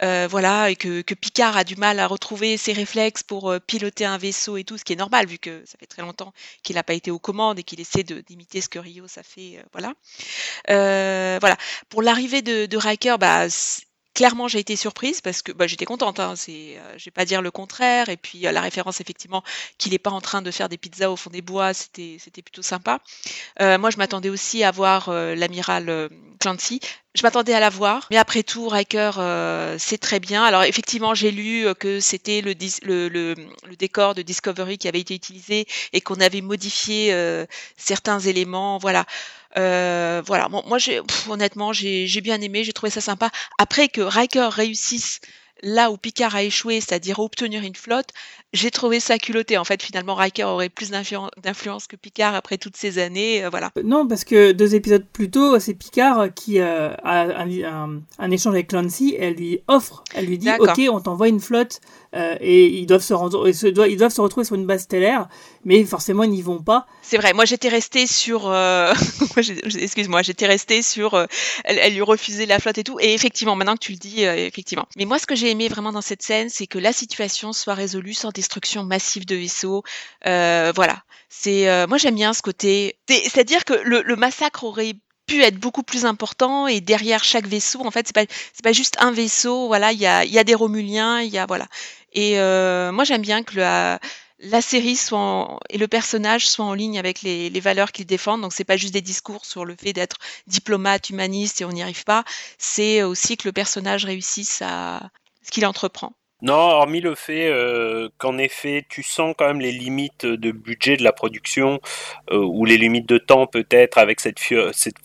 euh, voilà, et que, que, Picard a du mal à retrouver ses réflexes pour euh, piloter un vaisseau et tout, ce qui est normal vu que ça fait très longtemps qu'il n'a pas été aux commandes et qu'il essaie d'imiter ce que Rio ça fait, voilà. voilà. Pour l'arrivée de, de Riker, bah, clairement j'ai été surprise parce que bah, j'étais contente hein, c'est euh, je vais pas dire le contraire. Et puis euh, la référence effectivement qu'il n'est pas en train de faire des pizzas au fond des bois c'était plutôt sympa. Euh, moi je m'attendais aussi à voir l'amiral Clancy je m'attendais à la voir, mais après tout, Riker, c'est très bien. Alors effectivement, j'ai lu que c'était le, le, le, le, décor de Discovery qui avait été utilisé et qu'on avait modifié certains éléments. Voilà. Euh, voilà, moi j'ai honnêtement j'ai bien aimé, j'ai trouvé ça sympa. Après que Riker réussisse là où Picard a échoué, c'est-à-dire obtenir une flotte, j'ai trouvé ça culotté. En fait, finalement, Riker aurait plus d'influence que Picard après toutes ces années. Euh, voilà. Non, parce que deux épisodes plus tôt, c'est Picard qui euh, a un, échange avec Clancy. Elle lui offre, elle lui dit Ok, on t'envoie une flotte euh, et ils doivent, se retrouver sur une base stellaire, mais forcément, ils n'y vont pas. C'est vrai, moi j'étais resté sur. Excuse-moi, j'étais resté sur. Elle, elle, lui refusait la flotte et tout. Et effectivement, maintenant que tu le dis, effectivement. Mais moi, ce que j'ai aimé vraiment dans cette scène, c'est que la situation soit résolue sans destruction massive de vaisseaux. Euh, voilà. C'est euh, moi j'aime bien ce côté. C'est-à-dire que le, massacre aurait pu être beaucoup plus important et derrière chaque vaisseau, en fait, c'est pas c'est pas juste un vaisseau. Voilà, il y a y a des Romuliens, il y a voilà. Et euh, moi j'aime bien que la la série soit et le personnage soit en ligne avec les, les valeurs qu'ils défendent. Donc c'est pas juste des discours sur le fait d'être diplomate, humaniste et on n'y arrive pas. C'est aussi que le personnage réussisse à ce qu'il entreprend. Non, hormis le fait euh, qu'en effet, tu sens quand même les limites de budget de la production euh, ou les limites de temps peut-être avec cette cette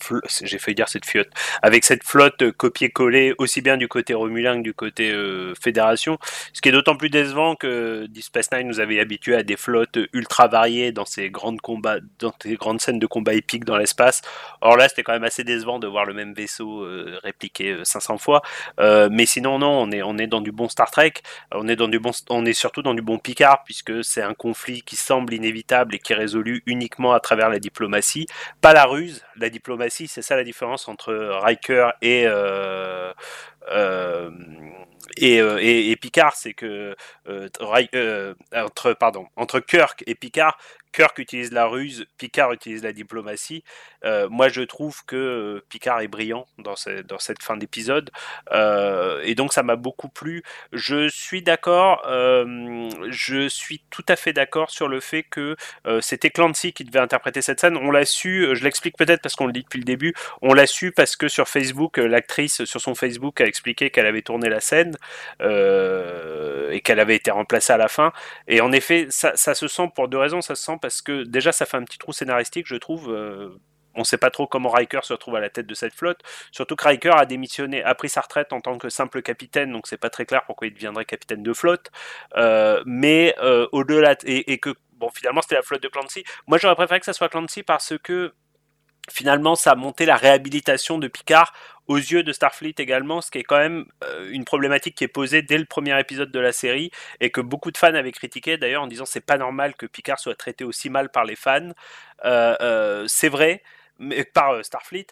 j'ai failli dire cette fiotte, avec cette flotte copier-coller aussi bien du côté Romulin que du côté euh, Fédération. Ce qui est d'autant plus décevant que Deep Space nous avait habitués à des flottes ultra variées dans ces grandes combats, dans ces grandes scènes de combat épiques dans l'espace. Or là, c'était quand même assez décevant de voir le même vaisseau répliqué 500 fois. mais sinon, non, on est dans du bon Star Trek on est dans du bon, on est surtout dans du bon Picard puisque c'est un conflit qui semble inévitable et qui est résolu uniquement à travers la diplomatie, pas la ruse. La diplomatie, c'est ça la différence entre Riker et euh, euh, euh, et, Picard, c'est que entre pardon entre Kirk et Picard, Kirk utilise la ruse, Picard utilise la diplomatie. Euh, moi, je trouve que euh, Picard est brillant dans, cette fin d'épisode. Euh, et donc, ça m'a beaucoup plu. Je suis d'accord, je suis tout à fait d'accord sur le fait que c'était Clancy qui devait interpréter cette scène. On l'a su, je l'explique peut-être parce qu'on le dit depuis le début, on l'a su parce que sur Facebook, l'actrice, sur son Facebook, a expliqué qu'elle avait tourné la scène et qu'elle avait été remplacée à la fin. Et en effet, ça, se sent pour deux raisons. Ça se sent parce que déjà ça fait un petit trou scénaristique, je trouve. Euh, on ne sait pas trop comment Riker se retrouve à la tête de cette flotte. Surtout que Riker a démissionné, a pris sa retraite en tant que simple capitaine, donc c'est pas très clair pourquoi il deviendrait capitaine de flotte. Euh, mais euh, au-delà et, que bon finalement c'était la flotte de Clancy. Moi j'aurais préféré que ça soit Clancy parce que finalement ça a monté la réhabilitation de Picard aux yeux de Starfleet également, ce qui est quand même euh, une problématique qui est posée dès le premier épisode de la série et que beaucoup de fans avaient critiqué d'ailleurs en disant c'est pas normal que Picard soit traité aussi mal par les fans. Euh, euh, c'est vrai, mais, par Starfleet,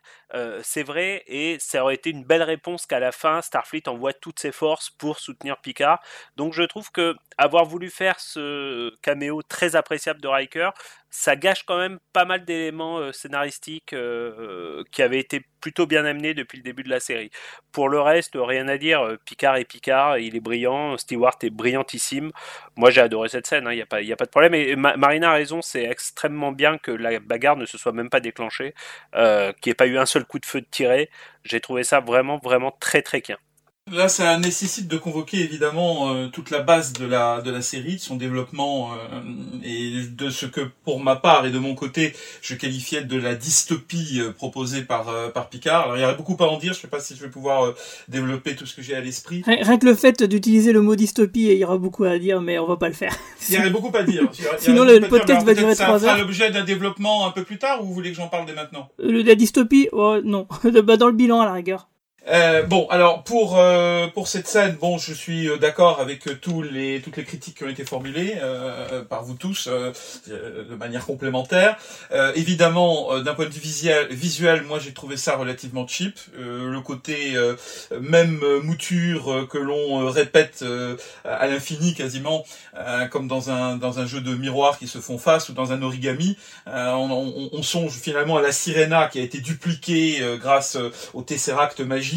c'est vrai, et ça aurait été une belle réponse qu'à la fin, Starfleet envoie toutes ses forces pour soutenir Picard. Donc je trouve que avoir voulu faire ce caméo très appréciable de Riker, ça gâche quand même pas mal d'éléments euh, scénaristiques euh, euh, qui avaient été plutôt bien amenés depuis le début de la série. Pour le reste, rien à dire. Picard est Picard, il est brillant. Stewart est brillantissime. Moi, j'ai adoré cette scène, il hein, n'y a, a pas de problème. Et Marina a raison, c'est extrêmement bien que la bagarre ne se soit même pas déclenchée, qu'il n'y ait pas eu un seul coup de feu de tiré. J'ai trouvé ça vraiment, vraiment très, très bien. Là, ça nécessite de convoquer évidemment euh, toute la base de la de la série, de son développement euh, et de ce que, pour ma part et de mon côté, je qualifiais de la dystopie euh, proposée par par Picard. Alors, il y aurait beaucoup à en dire. Je sais pas si je vais pouvoir développer tout ce que j'ai à l'esprit. Rien que le fait d'utiliser le mot dystopie, il y aura beaucoup à dire, mais on va pas le faire. Il y aurait beaucoup à dire. Sinon, le, podcast va durer trois heures. Ça sera l'objet d'un développement un peu plus tard, ou vous voulez que j'en parle dès maintenant? La dystopie, oh, non, bah, dans le bilan à la rigueur. Euh, bon, alors pour euh, pour cette scène, bon, je suis euh, d'accord avec euh, tous les toutes les critiques qui ont été formulées euh, par vous tous euh, de manière complémentaire. évidemment, d'un point de vue visuel, visuel, moi j'ai trouvé ça relativement cheap. le côté même mouture que l'on répète à l'infini quasiment, comme dans un dans un jeu de miroir qui se font face ou dans un origami, on, on, on, songe finalement à la sirena qui a été dupliquée grâce au tesseract magique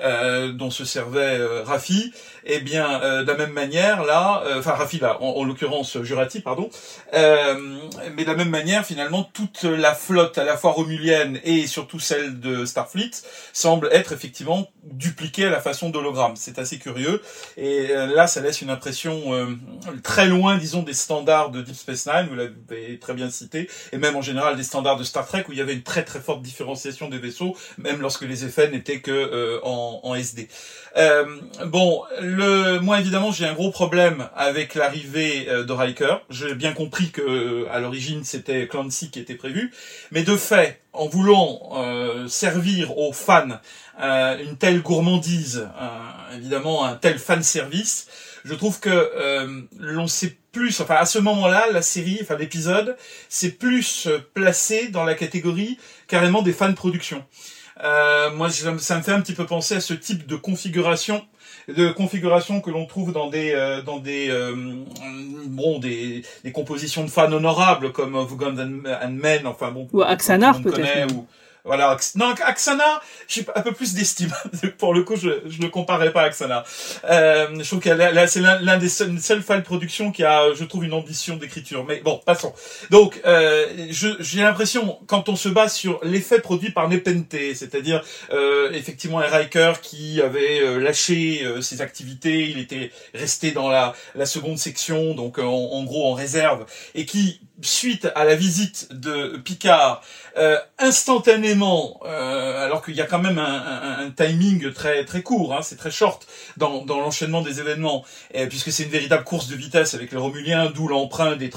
euh, dont se servait euh, Rafi, eh bien euh, de la même manière là, enfin Rafi là, en, l'occurrence Jurati pardon, mais de la même manière finalement toute la flotte à la fois romulienne et surtout celle de Starfleet semble être effectivement dupliquée à la façon d'hologramme. C'est assez curieux et là ça laisse une impression très loin disons des standards de Deep Space Nine, vous l'avez très bien cité, et même en général des standards de Star Trek où il y avait une très très forte différenciation des vaisseaux, même lorsque les effets n'étaient que euh, en, SD. Euh, bon, le, moi évidemment j'ai un gros problème avec l'arrivée euh, de Riker. J'ai bien compris que à l'origine c'était Clancy qui était prévu, mais de fait, en voulant servir aux fans une telle gourmandise, évidemment un tel fan service, je trouve que l'on sait plus, enfin à ce moment-là, la série, enfin l'épisode, c'est plus placé dans la catégorie carrément des fans production. Euh, moi, ça me fait un petit peu penser à ce type de configuration de configuration que l'on trouve dans des euh, dans des euh, bon des, des compositions de fans honorables comme Vugand and Men enfin bon ou Axanar peut-être voilà, non, Axana, j'ai un peu plus d'estime. Pour le coup, je, je ne comparerai pas à Axana. Euh, je trouve que là, c'est l'un des seuls, seules de production qui a, je trouve, une ambition d'écriture. Mais bon, passons. Donc, euh, j'ai l'impression, quand on se base sur l'effet produit par Nepente, c'est-à-dire euh, effectivement un Riker qui avait euh, lâché euh, ses activités, il était resté dans la, la seconde section, donc en, en gros en réserve, et qui suite à la visite de Picard, euh, instantanément, euh, alors qu'il y a quand même un, timing très très court, hein, c'est très short dans, l'enchaînement des événements, puisque c'est une véritable course de vitesse avec les Romuliens, d'où l'emprunt des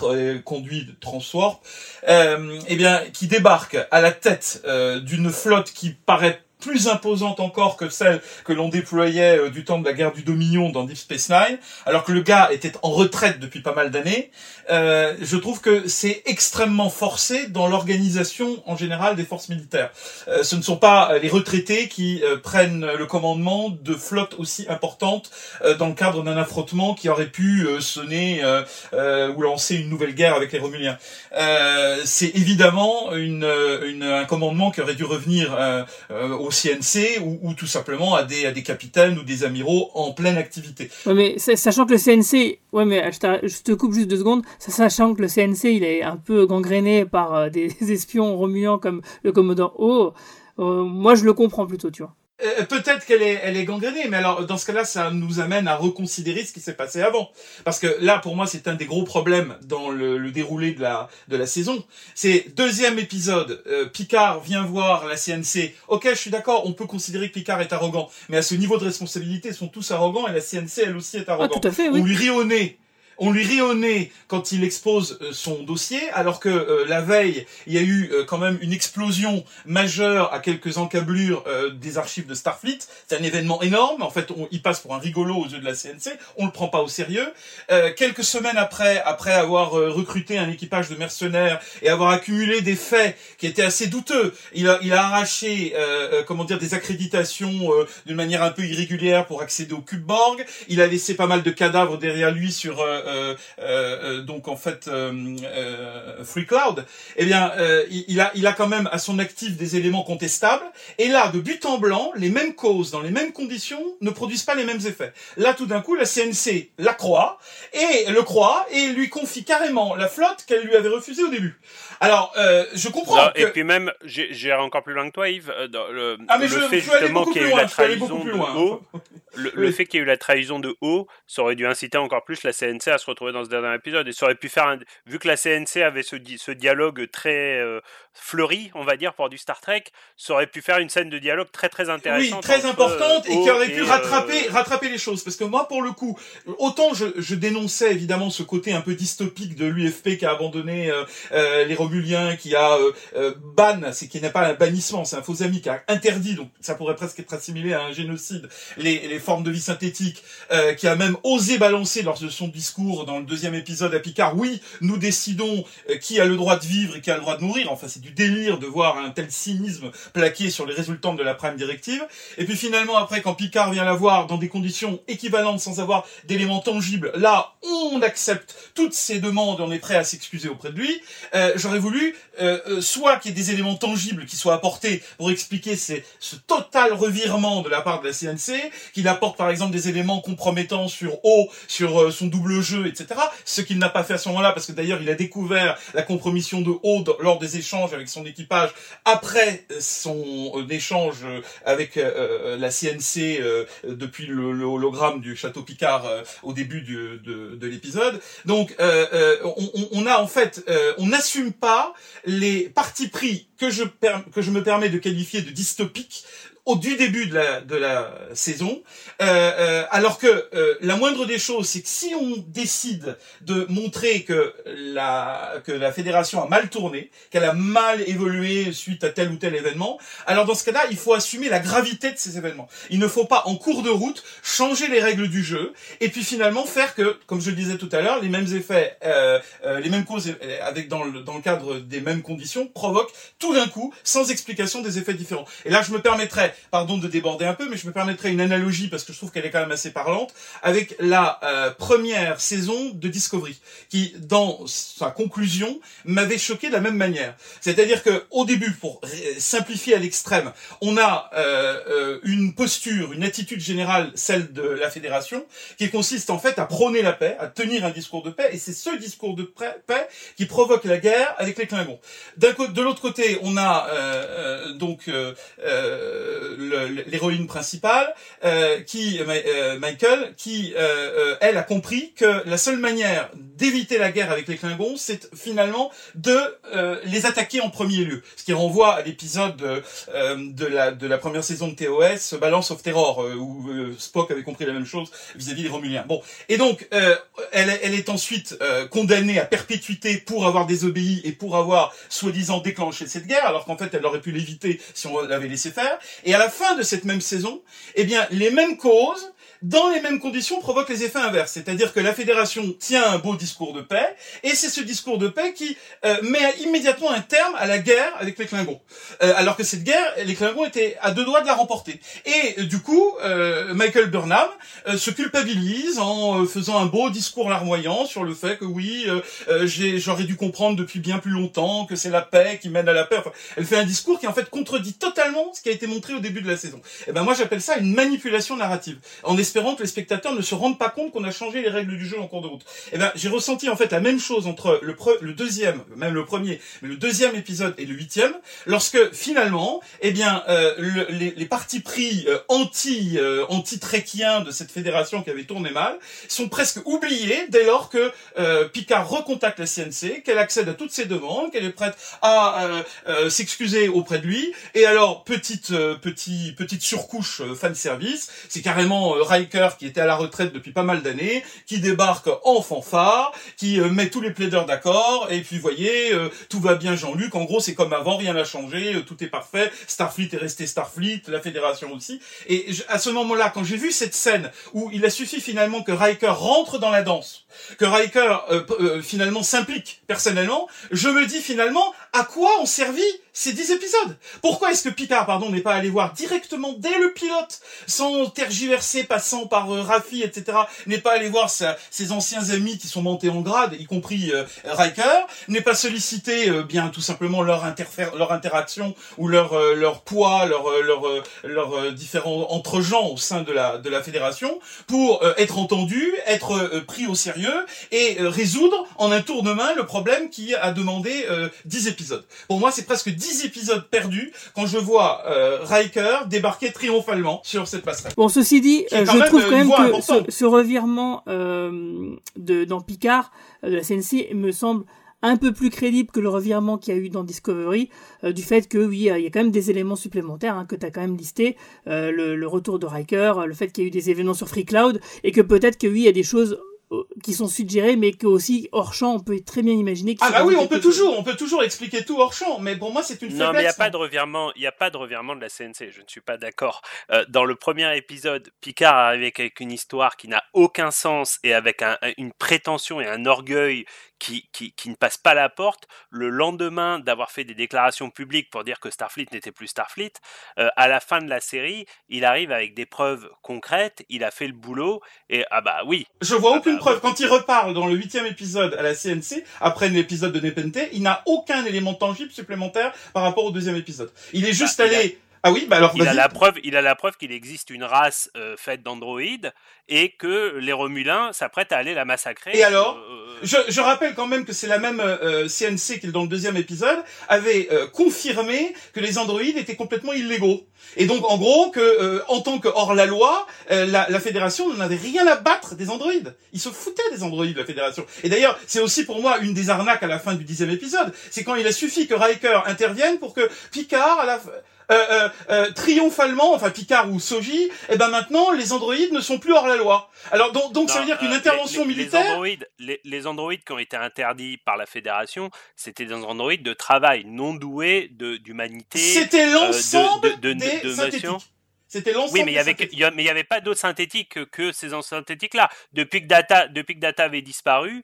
conduits de Transwarp, euh, eh bien, qui débarque à la tête euh, d'une flotte qui paraît plus imposante encore que celle que l'on déployait euh, du temps de la guerre du Dominion dans Deep Space Nine, alors que le gars était en retraite depuis pas mal d'années, euh, je trouve que c'est extrêmement forcé dans l'organisation en général des forces militaires. Euh, ce ne sont pas les retraités qui prennent le commandement de flottes aussi importantes dans le cadre d'un affrontement qui aurait pu sonner ou lancer une nouvelle guerre avec les Romuliens. c'est évidemment une, une, un commandement qui aurait dû revenir au CNC ou, tout simplement à des, capitaines ou des amiraux en pleine activité. Mais sachant que le CNC, ouais, mais je, te coupe juste deux secondes, sachant que le CNC il est un peu gangréné par euh, des espions remuants comme le Commodore O, euh, moi je le comprends plutôt, tu vois. Euh, peut-être qu'elle est, elle est gangrénée, mais alors dans ce cas-là, ça nous amène à reconsidérer ce qui s'est passé avant, parce que là, pour moi, c'est un des gros problèmes dans le, le, déroulé de la de la saison. C'est deuxième épisode, euh, Picard vient voir la CNC. Ok, je suis d'accord, on peut considérer que Picard est arrogant, mais à ce niveau de responsabilité, ils sont tous arrogants et la CNC, elle aussi est arrogante. Ah, tout à fait, oui. On lui rit au nez on lui rit au nez quand il expose euh, son dossier, alors que euh, la veille, il y a eu euh, quand même une explosion majeure à quelques encablures des archives de Starfleet. C'est un événement énorme. En fait, on, il passe pour un rigolo aux yeux de la CNC. On le prend pas au sérieux. quelques semaines après, après avoir recruté un équipage de mercenaires et avoir accumulé des faits qui étaient assez douteux, il a, il a arraché, comment dire, des accréditations d'une manière un peu irrégulière pour accéder au cube Borg. Il a laissé pas mal de cadavres derrière lui sur euh, euh, euh, donc en fait Free Cloud, eh bien il, a il a quand même à son actif des éléments contestables. Et là, de but en blanc, les mêmes causes dans les mêmes conditions ne produisent pas les mêmes effets. Là, tout d'un coup, la CNC la croit et le croit et lui confie carrément la flotte qu'elle lui avait refusée au début. Alors, je comprends. Et puis même, j'irai encore plus loin que toi, Yves. Dans le, ah mais je, fait justement qu'il y a eu la trahison de Haut, Le, le fait qu'il y ait eu la trahison de O, ça aurait dû inciter encore plus la CNC à se retrouver dans ce dernier épisode. Et ça aurait pu faire, un... vu que la CNC avait ce, di- ce dialogue très euh, fleuri, on va dire, pour du Star Trek, ça aurait pu faire une scène de dialogue très très Oui, intéressante. très entre, importante euh, et qui aurait pu euh, rattraper, rattraper les choses. Parce que moi, pour le coup, autant je, je dénonçais évidemment ce côté un peu dystopique de l'UFP qui a abandonné euh, les Romuliens, qui a ban, c'est qui n'est pas un bannissement, c'est un faux ami qui a interdit, donc ça pourrait presque être assimilé à un génocide, les, les formes de vie synthétique, euh, qui a même osé balancer lors de son discours dans le deuxième épisode à Picard, oui, nous décidons euh, qui a le droit de vivre et qui a le droit de mourir. Enfin, c'est du délire de voir un tel cynisme plaqué sur les résultants de la Prime Directive. Et puis finalement, après, quand Picard vient la voir dans des conditions équivalentes sans avoir d'éléments tangibles, là, on accepte toutes ces demandes, on est prêt à s'excuser auprès de lui. Euh, J'aurais voulu euh, euh, soit qu'il y ait des éléments tangibles qui soient apportés pour expliquer ce total revirement de la part de la CNC, qu'il apporte par exemple des éléments compromettants sur O, sur euh, son double jeu, etc. Ce qu'il n'a pas fait à ce moment-là, parce que d'ailleurs il a découvert la compromission de O lors des échanges avec son équipage après son euh, échange euh, avec euh, euh, la CNC euh, depuis le, hologramme du château Picard euh, au début de, de l'épisode. Donc euh, euh, on, on- a en fait, euh, on n'assume pas les partis pris que je que je me permets de qualifier de dystopiques au du début de la de la saison, euh, euh, alors que euh, la moindre des choses, c'est que si on décide de montrer que la que la fédération a mal tourné, qu'elle a mal évolué suite à tel ou tel événement, alors dans ce cas-là, il faut assumer la gravité de ces événements. Il ne faut pas en cours de route changer les règles du jeu et puis finalement faire que, comme je le disais tout à l'heure, les mêmes effets, euh, euh, les mêmes causes euh, avec dans le dans le cadre des mêmes conditions provoquent tout d'un coup, sans explication, des effets différents. Et là, je me permettrais, pardon de déborder un peu, mais je me permettrais une analogie parce que je trouve qu'elle est quand même assez parlante avec la euh, première saison de Discovery, qui dans sa conclusion m'avait choqué de la même manière. C'est-à-dire que au début, pour simplifier à l'extrême, on a euh, euh, une posture, une attitude générale, celle de la fédération, qui consiste en fait à prôner la paix, à tenir un discours de paix, et c'est ce discours de paix qui provoque la guerre avec les Klingons. D'un côté, de l'autre côté, on a euh, euh, donc euh, euh, l'héroïne principale, euh, qui Ma- euh, Michael, qui euh, euh, elle a compris que la seule manière d'éviter la guerre avec les Klingons, c'est finalement de euh, les attaquer en premier lieu. Ce qui renvoie à l'épisode euh, euh, de la de la première saison de TOS, Balance of Terror, euh, où euh, Spock avait compris la même chose vis-à-vis des Romuliens. Bon, et donc euh, elle, elle est ensuite euh, condamnée à perpétuité pour avoir désobéi et pour avoir soi-disant déclenché cette guerre, alors qu'en fait elle aurait pu l'éviter si on l'avait laissé faire. À la fin de cette même saison, eh bien les mêmes causes dans les mêmes conditions provoquent les effets inverses. C'est-à-dire que la fédération tient un beau discours de paix, et c'est ce discours de paix qui euh, met immédiatement un terme à la guerre avec les Klingons. Euh, alors que cette guerre, les Klingons étaient à deux doigts de la remporter. Et euh, du coup, euh, Michael Burnham euh, se culpabilise en faisant un beau discours larmoyant sur le fait que oui, j'aurais dû comprendre depuis bien plus longtemps que c'est la paix qui mène à la paix. Enfin, elle fait un discours qui en fait contredit totalement ce qui a été montré au début de la saison. Et ben moi j'appelle ça une manipulation narrative, espérant que les spectateurs ne se rendent pas compte qu'on a changé les règles du jeu en cours de route. Et ben j'ai ressenti en fait la même chose entre le, pre- le deuxième, même le premier, mais le deuxième épisode et le huitième, lorsque finalement, eh bien euh, le- les, les partis pris euh, anti euh, anti tréquiens de cette fédération qui avait tourné mal sont presque oubliés dès lors que euh, Picard recontacte la CNC, qu'elle accède à toutes ses demandes, qu'elle est prête à euh, euh, s'excuser auprès de lui. Et alors petite euh, petit petite surcouche fan service, c'est carrément euh, Qui était à la retraite depuis pas mal d'années, qui débarque en fanfare, qui euh, met tous les plaideurs d'accord. Et puis voyez, euh, tout va bien Jean-Luc. En gros, c'est comme avant, rien n'a changé, euh, tout est parfait. Starfleet est resté Starfleet, la Fédération aussi. Et à ce moment-là, quand j'ai vu cette scène où il a suffi finalement que Riker rentre dans la danse, que Riker finalement s'implique personnellement, je me dis finalement à quoi ont servi ces dix épisodes? Pourquoi est-ce que Picard, pardon, n'est pas allé voir directement dès le pilote, sans tergiverser, passant par euh, Raffi, etc., n'est pas allé voir sa- ses anciens amis qui sont montés en grade, y compris euh, Riker, n'est pas sollicité euh, bien tout simplement leur, leur interaction ou leur, euh, leur poids, leur, euh, leur, euh, différents entre-gens au sein de la, de la fédération pour être entendu, être pris au sérieux et résoudre en un tour de main le problème qui a demandé euh, 10 épisodes. Pour moi, c'est presque 10 épisodes perdus quand je vois Riker débarquer triomphalement sur cette passerelle. Bon, ceci dit, quand je même trouve euh, quand même que ce, ce revirement euh, de, dans Picard euh, de la CNC me semble un peu plus crédible que le revirement qu'il y a eu dans Discovery, euh, du fait que oui, euh, il y a quand même des éléments supplémentaires hein, que tu as quand même listé, euh, le, le retour de Riker, euh, le fait qu'il y a eu des événements sur Free Cloud, et que peut-être que oui, il y a des choses euh, qui sont suggérées, mais que aussi hors champ, on peut très bien imaginer. qu'il Ah bah oui, on peut chose. toujours, on peut toujours expliquer tout hors champ, mais pour moi c'est une Non, mais il n'y a pas de revirement. Il y a pas de revirement de la CNC. Je ne suis pas d'accord. Euh, dans le premier épisode, Picard arrive avec une histoire qui n'a aucun sens et avec un- une prétention et un orgueil qui, qui, qui ne passe pas la porte. Le lendemain d'avoir fait des déclarations publiques pour dire que Starfleet n'était plus Starfleet, euh, à la fin de la série, il arrive avec des preuves concrètes. Il a fait le boulot et ah bah oui. Je vois aucune preuve. Quand il reparle dans le huitième épisode à la CNC, après l'épisode de Nepente, il n'a aucun élément tangible supplémentaire par rapport au deuxième épisode. Il est juste Bah, il allé... Ah oui, bah alors Il a la preuve, il a la preuve qu'il existe une race euh, faite d'androïdes et que les Romulins s'apprêtent à aller la massacrer. Et alors Euh, je, je rappelle quand même que c'est la même euh, CNC qui, dans le deuxième épisode, avait euh, confirmé que les androïdes étaient complètement illégaux. Et donc, en gros, que euh, en tant que hors la loi, euh, la, la fédération n'en avait rien à battre des androïdes. Ils se foutaient des androïdes, la fédération. Et d'ailleurs, c'est aussi pour moi une des arnaques à la fin du dixième épisode. C'est quand il a suffi que Riker intervienne pour que Picard, à la fin, euh, euh, euh, triomphalement, enfin Picard ou Soji, eh ben maintenant les androïdes ne sont plus hors la loi. Alors donc, donc ça veut dire qu'une intervention les, les- militaire, Les androïdes, les, les androïdes qui ont été interdits par la Fédération, c'était des androïdes de travail, non doués d'humanité. C'était de- l'ensemble de, de, des de synthétiques. notions. C'était l'ensemble Oui, mais il y des avait, y a- mais il y avait pas d'autres synthétiques que, ces synthétiques-là. Depuis que Data, depuis que Data avait disparu,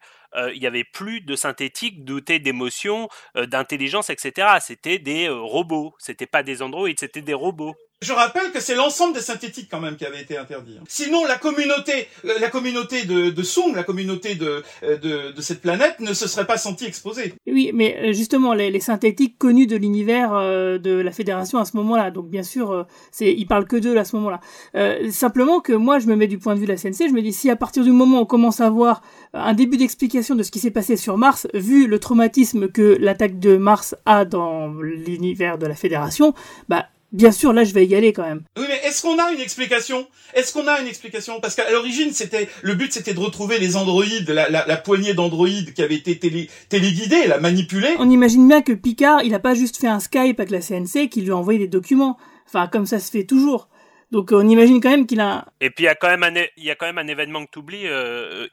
il y avait plus de synthétiques dotés d'émotions, euh, d'intelligence, etc. C'était des euh, robots. C'était pas des androïdes, c'était des robots. Je rappelle que c'est l'ensemble des synthétiques quand même qui avait été interdit. hein. Sinon, la communauté, euh, la communauté de, de Soong, la communauté de, euh, de, de cette planète, ne se serait pas sentie exposée. Oui, mais euh, justement, les, les synthétiques connus de l'univers de la Fédération à ce moment-là. Donc, bien sûr, euh, c'est, ils parlent que d'eux à ce moment-là. Euh, simplement que moi, je me mets du point de vue de la CNC, je me dis si à partir du moment où on commence à avoir un début d'explication de ce qui s'est passé sur Mars, vu le traumatisme que l'attaque de Mars a dans l'univers de la Fédération, bah bien sûr, là, je vais y aller quand même. Oui, mais est-ce qu'on a une explication? Est-ce qu'on a une explication? Parce qu'à l'origine, c'était le but, c'était de retrouver les androïdes, la, la, la poignée d'androïdes qui avaient été télé, téléguidés, la manipulée. On imagine bien que Picard, il a pas juste fait un Skype avec la CNC qui lui a envoyé des documents. Enfin, comme ça se fait toujours. Donc, on imagine quand même qu'il a. Et puis il y a quand même un, é- il y a quand même un événement que tu oublies,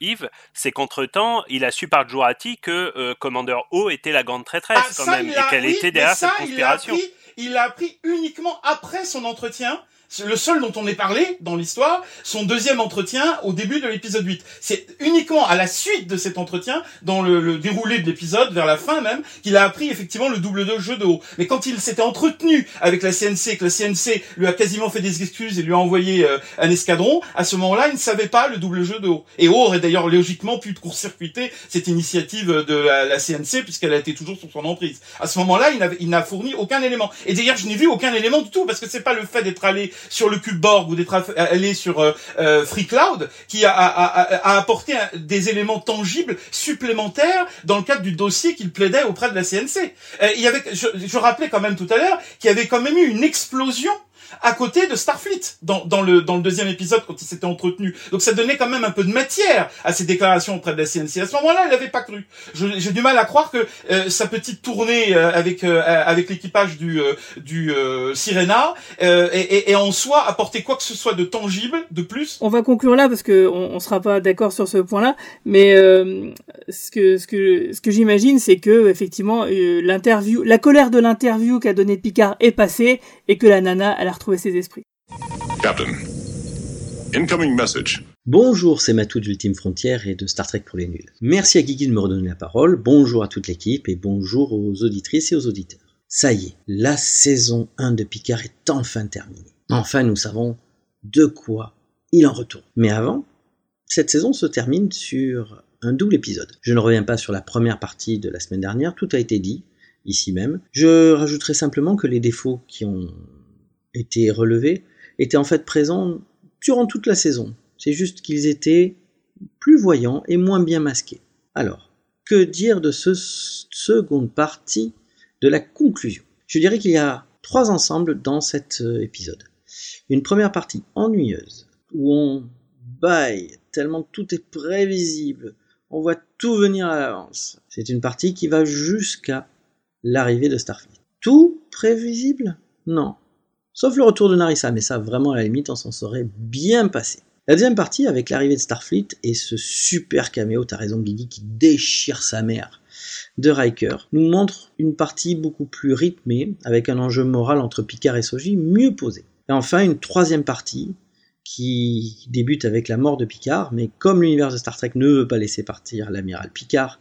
Yves, c'est qu'entre temps, il a su par Jurati que euh, Commander O était la grande traîtresse Ah, quand ça, même, il et qu'elle était derrière ça, cette conspiration. appris, il l'a appris uniquement après son entretien. Le seul dont on ait parlé dans l'histoire, son deuxième entretien au début de l'épisode 8. C'est uniquement à la suite de cet entretien, dans le, le déroulé de l'épisode, vers la fin même, qu'il a appris effectivement le double de jeu de haut. Mais quand il s'était entretenu avec la CNC, que la CNC lui a quasiment fait des excuses et lui a envoyé euh, un escadron, à ce moment-là, il ne savait pas le double jeu de haut. Et haut aurait d'ailleurs logiquement pu court-circuiter cette initiative de la, CNC puisqu'elle a été toujours sous son emprise. À ce moment-là, il n'a fourni aucun élément. Et d'ailleurs, je n'ai vu aucun élément du tout parce que c'est pas le fait d'être allé sur le cube Borg ou d'être aff- allé sur euh, euh, Free Cloud qui a, a- a- a apporté des éléments tangibles supplémentaires dans le cadre du dossier qu'il plaidait auprès de la CNC. Euh, il y avait, je, je rappelais quand même tout à l'heure qu'il y avait quand même eu une explosion à côté de Starfleet dans, dans le dans le deuxième épisode quand il s'était entretenu. Donc ça donnait quand même un peu de matière à ses déclarations auprès de la CNC. À ce moment-là, elle n'avait pas cru. J'ai du mal à croire que euh, sa petite tournée euh, avec euh, avec l'équipage du euh, du euh, Sirena euh, et, et en soi apporté quoi que ce soit de tangible de plus. On va conclure là parce que on, sera pas d'accord sur ce point-là, mais euh, ce que ce que ce que j'imagine, c'est que effectivement euh, l'interview, la colère de l'interview qu'a donné Picard est passée et que la nana, elle a retrouvé ses esprits. Captain, incoming message. Bonjour, c'est Matou d'Ultime Frontière et de Star Trek pour les nuls. Merci à Guigui de me redonner la parole, bonjour à toute l'équipe et bonjour aux auditrices et aux auditeurs. Ça y est, la saison 1 de Picard est enfin terminée. Enfin, nous savons de quoi il en retourne. Mais avant, cette saison se termine sur un double épisode. Je ne reviens pas sur la première partie de la semaine dernière, tout a été dit, ici même. Je rajouterai simplement que les défauts qui ont été relevés étaient en fait présents durant toute la saison. C'est juste qu'ils étaient plus voyants et moins bien masqués. Alors, que dire de ce seconde partie de la conclusion? Je dirais qu'il y a trois ensembles dans cet euh, épisode. Une première partie ennuyeuse, où on baille, tellement tout est prévisible, on voit tout venir à l'avance. C'est une partie qui va jusqu'à l'arrivée de Starfleet. Tout prévisible? Non. Sauf le retour de Narissa, mais ça vraiment à la limite on s'en serait bien passé. La deuxième partie, avec l'arrivée de Starfleet et ce super caméo, t'as raison Guigui, qui déchire sa mère, de Riker, nous montre une partie beaucoup plus rythmée, avec un enjeu moral entre Picard et Soji mieux posé. Et enfin, une troisième partie, qui débute avec la mort de Picard, mais comme l'univers de Star Trek ne veut pas laisser partir l'amiral Picard,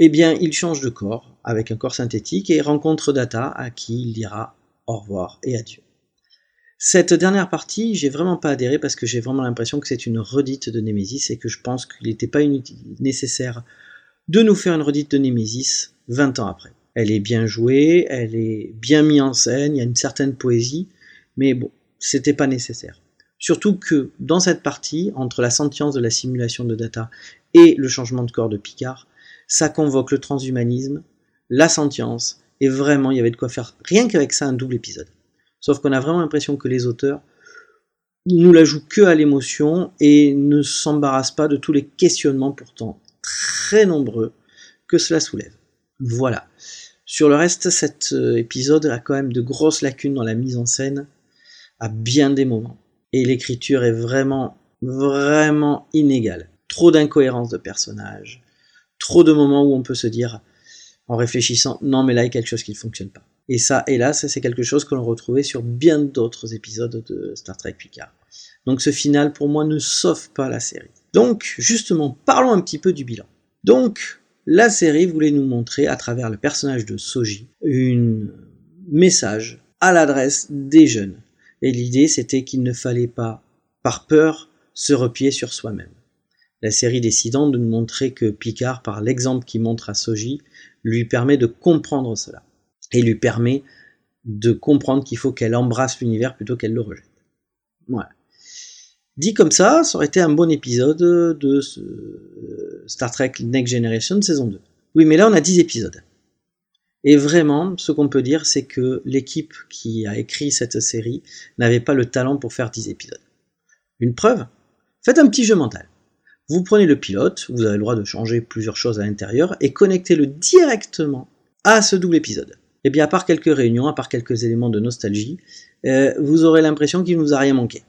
eh bien, il change de corps, avec un corps synthétique, et rencontre Data, à qui il dira au revoir et adieu. Cette dernière partie, j'ai vraiment pas adhéré parce que j'ai vraiment l'impression que c'est une redite de Nemesis et que je pense qu'il n'était pas nécessaire de nous faire une redite de Nemesis 20 ans après. Elle est bien jouée, elle est bien mise en scène, il y a une certaine poésie, mais bon, c'était pas nécessaire. Surtout que dans cette partie, entre la sentience de la simulation de data et le changement de corps de Picard, ça convoque le transhumanisme, la sentience, et vraiment il y avait de quoi faire rien qu'avec ça un double épisode. Sauf qu'on a vraiment l'impression que les auteurs nous la jouent que à l'émotion et ne s'embarrassent pas de tous les questionnements pourtant très nombreux que cela soulève. Voilà. Sur le reste, cet euh, épisode a quand même de grosses lacunes dans la mise en scène à bien des moments. Et l'écriture est vraiment, vraiment inégale. Trop d'incohérences de personnages. Trop de moments où on peut se dire, en réfléchissant, non mais là il y a quelque chose qui ne fonctionne pas. Et ça, hélas, c'est quelque chose que l'on retrouvait sur bien d'autres épisodes de Star Trek Picard. Donc ce final, pour moi, ne sauve pas la série. Donc, justement, parlons un petit peu du bilan. Donc, la série voulait nous montrer, à travers le personnage de Soji, un message à l'adresse des jeunes. Et l'idée, c'était qu'il ne fallait pas, par peur, se replier sur soi-même. La série décidant de nous montrer que Picard, par l'exemple qu'il montre à Soji, lui permet de comprendre cela et lui permet de comprendre qu'il faut qu'elle embrasse l'univers plutôt qu'elle le rejette. Voilà. Dit comme ça, ça aurait été un bon épisode de euh, Star Trek Next Generation saison 2. Oui, mais là on a 10 épisodes. Et vraiment, ce qu'on peut dire, c'est que l'équipe qui a écrit cette série n'avait pas le talent pour faire 10 épisodes. Une preuve Faites un petit jeu mental. Vous prenez le pilote, vous avez le droit de changer plusieurs choses à l'intérieur, et connectez-le directement à ce double épisode eh bien à part quelques réunions, à part quelques éléments de nostalgie, euh, vous aurez l'impression qu'il ne vous a rien manqué.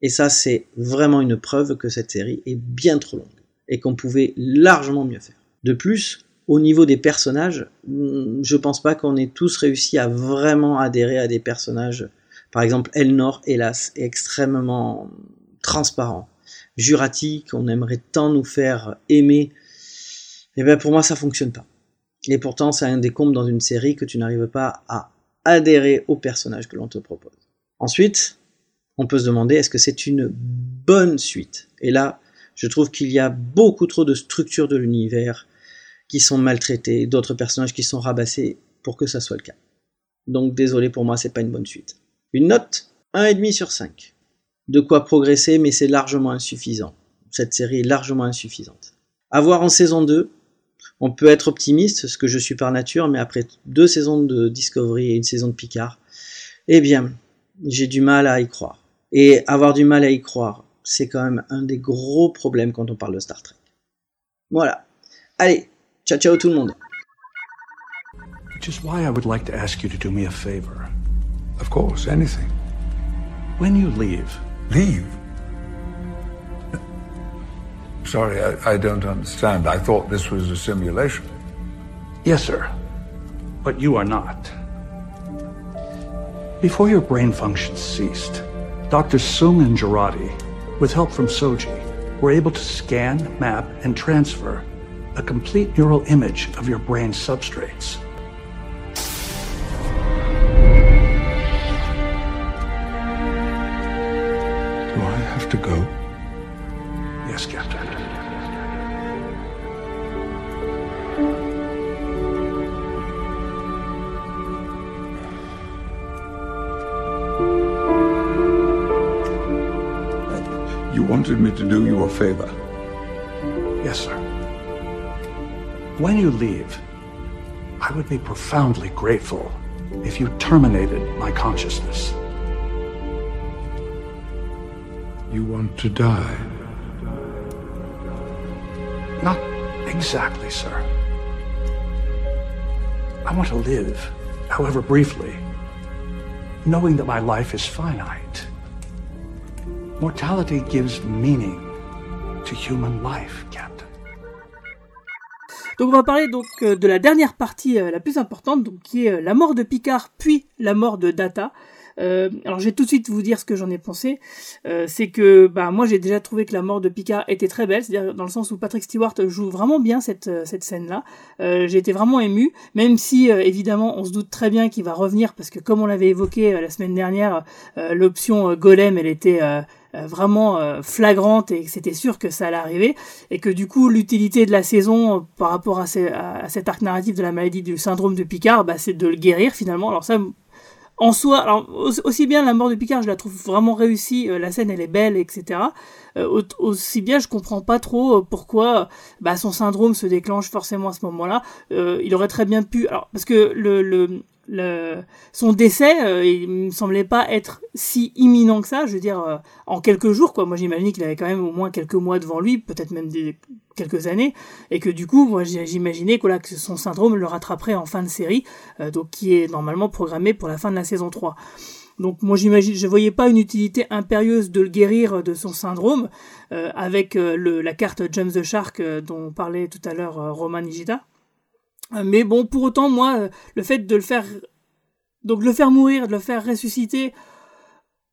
Et ça, c'est vraiment une preuve que cette série est bien trop longue et qu'on pouvait largement mieux faire. De plus, au niveau des personnages, hmm, je pense pas qu'on ait tous réussi à vraiment adhérer à des personnages. Par exemple, Elnor, hélas, est extrêmement transparent. Jurati, qu'on aimerait tant nous faire aimer, eh bien pour moi ça fonctionne pas. Et pourtant, c'est un décompte dans une série que tu n'arrives pas à adhérer au personnage que l'on te propose. Ensuite, on peut se demander est-ce que c'est une bonne suite? Et là, je trouve qu'il y a beaucoup trop de structures de l'univers qui sont maltraitées, d'autres personnages qui sont rabassés pour que ça soit le cas. Donc désolé pour moi, c'est pas une bonne suite. Une note 1,5 sur 5. De quoi progresser, mais c'est largement insuffisant. Cette série est largement insuffisante. À voir en saison 2, on peut être optimiste, ce que je suis par nature, mais après deux saisons de Discovery et une saison de Picard, eh bien, j'ai du mal à y croire. Et avoir du mal à y croire, c'est quand même un des gros problèmes quand on parle de Star Trek. Voilà. Allez, ciao ciao tout le monde. Which is why I would like to ask you to do me a favor. Of course, anything. When you leave. Leave? Sorry, I, I don't understand. I thought this was a simulation. Yes, sir. But you are not. Before your brain functions ceased, Dr. Sung and Girardi, with help from Soji, were able to scan, map, and transfer a complete neural image of your brain substrates. Do I have to go? Do you a favor. Yes, sir. When you leave, I would be profoundly grateful if you terminated my consciousness. You want to die? Not exactly, sir. I want to live, however briefly, knowing that my life is finite. Mortality gives meaning to human life, Captain. Donc on va parler donc euh, de la dernière partie euh, la plus importante, donc qui est euh, la mort de Picard puis la mort de Data. Alors je vais tout de suite vous dire ce que j'en ai pensé. C'est que bah moi j'ai déjà trouvé que la mort de Picard était très belle, c'est-à-dire dans le sens où Patrick Stewart joue vraiment bien cette cette scène-là. J'ai été vraiment ému, même si évidemment on se doute très bien qu'il va revenir parce que comme on l'avait évoqué la semaine dernière, l'option Golem elle était vraiment flagrante et que c'était sûr que ça allait arriver et que du coup l'utilité de la saison par rapport à, ces, cet arc narratif de la maladie du syndrome de Picard bah, c'est de le guérir finalement alors ça en soi, alors aussi bien la mort de Picard, je la trouve vraiment réussie, euh, la scène elle est belle, etc. Euh, aussi bien, je comprends pas trop euh, pourquoi bah, son syndrome se déclenche forcément à ce moment-là. il aurait très bien pu, alors parce que le, le son décès, euh, il me semblait pas être si imminent que ça. Je veux dire, euh, en quelques jours, quoi. Moi, j'imaginais qu'il avait quand même au moins quelques mois devant lui, peut-être même des, quelques années, et que du coup, moi, j'imaginais que, son syndrome le rattraperait en fin de série, euh, donc qui est normalement programmé pour la fin de la saison 3. Donc moi j'imagine, je voyais pas une utilité impérieuse de le guérir de son syndrome avec la carte James the Shark dont parlait tout à l'heure Roman Nigita. Mais bon, pour autant, moi, le fait de le faire, donc le faire mourir, de le faire ressusciter,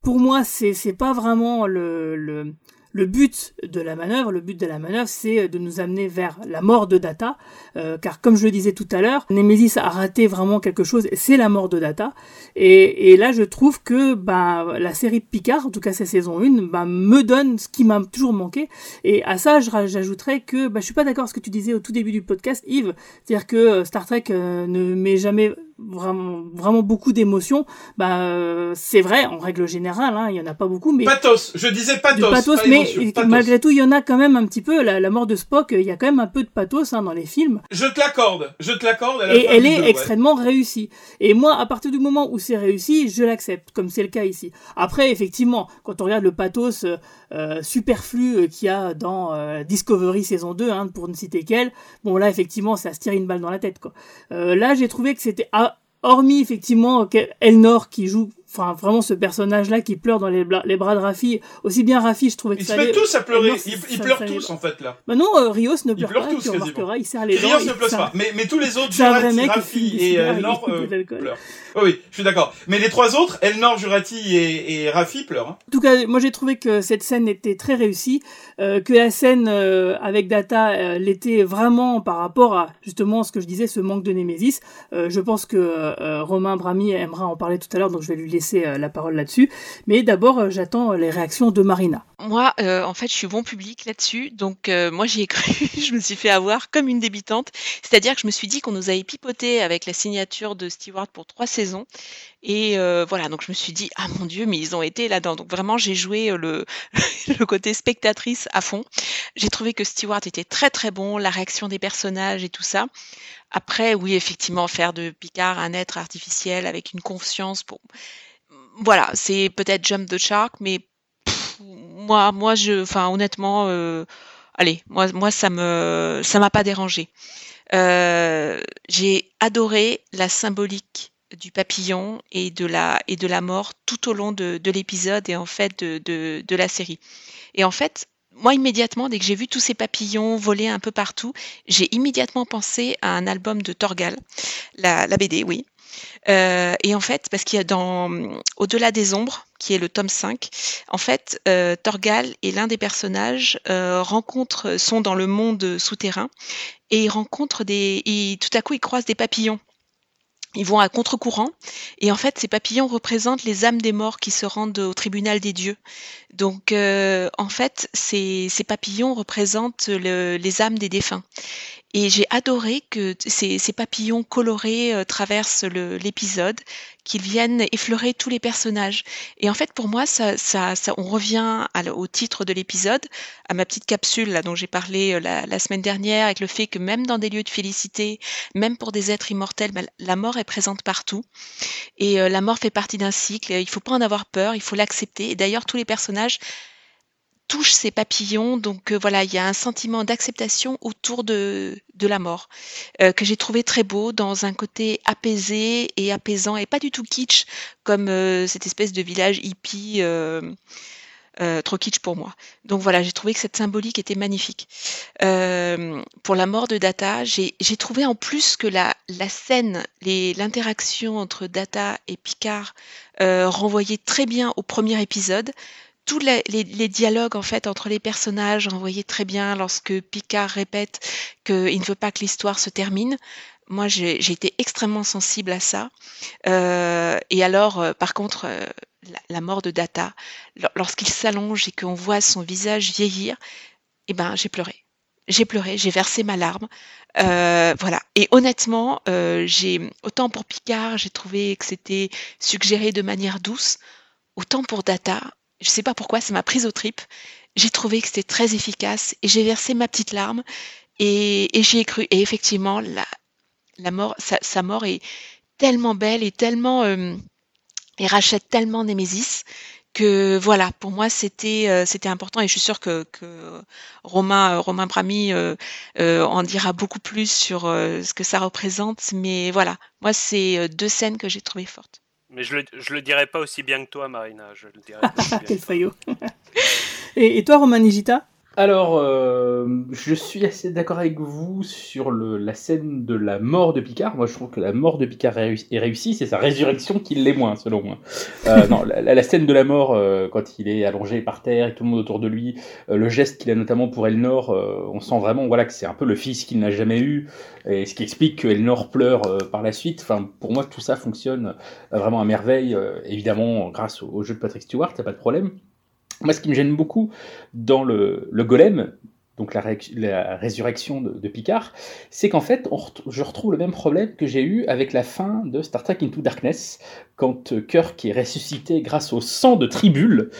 pour moi, c'est c'est pas vraiment le, le le but de la manœuvre, le but de la manœuvre, c'est de nous amener vers la mort de Data, euh, car comme je le disais tout à l'heure, Nemesis a raté vraiment quelque chose, c'est la mort de Data. Et, et, là, je trouve que bah, la série Picard, en tout cas sa saison 1, bah, me donne ce qui m'a toujours manqué. Et à ça, j'ajouterais que bah, je suis pas d'accord avec ce que tu disais au tout début du podcast, Yves, c'est-à-dire que euh, Star Trek euh, ne met jamais vraiment vraiment beaucoup d'émotions. Bah euh, c'est vrai en règle générale hein, il y en a pas beaucoup mais pathos je disais pathos, pathos mais malgré tout il y en a quand même un petit peu. La, mort de Spock il y a quand même un peu de pathos hein, dans les films. Je te l'accorde je te l'accorde et elle est extrêmement réussie. Et moi à partir du moment où c'est réussi je l'accepte comme c'est le cas ici. Après effectivement quand on regarde le pathos euh, superflu euh, qu'il y a dans euh, Discovery saison 2 hein, pour ne citer qu'elle bon là effectivement ça se tire une balle dans la tête quoi. Là j'ai trouvé que c'était hormis effectivement Elnor qui joue enfin vraiment ce personnage là qui pleure dans les, les bras de Rafi aussi bien Rafi je trouvais que ils ça se mettent tous à pleurer. Ils, pleurent tous en fait là. Bah non euh, Rios ne pleure pas tous, tu remarqueras il serre les dents Rios ne pleure pas. Mais, mais tous les autres Jurati, Rafi et Elnor euh, pleurent. Oh, oui je suis d'accord. Mais les trois autres Elnor Jurati et, et Rafi pleurent hein. en tout cas moi j'ai trouvé que cette scène était très réussie euh, que la scène euh, avec Data euh, l'était vraiment par rapport à justement ce que je disais ce manque de Némésis je pense que Romain Brami aimera en parler tout à l'heure donc je vais lui laisser euh, la parole là-dessus. Mais d'abord, euh, j'attends les réactions de Marina. Moi, euh, en fait, je suis bon public là-dessus. Donc, moi, j'y ai cru. je me suis fait avoir comme une débutante. C'est-à-dire que je me suis dit qu'on nous avait pipoté avec la signature de Stewart pour trois saisons. Et voilà, donc je me suis dit, ah mon Dieu, mais ils ont été là-dedans. Donc vraiment, j'ai joué le, le côté spectatrice à fond. J'ai trouvé que Stewart était très très bon, la réaction des personnages et tout ça. Après, oui, effectivement, faire de Picard un être artificiel avec une conscience, pour voilà, c'est peut-être Jump the Shark, mais moi, moi, je, enfin, honnêtement, euh, allez, moi, moi, ça me, ça m'a pas dérangé. Euh, j'ai adoré la symbolique du papillon et de la et de la mort tout au long de, de l'épisode et en fait de, de, de, la série. Et en fait, moi immédiatement, dès que j'ai vu tous ces papillons voler un peu partout, j'ai immédiatement pensé à un album de Torgal, la, la BD, oui, euh, et en fait, parce qu'il y a dans Au-delà des ombres, qui est le tome 5, en fait, euh, Torgal est l'un des personnages, euh, rencontre, sont dans le monde souterrain, et il rencontre des. Et tout à coup, il croise des papillons. Ils vont à contre-courant et en fait ces papillons représentent les âmes des morts qui se rendent au tribunal des dieux. Donc en fait ces, papillons représentent le, les âmes des défunts. Et j'ai adoré que ces, papillons colorés euh, traversent l'épisode, qu'ils viennent effleurer tous les personnages. Et en fait, pour moi, ça, ça, ça on revient au titre de l'épisode, à ma petite capsule là dont j'ai parlé euh, la, semaine dernière, avec le fait que même dans des lieux de félicité, même pour des êtres immortels, ben, la mort est présente partout. Et euh, la mort fait partie d'un cycle. Il faut pas en avoir peur, il faut l'accepter. Et d'ailleurs, tous les personnages touche ses papillons. Donc euh, voilà, il y a un sentiment d'acceptation autour de, la mort euh, que j'ai trouvé très beau dans un côté apaisé et apaisant et pas du tout kitsch comme euh, cette espèce de village hippie. trop kitsch pour moi. Donc voilà, j'ai trouvé que cette symbolique était magnifique. pour la mort de Data, j'ai trouvé en plus que la scène, l'interaction entre Data et Picard renvoyait très bien au premier épisode tous les, dialogues en fait entre les personnages, on voyait très bien lorsque Picard répète qu'il ne veut pas que l'histoire se termine. Moi, j'ai été extrêmement sensible à ça. Euh, et alors, euh, par contre, euh, la, mort de Data, lorsqu'il s'allonge et qu'on voit son visage vieillir, eh ben, j'ai pleuré. J'ai pleuré, j'ai versé ma larme. voilà. Et honnêtement, autant pour Picard, j'ai trouvé que c'était suggéré de manière douce, autant pour Data, je sais pas pourquoi, ça m'a prise aux tripes. J'ai trouvé que c'était très efficace et j'ai versé ma petite larme et, j'y ai cru. Et effectivement, sa, mort est tellement belle et tellement euh, et rachète tellement Némésis que voilà, pour moi c'était euh, important et je suis sûre que, Romain euh, Brami en dira beaucoup plus sur ce que ça représente. Mais voilà, moi c'est deux scènes que j'ai trouvées fortes. Mais je le, je le dirais pas aussi bien que toi, Marina. Je le dirais Quel faillot. et, et, toi, Romanigita alors, euh, je suis assez d'accord avec vous sur le, la scène de la mort de Picard. Moi, je trouve que la mort de Picard est réussie, c'est sa résurrection qui l'est moins, selon moi. Euh, non, la, scène de la mort, euh, quand il est allongé par terre et tout le monde autour de lui, le geste qu'il a notamment pour Elnor, on sent vraiment voilà, que c'est un peu le fils qu'il n'a jamais eu, et ce qui explique que Elnor pleure par la suite. Enfin, pour moi, tout ça fonctionne vraiment à merveille, évidemment, grâce au, jeu de Patrick Stewart, il a pas de problème. Moi, ce qui me gêne beaucoup dans le, le golem, donc la, la résurrection de, Picard, c'est qu'en fait, je retrouve le même problème que j'ai eu avec la fin de Star Trek Into Darkness, quand Kirk est ressuscité grâce au sang de Tribule.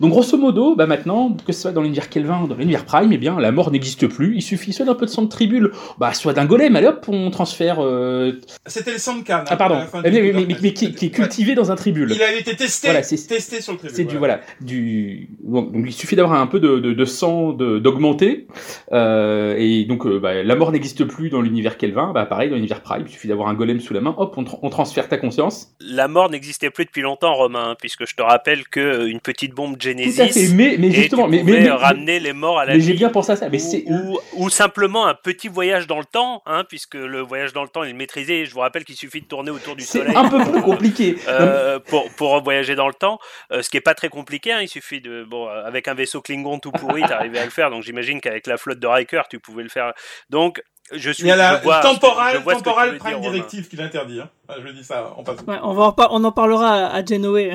Donc grosso modo, bah maintenant, que ce soit dans l'univers Kelvin ou dans l'univers Prime, eh bien la mort n'existe plus. Il suffit soit d'un peu de sang de Tribule, bah soit d'un golem, allez hop, on transfère. Euh, C'était le sang de Khan. Ah pardon, eh mais, qui, est cultivé dans un Tribule. Il avait été testé, voilà, testé sur le Tribule. C'est du voilà, du donc, il suffit d'avoir un peu de, de, de sang d'augmenter, euh, et donc euh, bah, la mort n'existe plus dans l'univers Kelvin, bah pareil dans l'univers Prime, il suffit d'avoir un golem sous la main, hop, on, on transfère ta conscience. La mort n'existait plus depuis longtemps, Romain, puisque je te rappelle que euh, une petite bombe Genesis. Tout à fait, mais, mais justement, mais, mais, ramener les morts à la mais j'ai bien pensé à ça, mais ou, ou, simplement un petit voyage dans le temps, hein, puisque le voyage dans le temps il est maîtrisé. Je vous rappelle qu'il suffit de tourner autour du soleil. C'est un peu plus compliqué. euh, pour pour voyager dans le temps, ce qui est pas très compliqué. Hein, il suffit de bon avec un vaisseau Klingon tout pourri, t'arrivais à le faire. Donc j'imagine qu'avec la flotte de Riker, tu pouvais le faire. Donc je suis. Il y a la temporale, temporale prime directive qui l'interdit. Hein. je dis ça. On, passe. Ouais, on, va en on en parlera à Genoé.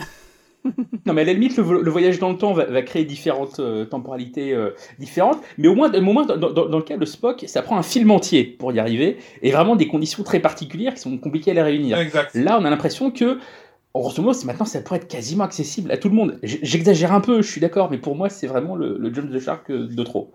non, mais à la limite, le, voyage dans le temps va, créer différentes euh, temporalités euh, différentes, mais au moins, au moins dans, dans, le cas de Spock, ça prend un film entier pour y arriver, et vraiment des conditions très particulières qui sont compliquées à les réunir. Là, on a l'impression que grosso modo, maintenant, ça pourrait être quasiment accessible à tout le monde. J'exagère un peu, je suis d'accord, mais pour moi, c'est vraiment le, le, jump the shark de trop.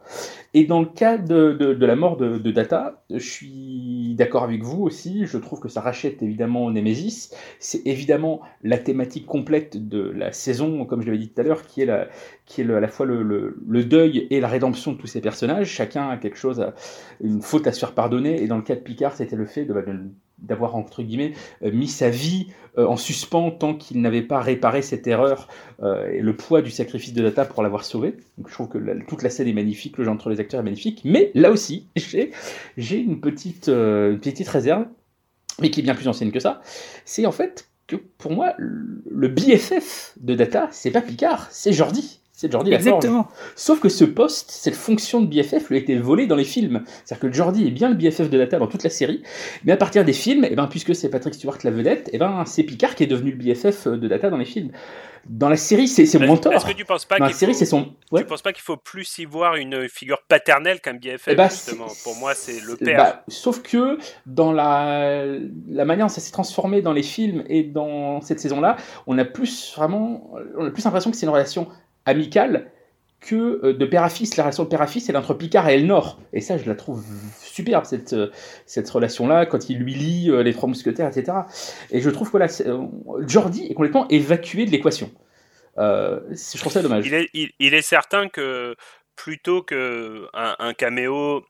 Et dans le cas de, la mort de, Data, je suis d'accord avec vous aussi. Je trouve que ça rachète évidemment Nemesis. C'est évidemment la thématique complète de la saison, comme je l'avais dit tout à l'heure, qui est, à la fois le, le, deuil et la rédemption de tous ces personnages. Chacun a quelque chose, une faute à se faire pardonner. Et dans le cas de Picard, c'était le fait de bah, d'avoir entre guillemets euh, mis sa vie euh, en suspens tant qu'il n'avait pas réparé cette erreur euh, et le poids du sacrifice de Data pour l'avoir sauvé. Donc je trouve que toute la scène est magnifique, le jeu entre les acteurs est magnifique, mais là aussi j'ai une petite une petite réserve, mais qui est bien plus ancienne que ça. C'est en fait que pour moi le BFF de Data c'est pas Picard, c'est Jordi. C'est Jordi Exactement. Sauf que ce poste, cette fonction de BFF lui a été volée dans les films. C'est-à-dire que Jordi est bien le BFF de Data dans toute la série, mais à partir des films, et eh ben, puisque c'est Patrick Stewart la vedette, et eh ben, c'est Picard qui est devenu le BFF de Data dans les films. Dans la série, c'est mon mentor. Est-ce que tu penses pas qu'il série, c'est son. Tu penses pas qu'il faut plus y voir une figure paternelle qu'un BFF eh ben, justement? Pour moi, c'est le père. Bah, sauf que dans la la manière dont ça s'est transformé dans les films et dans cette saison-là, on a plus vraiment, on a plus l'impression que c'est une relation amicale que euh, de père à fils. La relation de père à fils, c'est entre Picard et Elnor. Et ça, je la trouve superbe, cette, euh, cette relation-là, quand il lui lit euh, Les Trois Mousquetaires, etc. Et je trouve que là, Jordi est complètement évacué de l'équation. Je trouve ça dommage. Il est, est certain que plutôt que un, un, caméo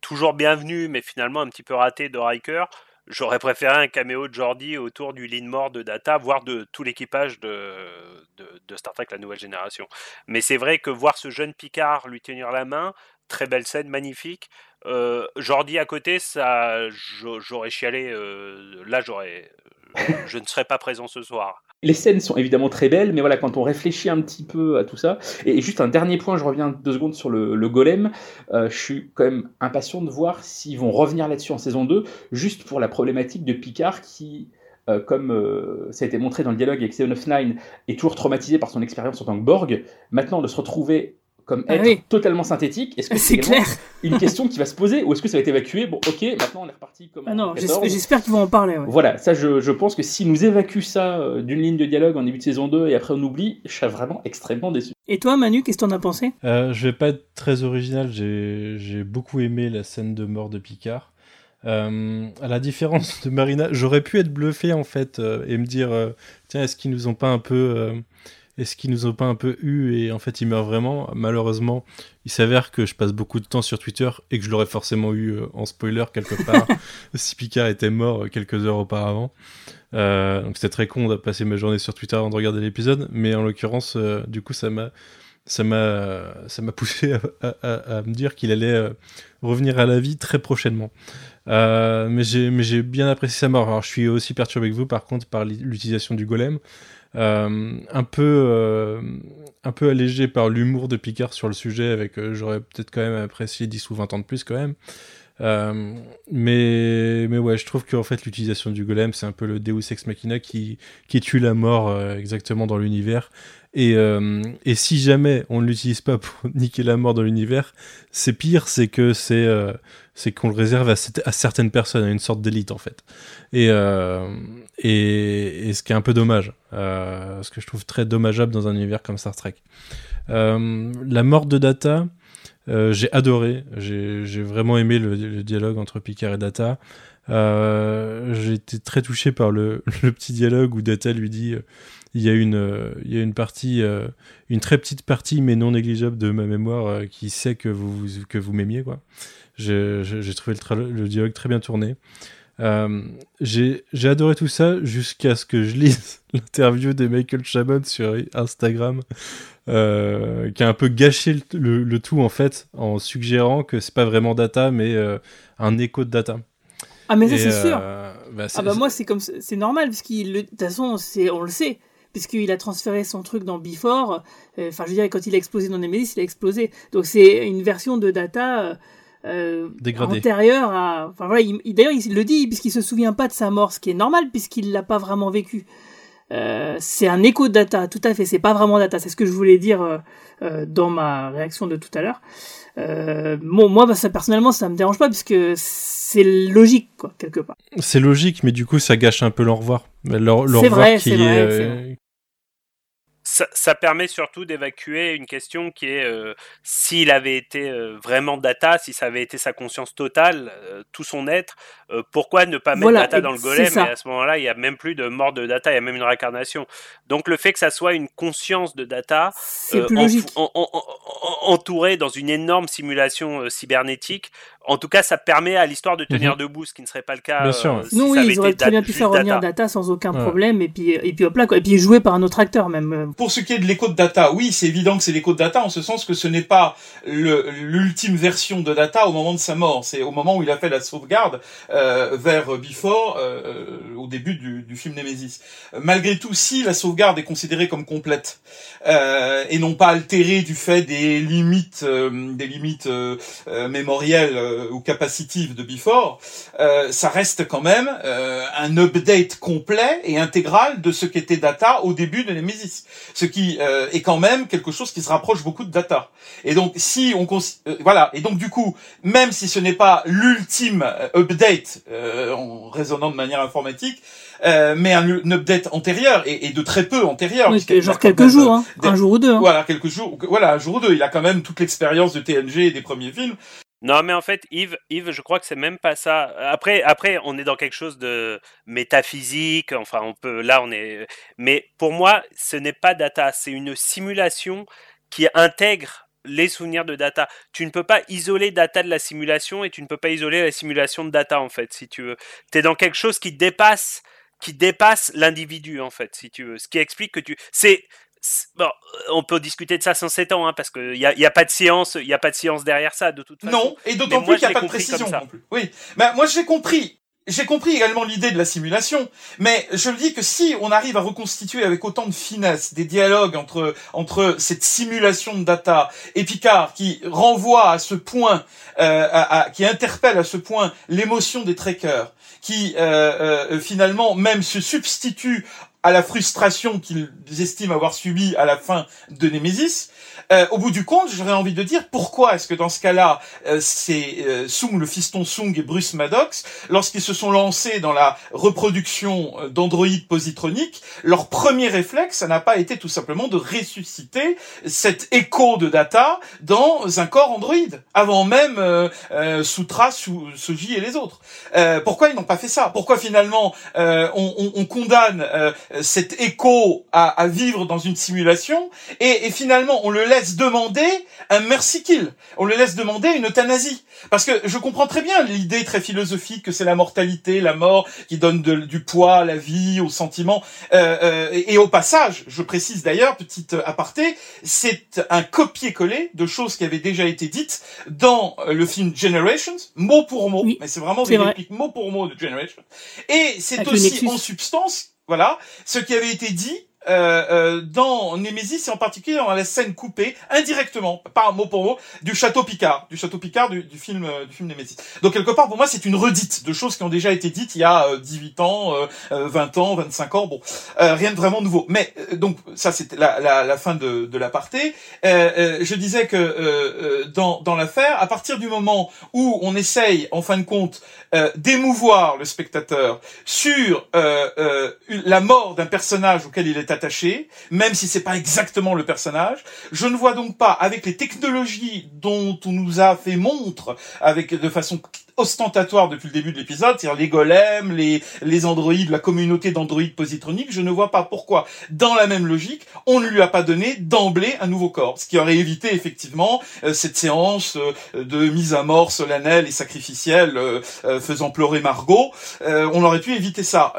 toujours bienvenu, mais finalement un petit peu raté de Riker, j'aurais préféré un caméo de Jordi autour du lean de Data, voire de tout l'équipage de, Star Trek La Nouvelle Génération. Mais c'est vrai que voir ce jeune Picard lui tenir la main, très belle scène, magnifique. Euh, Jordi à côté, ça, j'aurais chialé. Euh, là, j'aurais, je ne serais pas présent ce soir. Les scènes sont évidemment très belles, mais voilà, quand on réfléchit un petit peu à tout ça, et juste un dernier point, je reviens deux secondes sur le, golem, euh, je suis quand même impatient de voir s'ils vont revenir là-dessus en saison 2, juste pour la problématique de Picard qui, euh, comme euh, ça a été montré dans le dialogue avec Seven of Nine, est toujours traumatisé par son expérience en tant que Borg, maintenant de se retrouver comme ah être totalement synthétique, est-ce que c'est clair une question qui va se poser ou est-ce que ça va être évacué? Bon, ok, maintenant on est reparti comme. Ah non, j'espère qu'ils vont en parler. Voilà, ça je, je, pense que si nous évacuent ça euh, d'une ligne de dialogue en début de saison 2 et après on oublie, je serais vraiment extrêmement déçu. Et toi, Manu, qu'est-ce que t'en as pensé? Euh, Je vais pas être très original, j'ai beaucoup aimé la scène de mort de Picard. Euh, à la différence de Marina, j'aurais pu être bluffé en fait euh, et me dire tiens, est-ce qu'ils nous ont pas un peu est-ce qu'ils nous ont pas un peu eu et en fait ils meurent vraiment Malheureusement, il s'avère que je passe beaucoup de temps sur Twitter et que je l'aurais forcément eu euh, en spoiler quelque part si Picard était mort euh, quelques heures auparavant. Euh, donc c'était très con de passer ma journée sur Twitter avant de regarder l'épisode, mais en l'occurrence, du coup, ça m'a ça m'a ça m'a poussé à, me dire qu'il allait revenir à la vie très prochainement. mais j'ai mais j'ai bien apprécié sa mort. Alors je suis aussi perturbé que vous par contre par l'utilisation du golem. Euh, un peu euh, un peu allégé par l'humour de Picard sur le sujet, avec euh, j'aurais peut-être quand même apprécié 10 ou 20 ans de plus quand même. Mais mais ouais, je trouve qu'en fait l'utilisation du golem, c'est un peu le Deus ex machina qui qui tue la mort exactement dans l'univers. Et, et si jamais on ne l'utilise pas pour niquer la mort dans l'univers, c'est pire, c'est que c'est c'est qu'on le réserve à, certaines personnes, à une sorte d'élite en fait. Et, euh, et, ce qui est un peu dommage, euh, ce que je trouve très dommageable dans un univers comme Star Trek. Euh, la mort de Data, euh, j'ai adoré, j'ai vraiment aimé le, dialogue entre Picard et Data. Euh, j'ai été très touché par le, petit dialogue où Data lui dit il y a une, il y a une partie, une très petite partie mais non négligeable de ma mémoire qui sait que vous, m'aimiez quoi. J'ai trouvé le, dialogue très bien tourné. Euh, j'ai adoré tout ça jusqu'à ce que je lise l'interview de Michael Chabot sur Instagram, euh, qui a un peu gâché le, le, tout en fait, en suggérant que c'est pas vraiment data, mais euh, un écho de data. Ah mais ça c'est sûr. Bah, ah bah moi c'est comme c'est normal parce qu'il de toute façon on le sait puisqu'il a transféré son truc dans Before. Enfin je veux dire quand il a explosé dans Nemesis il a explosé. Donc c'est une version de data euh, antérieur à. Enfin voilà, d'ailleurs il le dit puisqu'il se souvient pas de sa mort, ce qui est normal puisqu'il l'a pas vraiment vécu. Euh, c'est un écho de data, tout à fait. C'est pas vraiment data. C'est ce que je voulais dire euh, euh dans ma réaction de tout à l'heure. Euh, bon, moi, bah, ça personnellement, ça me dérange pas puisque c'est logique, quoi, quelque part. C'est logique, mais du coup, ça gâche un peu leur revoir. Leur, revoir qui est, est, ça, permet surtout d'évacuer une question qui est euh, s'il avait été euh, vraiment data, si ça avait été sa conscience totale, euh, tout son être, pourquoi ne pas mettre data dans le golem? Et à ce moment-là, il n'y a même plus de mort de data, il y a même une réincarnation. Donc le fait que ça soit une conscience de data, entourée dans une énorme simulation cybernétique, en tout cas, ça permet à l'histoire de tenir mhm. debout, ce qui ne serait pas le cas. Bien sûr. Si non, oui, ils auraient très bien pu faire revenir data. sans aucun problème, et puis et puis hop là, quoi. et puis jouer par un autre acteur même. Pour ce qui est de l'écho de data, oui, c'est évident que c'est l'écho de data, en ce sens que ce n'est pas l'ultime version de data au moment de sa mort, c'est au moment où il a fait la sauvegarde euh, vers Before, euh, au début du, du, film Nemesis. Malgré tout, si la sauvegarde est considérée comme complète euh, et non pas altérée du fait des limites, euh, des limites euh, mémorielles euh, ou capacitives de Before, euh, ça reste quand même euh, un update complet et intégral de ce qu'était Data au début de Nemesis, ce qui est quand même quelque chose qui se rapproche beaucoup de Data. Et donc si on voilà, et donc du coup, même si ce n'est pas l'ultime update en raisonnant de manière informatique, euh, mais un, update antérieur et, et, de très peu antérieur. genre quelques jours, hein, un jour ou deux. Hein. Voilà, quelques jours, voilà, un jour ou deux. Il a quand même toute l'expérience de TNG et des premiers films. Non, mais en fait, Yves, Yves, je crois que c'est même pas ça. Après, après, on est dans quelque chose de métaphysique. Enfin, on peut. Là, on est. Mais pour moi, ce n'est pas data. C'est une simulation qui intègre les souvenirs de data. Tu ne peux pas isoler data de la simulation et tu ne peux pas isoler la simulation de data en fait, si tu veux. Tu es dans quelque chose qui dépasse qui dépasse l'individu en fait, si tu veux. Ce qui explique que tu c'est Bon, on peut discuter de ça sans 7 ans, hein, parce qu'il n'y a, y a, pas de science, il y a pas de science derrière ça, de toute façon. Non, et d'autant plus qu'il n'y a pas de précision non plus. Oui, bah, moi j'ai compris j'ai compris également l'idée de la simulation, mais je le dis que si on arrive à reconstituer avec autant de finesse des dialogues entre entre cette simulation de data et Picard qui renvoie à ce point, euh, à, qui interpelle à ce point l'émotion des trekkers, qui euh, euh, finalement même se substitue à la frustration qu'ils estiment avoir subie à la fin de Nemesis, euh, au bout du compte, j'aurais envie de dire pourquoi est-ce que dans ce cas-là, euh, c'est euh, Sung, le fiston Sung et Bruce Maddox, lorsqu'ils se sont lancés dans la reproduction euh, d'androïdes positroniques, leur premier réflexe, ça n'a pas été tout simplement de ressusciter cet écho de data dans un corps androïde, avant même euh, Sutra, Soji et les autres. pourquoi ils n'ont pas fait ça? Pourquoi finalement on, on, on, condamne cet écho à, à, vivre dans une simulation et, et finalement on le laisse demander un mercy kill. On le laisse demander une euthanasie. Parce que je comprends très bien l'idée très philosophique que c'est la mortalité, la mort qui donne du poids à la vie, aux sentiments. Euh, euh, et, au passage, je précise d'ailleurs, petite aparté, c'est un copier-coller de choses qui avaient déjà été dites dans le film Generations, mot pour mot. mais c'est vraiment des répliques mot pour mot de Generations. Et c'est aussi en substance, voilà, ce qui avait été dit euh, euh, dans Nemesis et en particulier dans la scène coupée indirectement, pas mot pour mot, du château Picard, du château Picard du, du film euh, du film Nemesis. Donc quelque part pour moi c'est une redite de choses qui ont déjà été dites il y a 18 ans, 20 ans, 25 ans, bon, rien de vraiment nouveau. Mais donc ça c'était la, la, la, fin de, de l'aparté. je disais que dans, dans l'affaire, à partir du moment où on essaye en fin de compte d'émouvoir le spectateur sur la mort d'un personnage auquel il est attaché, même si c'est pas exactement le personnage. Je ne vois donc pas, avec les technologies dont on nous a fait montre, avec de façon ostentatoire depuis le début de l'épisode, c'est-à-dire les golems, les, les androïdes, la communauté d'androïdes positroniques, je ne vois pas pourquoi, dans la même logique, on ne lui a pas donné d'emblée un nouveau corps, ce qui aurait évité effectivement euh, cette séance euh, de mise à mort solennelle et sacrificielle euh, faisant pleurer Margot. on aurait pu éviter ça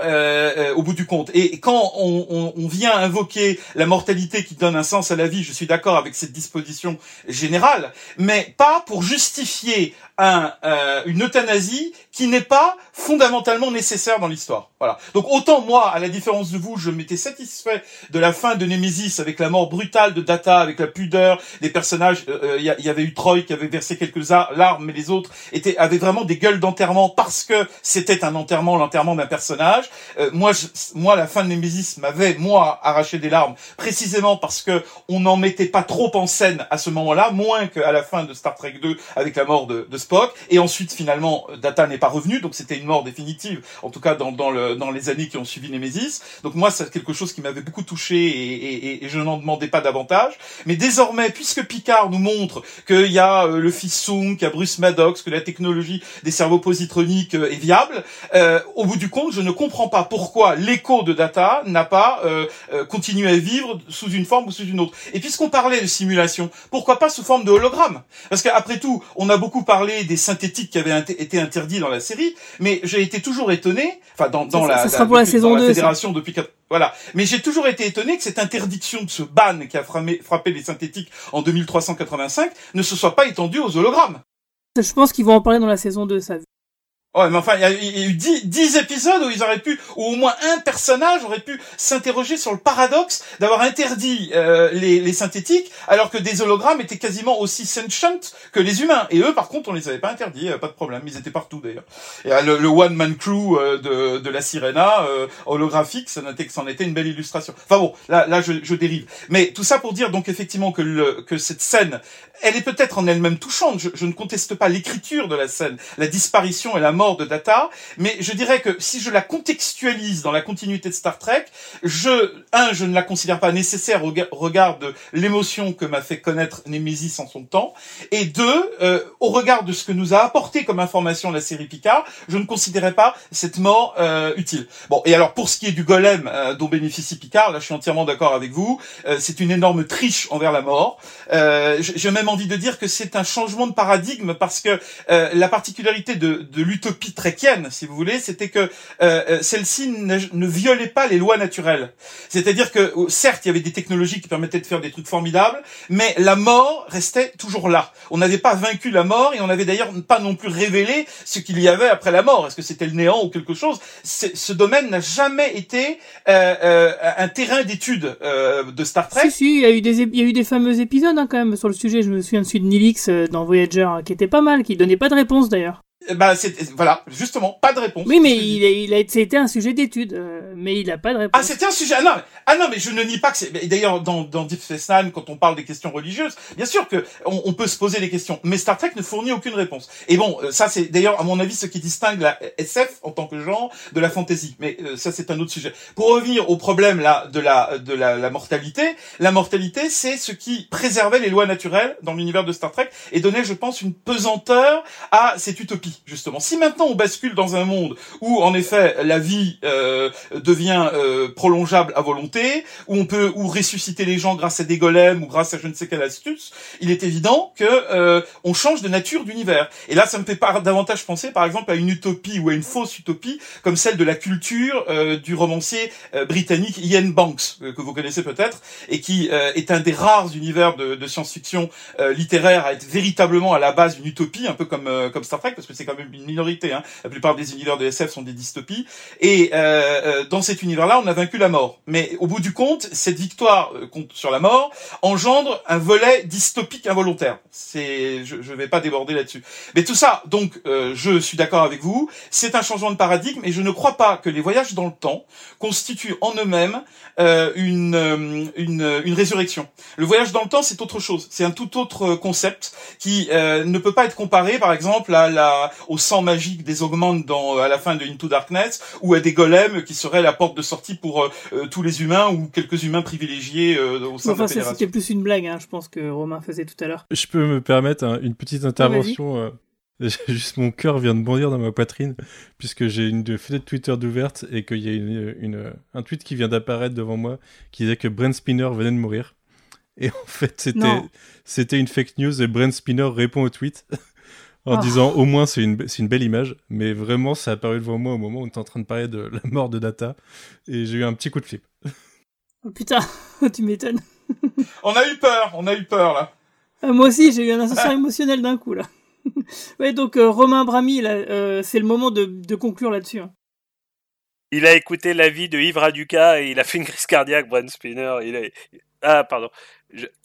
au bout du compte. Et quand on, on vient invoquer la mortalité qui donne un sens à la vie, je suis d'accord avec cette disposition générale, mais pas pour justifier un, euh, une euthanasie qui n'est pas fondamentalement nécessaire dans l'histoire. Voilà. Donc autant moi, à la différence de vous, je m'étais satisfait de la fin de Nemesis avec la mort brutale de Data, avec la pudeur des personnages. Il euh, euh, y, avait eu Troy qui avait versé quelques larmes, mais les autres étaient avaient vraiment des gueules d'enterrement parce que c'était un enterrement, l'enterrement d'un personnage. moi, je, moi, la fin de Nemesis m'avait moi arraché des larmes, précisément parce que on n'en mettait pas trop en scène à ce moment-là, moins qu'à la fin de Star Trek 2 avec la mort de, de Spock. Et ensuite, finalement, Data n'est pas revenu, donc c'était une mort définitive, en tout cas dans, dans, le, dans les années qui ont suivi Nemesis. Donc moi, c'est quelque chose qui m'avait beaucoup touché et, et, et je n'en demandais pas davantage. Mais désormais, puisque Picard nous montre qu'il y a euh, le fils qu'il y a Bruce Maddox, que la technologie des cerveaux positroniques euh, est viable, euh, au bout du compte, je ne comprends pas pourquoi l'écho de Data n'a pas euh, continué à vivre sous une forme ou sous une autre. Et puisqu'on parlait de simulation, pourquoi pas sous forme de hologramme? Parce qu'après tout, on a beaucoup parlé des synthétiques qui avaient été interdits dans la série, mais j'ai été toujours étonné, enfin dans, dans la, sera pour la, saison 2, fédération depuis voilà. Mais j'ai toujours été étonné que cette interdiction de ce ban qui a frappé, frappé les synthétiques en 2385 ne se soit pas étendue aux hologrammes. Je pense qu'ils vont en parler dans la saison 2, ça. Ouais, mais enfin, il y a, eu dix, épisodes où ils auraient pu, ou au moins un personnage aurait pu s'interroger sur le paradoxe d'avoir interdit euh, les, les, synthétiques, alors que des hologrammes étaient quasiment aussi sentient que les humains. Et eux, par contre, on les avait pas interdits, euh, pas de problème. Ils étaient partout d'ailleurs. Et euh, le, le one man crew de, de la Sirena holographique, ça n'était que c'en était une belle illustration. Enfin bon, là, là, je, je dérive. Mais tout ça pour dire donc effectivement que le, que cette scène, elle est peut-être en elle-même touchante. Je, je ne conteste pas l'écriture de la scène, la disparition et la mort de Data, mais je dirais que si je la contextualise dans la continuité de Star Trek, je, un, je ne la considère pas nécessaire au regard de l'émotion que m'a fait connaître Nemesis en son temps, et deux, euh, au regard de ce que nous a apporté comme information la série Picard, je ne considérais pas cette mort euh, utile. Bon, et alors pour ce qui est du golem euh, dont bénéficie Picard, là je suis entièrement d'accord avec vous, c'est une énorme triche envers la mort. J'ai même envie de dire que c'est un changement de paradigme parce que la particularité de, de l'utopie tréquienne, si vous voulez, c'était que celle-ci ne, ne violait pas les lois naturelles. C'est-à-dire que certes, il y avait des technologies qui permettaient de faire des trucs formidables, mais la mort restait toujours là. On n'avait pas vaincu la mort et on n'avait d'ailleurs pas non plus révélé ce qu'il y avait après la mort. Est-ce que c'était le néant ou quelque chose? Ce domaine n'a jamais été euh, euh, un terrain d'étude euh, de Star Trek. Si, si, il y a eu des, il y a eu des fameux épisodes hein, quand même sur le sujet. Souviens de de Nilix dans Voyager hein, qui était pas mal, qui donnait pas de réponse d'ailleurs. Bah, c'est voilà, justement, pas de réponse. Oui, mais il a, il a, c'était un sujet d'étude, euh, mais il a pas de réponse. Ah, c'était un sujet. Ah non, ah non, mais je ne nie pas que c'est. D'ailleurs, dans dans Deep Space Nine, quand on parle des questions religieuses, bien sûr que on, on, peut se poser des questions, mais Star Trek ne fournit aucune réponse. Et bon, euh, ça c'est d'ailleurs à mon avis ce qui distingue la SF en tant que genre de la fantasy. Mais euh, ça c'est un autre sujet. Pour revenir au problème là de la de la, la mortalité, la mortalité c'est ce qui préservait les lois naturelles dans l'univers de Star Trek et donnait, je pense, une pesanteur à cette utopie justement. Si maintenant on bascule dans un monde où en effet la vie euh, devient euh, prolongeable à volonté, où on peut ou ressusciter les gens grâce à des golems ou grâce à je ne sais quelle astuce, il est évident que euh, on change de nature d'univers. Et là, ça me fait pas davantage penser, par exemple, à une utopie ou à une fausse utopie comme celle de la culture du romancier britannique Ian Banks que vous connaissez peut-être et qui est un des rares univers de, de science-fiction littéraire à être véritablement à la base d'une utopie, un peu comme comme Star Trek, parce que c'est quand même une minorité Hein. La plupart des univers de SF sont des dystopies. Et euh, euh, dans cet univers-là, on a vaincu la mort. Mais au bout du compte, cette victoire euh, sur la mort engendre un volet dystopique involontaire. C'est, je, je vais pas déborder là-dessus. Mais tout ça, donc, je suis d'accord avec vous. C'est un changement de paradigme, et je ne crois pas que les voyages dans le temps constituent en eux-mêmes une, une, une résurrection. Le voyage dans le temps, c'est autre chose. C'est un tout autre concept qui ne peut pas être comparé, par exemple, à la, au sang magique des augmentes dans, à la fin de Into Darkness, ou à des golems qui seraient la porte de sortie pour euh, euh, tous les humains ou quelques humains privilégiés euh, au sein de la fédération. C'était plus une blague, hein, je pense que Romain faisait tout à l'heure. Je peux me permettre une petite intervention. Juste mon cœur vient de bondir dans ma poitrine puisque j'ai une fenêtre Twitter d'ouverte et qu'il y a une, un tweet qui vient d'apparaître devant moi qui disait que Brent Spinner venait de mourir. Et en fait, c'était c'était une fake news et Brent Spinner répond au tweet en ah. disant au moins c'est une, une belle image, mais vraiment ça a apparu devant moi au moment où on était en train de parler de la mort de Data, et j'ai eu un petit coup de flip. Oh putain, tu m'étonnes. on a eu peur, on a eu peur là. Ah, moi aussi j'ai eu un ascenseur émotionnel d'un coup là. ouais donc euh, Romain Brami, euh, c'est le moment de, de conclure là-dessus. Hein. Il a écouté l'avis de Yves Raduca et il a fait une crise cardiaque, Brent Spinner. Il a... Ah, pardon.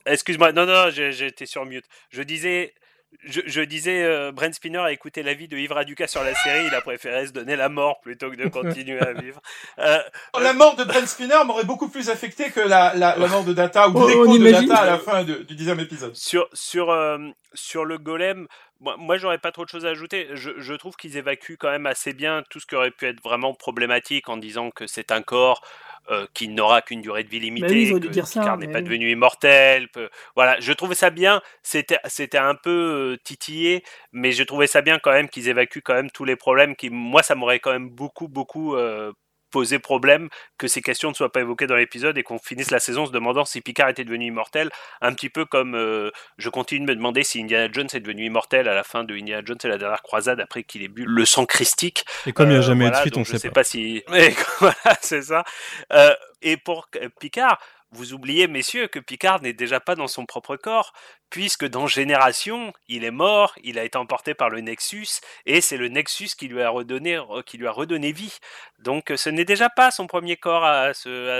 Excuse-moi, non, non, j'étais sur mute. Je disais, je, disais, euh, Brent Spinner a écouté l'avis de Yves Raduca sur la série, il a préféré se donner la mort plutôt que de continuer à vivre. Euh, la mort de Brent Spinner m'aurait beaucoup plus affecté que la, la, mort de Data ou l'écho de Data à la fin du dixième épisode. Sur, sur, euh, sur le golem, moi, moi j'aurais pas trop de choses à ajouter. Je, je trouve qu'ils évacuent quand même assez bien tout ce qui aurait pu être vraiment problématique en disant que c'est un corps euh, qui n'aura qu'une durée de vie limitée, bah que Picard n'est pas devenu immortel. Voilà, je trouvais ça bien. C'était, c'était un peu euh, titillé, mais je trouvais ça bien quand même qu'ils évacuent quand même tous les problèmes qui, moi, ça m'aurait quand même beaucoup, beaucoup euh, poser problème que ces questions ne soient pas évoquées dans l'épisode et qu'on finisse la saison se demandant si Picard était devenu immortel, un petit peu comme euh, je continue de me demander si Indiana Jones est devenu immortel à la fin de Indiana Jones et la dernière croisade après qu'il ait bu le sang christique. Et comme il n'y a euh, jamais eu de suite, on ne sait pas. si. voilà, c'est ça. Euh, et pour Picard, vous oubliez, messieurs, que Picard n'est déjà pas dans son propre corps, puisque dans Génération, il est mort, il a été emporté par le Nexus, et c'est le Nexus qui lui a redonné, qui lui a redonné vie. Donc ce n'est déjà pas son premier corps à,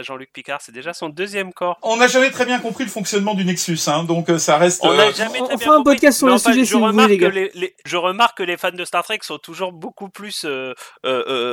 Jean-Luc Picard, c'est déjà son deuxième corps. On n'a jamais très bien compris le fonctionnement du Nexus, hein, donc euh, ça reste... On n'a euh, jamais très bien un podcast sur le sujet je remarque les je remarque que les fans de Star Trek sont toujours beaucoup plus... Euh,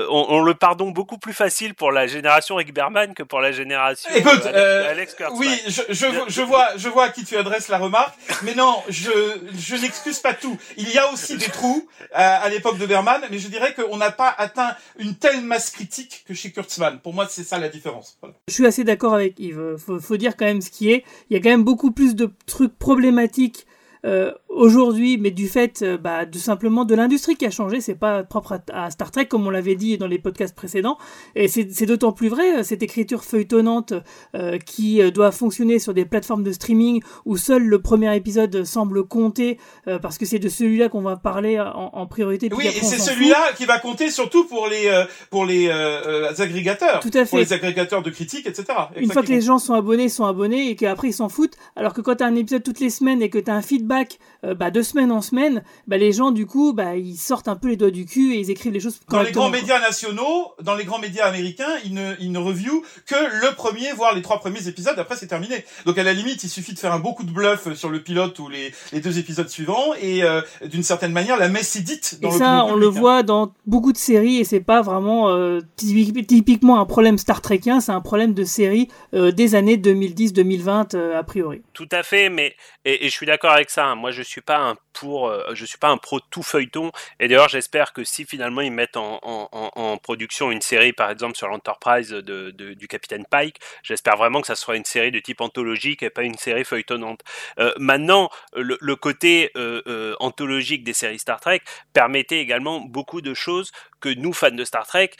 on, le pardon beaucoup plus facile pour la génération Rick Berman que pour la génération... Écoute, Alex Kurtzman. Oui, je, je, je, vois, je vois à qui tu adresses la remarque, mais non, je, je n'excuse pas tout. Il y a aussi des trous à, à l'époque de Berman, mais je dirais qu'on n'a pas atteint une telle masse critique que chez Kurtzman. Pour moi, c'est ça la différence. Je suis assez d'accord avec Yves. Faut, faut dire quand même ce qui est. Il y a quand même beaucoup plus de trucs problématiques euh, aujourd'hui, mais du fait euh, bah, de simplement de l'industrie qui a changé, c'est pas propre à, à, Star Trek comme on l'avait dit dans les podcasts précédents, et c'est d'autant plus vrai euh, cette écriture feuilletonnante euh, qui euh, doit fonctionner sur des plateformes de streaming où seul le premier épisode semble compter euh, parce que c'est de celui-là qu'on va parler en, en priorité. Oui, et c'est celui-là qui va compter surtout pour les pour les agrégateurs, Tout à fait. pour les agrégateurs de critiques, etc. Exactement. Une fois que les gens sont abonnés, sont abonnés et qu'après ils s'en foutent, alors que quand tu as un épisode toutes les semaines et que tu as un feedback euh, bah, de semaine en semaine, bah, les gens du coup, bah, ils sortent un peu les doigts du cul et ils écrivent les choses. Dans les grands médias nationaux, dans les grands médias américains, ils ne ils ne review que le premier, voire les trois premiers épisodes. Après, c'est terminé. Donc à la limite, il suffit de faire un beaucoup de bluff sur le pilote ou les les deux épisodes suivants et euh, d'une certaine manière, la messe est dite. Dans et ça, on le voit dans beaucoup de séries et c'est pas vraiment euh, typiquement un problème Star Trekien, c'est un problème de série euh, des années 2010-2020 euh, a priori. Tout à fait, mais et, et je suis d'accord avec ça. Hein. Moi, je suis pas un pour, euh, je suis pas un pro tout feuilleton. Et d'ailleurs, j'espère que si finalement ils mettent en, production une série, par exemple sur l'Enterprise du Capitaine Pike, j'espère vraiment que ça sera une série de type anthologique et pas une série feuilletonnante. Euh, maintenant, le, côté euh, anthologique des séries Star Trek permettait également beaucoup de choses que nous, fans de Star Trek,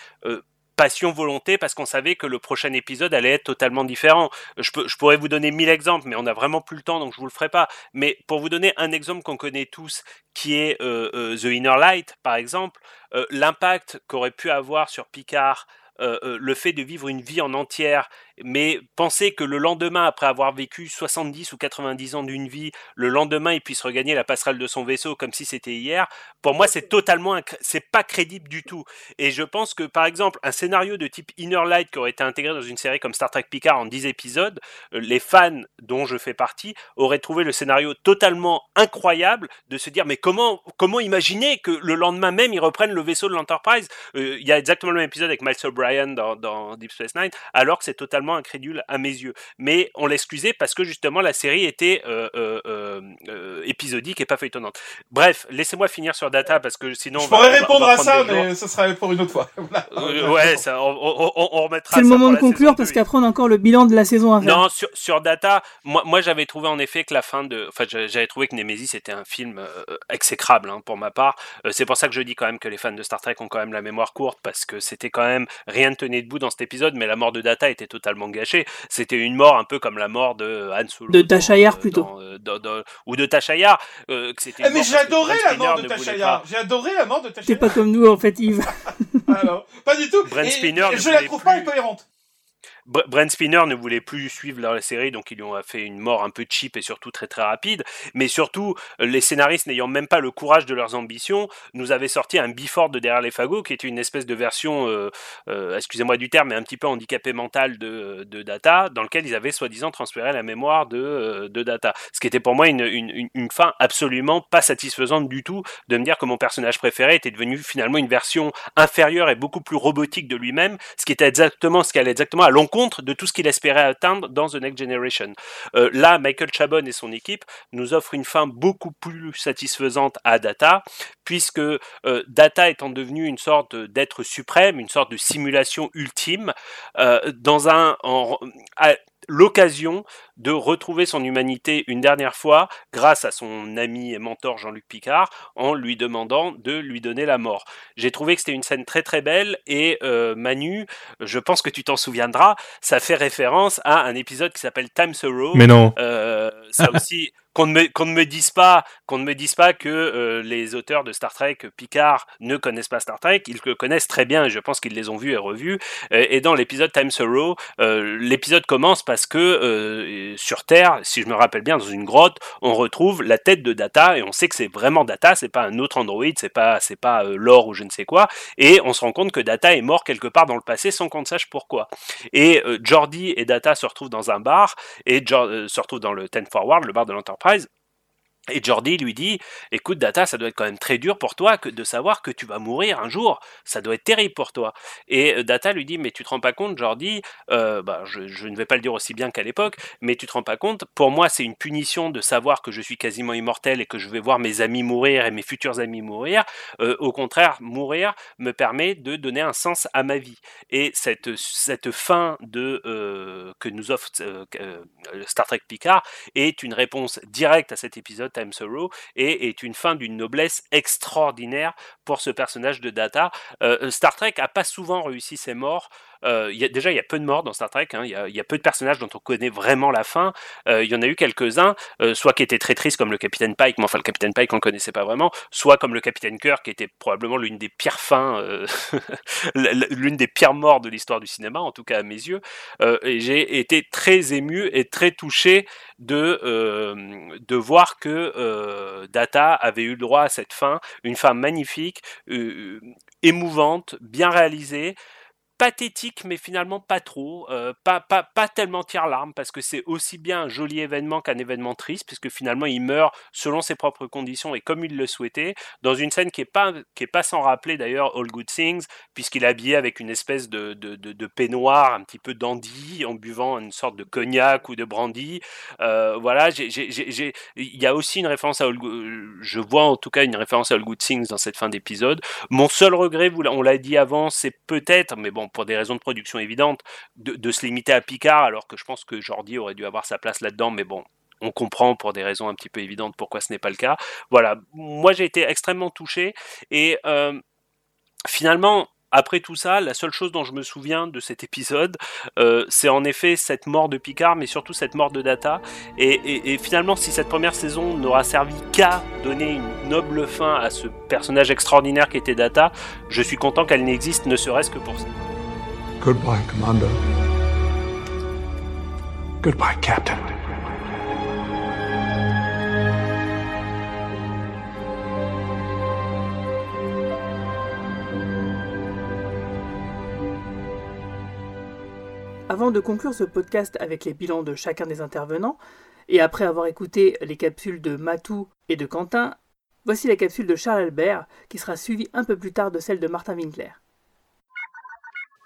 passion volonté parce qu'on savait que le prochain épisode allait être totalement différent. Je, peux, je pourrais vous donner mille exemples, mais on n'a vraiment plus le temps, donc je vous le ferai pas. Mais pour vous donner un exemple qu'on connaît tous, qui est euh, euh, The Inner Light, par exemple, euh, l'impact qu'aurait pu avoir sur Picard le fait de vivre une vie en entière, mais penser que le lendemain, après avoir vécu 70 ou 90 ans d'une vie, le lendemain, il puisse regagner la passerelle de son vaisseau comme si c'était hier, pour moi, c'est totalement, c'est pas crédible du tout. Et je pense que, par exemple, un scénario de type Inner Light qui aurait été intégré dans une série comme Star Trek Picard en 10 épisodes, les fans dont je fais partie auraient trouvé le scénario totalement incroyable de se dire, mais comment, comment imaginer que le lendemain même, ils reprennent le vaisseau de l'Enterprise? Euh, Il y a exactement le même épisode avec Miles O'Brien dans, Deep Space Nine, alors que c'est totalement incrédule à mes yeux. Mais on l'excusait parce que justement la série était euh, euh, euh, épisodique et pas feuilletonnante. Bref, laissez-moi finir sur Data parce que sinon. Je pourrais répondre à ça, mais ce sera pour une autre fois. ouais, ça, on, on, on remettra. C'est le moment de conclure parce qu'après on a encore le bilan de la saison à faire. Non, sur, sur Data, moi, moi j'avais trouvé en effet que la fin de, enfin j'avais trouvé que Nemesis était un film exécrable hein, pour ma part. c'est pour ça que je dis quand même que les fans de Star Trek ont quand même la mémoire courte parce que c'était quand même rien ne tenait debout dans cet épisode, mais la mort de Data était totalement gâchée. C'était une mort un peu comme la mort de Han Solo. De Tachayar plutôt. Dans, dans, ou de Tachayar. Euh, eh mais j'ai adoré la mort de Tachayar. J'ai adoré la mort de Tachayar. T'es pas comme nous en fait, Yves. Alors, pas du tout. Brent Spinner. Et je la trouve plus... pas incohérente. Brent Spinner ne voulait plus suivre la série, donc ils lui ont fait une mort un peu cheap et surtout très très rapide. Mais surtout, les scénaristes n'ayant même pas le courage de leurs ambitions, nous avaient sorti un Biford de derrière les fagots, qui est une espèce de version, euh, euh, excusez-moi du terme, mais un petit peu handicapé mental de, Data, dans lequel ils avaient soi-disant transféré la mémoire de, euh, Data. Ce qui était pour moi une, une, une, fin absolument pas satisfaisante du tout, de me dire que mon personnage préféré était devenu finalement une version inférieure et beaucoup plus robotique de lui-même, ce qui était exactement ce qui allait exactement à l'encontre de tout ce qu'il espérait atteindre dans The Next Generation. Euh, là, Michael Chabon et son équipe nous offrent une fin beaucoup plus satisfaisante à Data, puisque euh, Data étant devenu une sorte d'être suprême, une sorte de simulation ultime, euh, dans un... l'occasion de retrouver son humanité une dernière fois grâce à son ami et mentor Jean-Luc Picard en lui demandant de lui donner la mort. J'ai trouvé que c'était une scène très très belle et euh, Manu, je pense que tu t'en souviendras, ça fait référence à un épisode qui s'appelle Time Sorrow. Mais non. Euh, ça aussi qu'on ne, me, dise pas qu'on ne me dise pas que euh, les auteurs de Star Trek Picard ne connaissent pas Star Trek, ils le connaissent très bien et je pense qu'ils les ont vus et revus. Et, et dans l'épisode Time Sorrow, euh, l'épisode commence parce que euh, sur Terre, si je me rappelle bien, dans une grotte, on retrouve la tête de Data et on sait que c'est vraiment Data, c'est pas un autre androïde, c'est pas c'est pas euh, l'or ou je ne sais quoi. Et on se rend compte que Data est mort quelque part dans le passé sans qu'on ne sache pourquoi. Et euh, Jordi et Data se retrouvent dans un bar et se retrouvent dans le Ten Forward, le bar de l'Enterprise Et Jordi lui dit, écoute Data, ça doit être quand même très dur pour toi que de savoir que tu vas mourir un jour. Ça doit être terrible pour toi. Et euh, Data lui dit, mais tu te rends pas compte, Jordi, euh, bah, je, ne vais pas le dire aussi bien qu'à l'époque, mais tu te rends pas compte, pour moi c'est une punition de savoir que je suis quasiment immortel et que je vais voir mes amis mourir et mes futurs amis mourir. Euh, au contraire, mourir me permet de donner un sens à ma vie. Et cette, fin de, que nous offre Star Trek Picard est une réponse directe à cet épisode Et est une fin d'une noblesse extraordinaire pour ce personnage de Data. Euh, Star Trek a pas souvent réussi ses morts euh, déjà, il y a peu de morts dans Star Trek. Hein. Il y, a peu de personnages dont on connaît vraiment la fin. Euh, il y en a eu quelques-uns, euh, soit qui étaient très tristes comme le Capitaine Pike, mais enfin le Capitaine Pike on le connaissait pas vraiment, soit comme le Capitaine Kirk qui était probablement l'une des pires fins, l'une des pires morts de l'histoire du cinéma, en tout cas à mes yeux. J'ai été très ému et très touché de de voir que Data avait eu le droit à cette fin, une fin magnifique, émouvante, bien réalisée pathétique, mais finalement pas trop, euh, pas, pas, pas tellement tire-larme, parce que c'est aussi bien un joli événement qu'un événement triste, puisque finalement il meurt selon ses propres conditions et comme il le souhaitait, dans une scène qui est pas, qui est pas sans rappeler d'ailleurs All Good Things, puisqu'il est habillé avec une espèce de, de, de, peignoir un petit peu dandy, en buvant une sorte de cognac ou de brandy. Euh, voilà, il y a aussi une référence à All je vois en tout cas une référence à All Good Things dans cette fin d'épisode. Mon seul regret, on l'a dit avant, c'est peut-être, mais bon, pour des raisons de production évidentes, de, se limiter à Picard, alors que je pense que Jordi aurait dû avoir sa place là-dedans, mais bon, on comprend pour des raisons un petit peu évidentes pourquoi ce n'est pas le cas. Voilà, moi j'ai été extrêmement touché et euh, finalement après tout ça, la seule chose dont je me souviens de cet épisode, euh, c'est en effet cette mort de Picard, mais surtout cette mort de Data. Et, finalement, si cette première saison n'aura servi qu'à donner une noble fin à ce personnage extraordinaire qui était Data, je suis content qu'elle n'existe ne serait-ce que pour ça. Goodbye, Commander. Goodbye, Captain. Avant de conclure ce podcast avec les bilans de chacun des intervenants, et après avoir écouté les capsules de Matou et de Quentin, voici la capsule de Charles Albert qui sera suivie un peu plus tard de celle de Martin Winkler.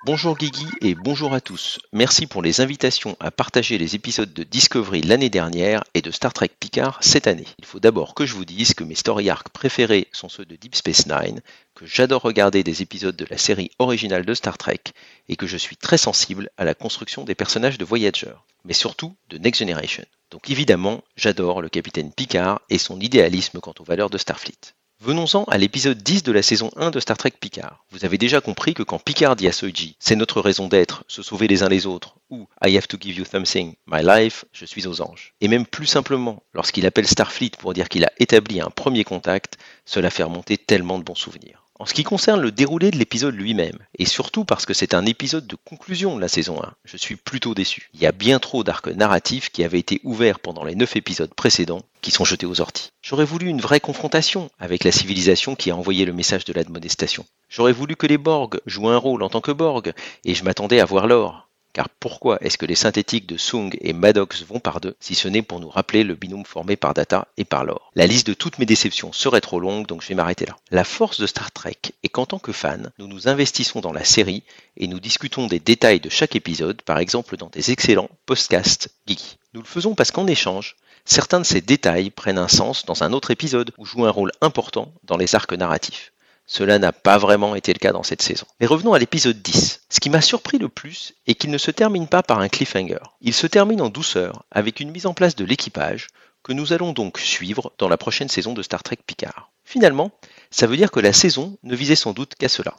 Bonjour Guigui et bonjour à tous. Merci pour les invitations à partager les épisodes de Discovery l'année dernière et de Star Trek Picard cette année. Il faut d'abord que je vous dise que mes story arcs préférés sont ceux de Deep Space Nine, que j'adore regarder des épisodes de la série originale de Star Trek et que je suis très sensible à la construction des personnages de Voyager, mais surtout de Next Generation. Donc évidemment, j'adore le capitaine Picard et son idéalisme quant aux valeurs de Starfleet. Venons-en à l'épisode 10 de la saison 1 de Star Trek Picard. Vous avez déjà compris que quand Picard dit à Soji c'est notre raison d'être, se sauver les uns les autres, ou I have to give you something, my life, je suis aux anges. Et même plus simplement, lorsqu'il appelle Starfleet pour dire qu'il a établi un premier contact, cela fait remonter tellement de bons souvenirs. En ce qui concerne le déroulé de l'épisode lui-même, et surtout parce que c'est un épisode de conclusion de la saison 1, je suis plutôt déçu. Il y a bien trop d'arcs narratifs qui avaient été ouverts pendant les 9 épisodes précédents qui sont jetés aux orties. J'aurais voulu une vraie confrontation avec la civilisation qui a envoyé le message de l'admonestation. J'aurais voulu que les Borg jouent un rôle en tant que Borg, et je m'attendais à voir l'or. Car pourquoi est-ce que les synthétiques de Sung et Maddox vont par deux, si ce n'est pour nous rappeler le binôme formé par Data et par Lore? La liste de toutes mes déceptions serait trop longue, donc je vais m'arrêter là. La force de Star Trek est qu'en tant que fan, nous nous investissons dans la série et nous discutons des détails de chaque épisode, par exemple dans des excellents podcasts geeks. Nous le faisons parce qu'en échange, certains de ces détails prennent un sens dans un autre épisode ou jouent un rôle important dans les arcs narratifs. Cela n'a pas vraiment été le cas dans cette saison. Mais revenons à l'épisode 10. Ce qui m'a surpris le plus est qu'il ne se termine pas par un cliffhanger. Il se termine en douceur avec une mise en place de l'équipage que nous allons donc suivre dans la prochaine saison de Star Trek Picard. Finalement, ça veut dire que la saison ne visait sans doute qu'à cela.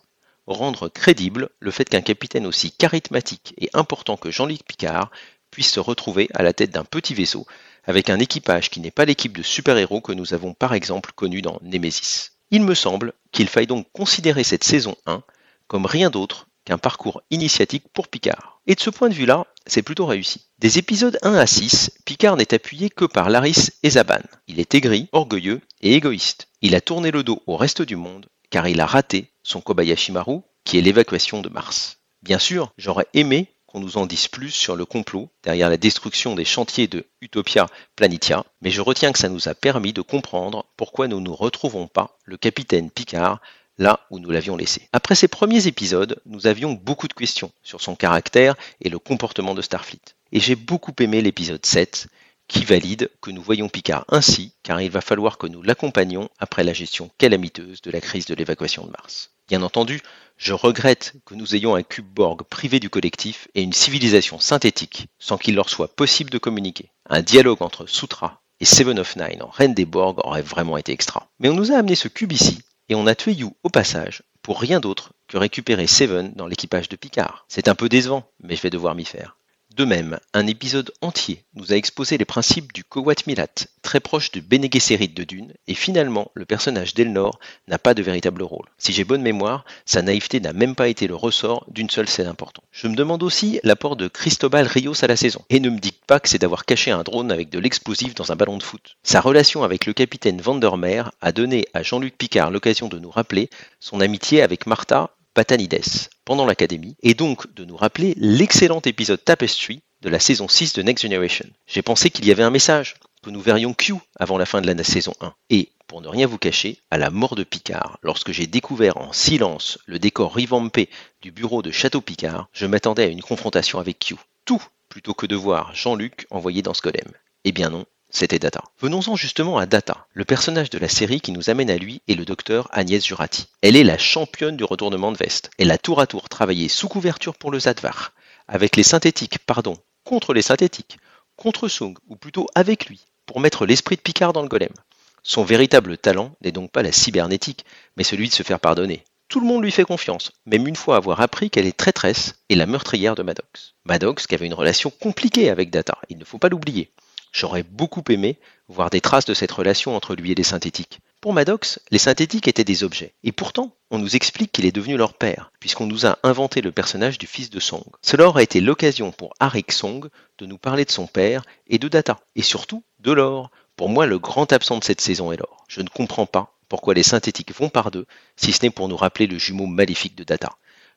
Rendre crédible le fait qu'un capitaine aussi charismatique et important que Jean-Luc Picard puisse se retrouver à la tête d'un petit vaisseau avec un équipage qui n'est pas l'équipe de super-héros que nous avons par exemple connu dans Nemesis. Il me semble qu'il faille donc considérer cette saison 1 comme rien d'autre qu'un parcours initiatique pour Picard. Et de ce point de vue-là, c'est plutôt réussi. Des épisodes 1 à 6, Picard n'est appuyé que par Laris et Zaban. Il est aigri, orgueilleux et égoïste. Il a tourné le dos au reste du monde car il a raté son Kobayashi Maru, qui est l'évacuation de Mars. Bien sûr, j'aurais aimé qu'on nous en dise plus sur le complot derrière la destruction des chantiers de Utopia Planitia, mais je retiens que ça nous a permis de comprendre pourquoi nous ne retrouvons pas le capitaine Picard là où nous l'avions laissé. Après ces premiers épisodes, nous avions beaucoup de questions sur son caractère et le comportement de Starfleet. Et j'ai beaucoup aimé l'épisode 7, qui valide que nous voyons Picard ainsi, car il va falloir que nous l'accompagnions après la gestion calamiteuse de la crise de l'évacuation de Mars. Bien entendu, je regrette que nous ayons un cube Borg privé du collectif et une civilisation synthétique sans qu'il leur soit possible de communiquer. Un dialogue entre Sutra et Seven of Nine en Reine des Borg aurait vraiment été extra. Mais on nous a amené ce cube ici et on a tué You au passage pour rien d'autre que récupérer Seven dans l'équipage de Picard. C'est un peu décevant, mais je vais devoir m'y faire. De même, un épisode entier nous a exposé les principes du Kowat Milat, très proche de Bene de Dune, et finalement, le personnage d'Elnor n'a pas de véritable rôle. Si j'ai bonne mémoire, sa naïveté n'a même pas été le ressort d'une seule scène importante. Je me demande aussi l'apport de Cristobal Rios à la saison, et ne me dites pas que c'est d'avoir caché un drone avec de l'explosif dans un ballon de foot. Sa relation avec le capitaine Vandermeer a donné à Jean-Luc Picard l'occasion de nous rappeler son amitié avec Martha Patanides pendant l'académie, et donc de nous rappeler l'excellent épisode Tapestry de la saison 6 de Next Generation. J'ai pensé qu'il y avait un message, que nous verrions Q avant la fin de la saison 1. Et, pour ne rien vous cacher, à la mort de Picard, lorsque j'ai découvert en silence le décor revampé du bureau de Château Picard, je m'attendais à une confrontation avec Q. Tout plutôt que de voir Jean-Luc envoyé dans ce golem. Eh bien non, c'était Data. Venons-en justement à Data. Le personnage de la série qui nous amène à lui est le docteur Agnès Jurati. Elle est la championne du retournement de veste. Elle a tour à tour travaillé sous couverture pour le Zadvar, avec les synthétiques, pardon, contre les synthétiques, contre Sung, ou plutôt avec lui, pour mettre l'esprit de Picard dans le golem. Son véritable talent n'est donc pas la cybernétique, mais celui de se faire pardonner. Tout le monde lui fait confiance, même une fois avoir appris qu'elle est traîtresse et la meurtrière de Maddox. Maddox qui avait une relation compliquée avec Data, il ne faut pas l'oublier. J'aurais beaucoup aimé voir des traces de cette relation entre lui et les synthétiques. Pour Maddox, les synthétiques étaient des objets. Et pourtant, on nous explique qu'il est devenu leur père, puisqu'on nous a inventé le personnage du fils de Song. Cela aurait été l'occasion pour Arik Song de nous parler de son père et de Data, et surtout de l'or. Pour moi, le grand absent de cette saison est l'or. Je ne comprends pas pourquoi les synthétiques vont par deux, si ce n'est pour nous rappeler le jumeau maléfique de Data.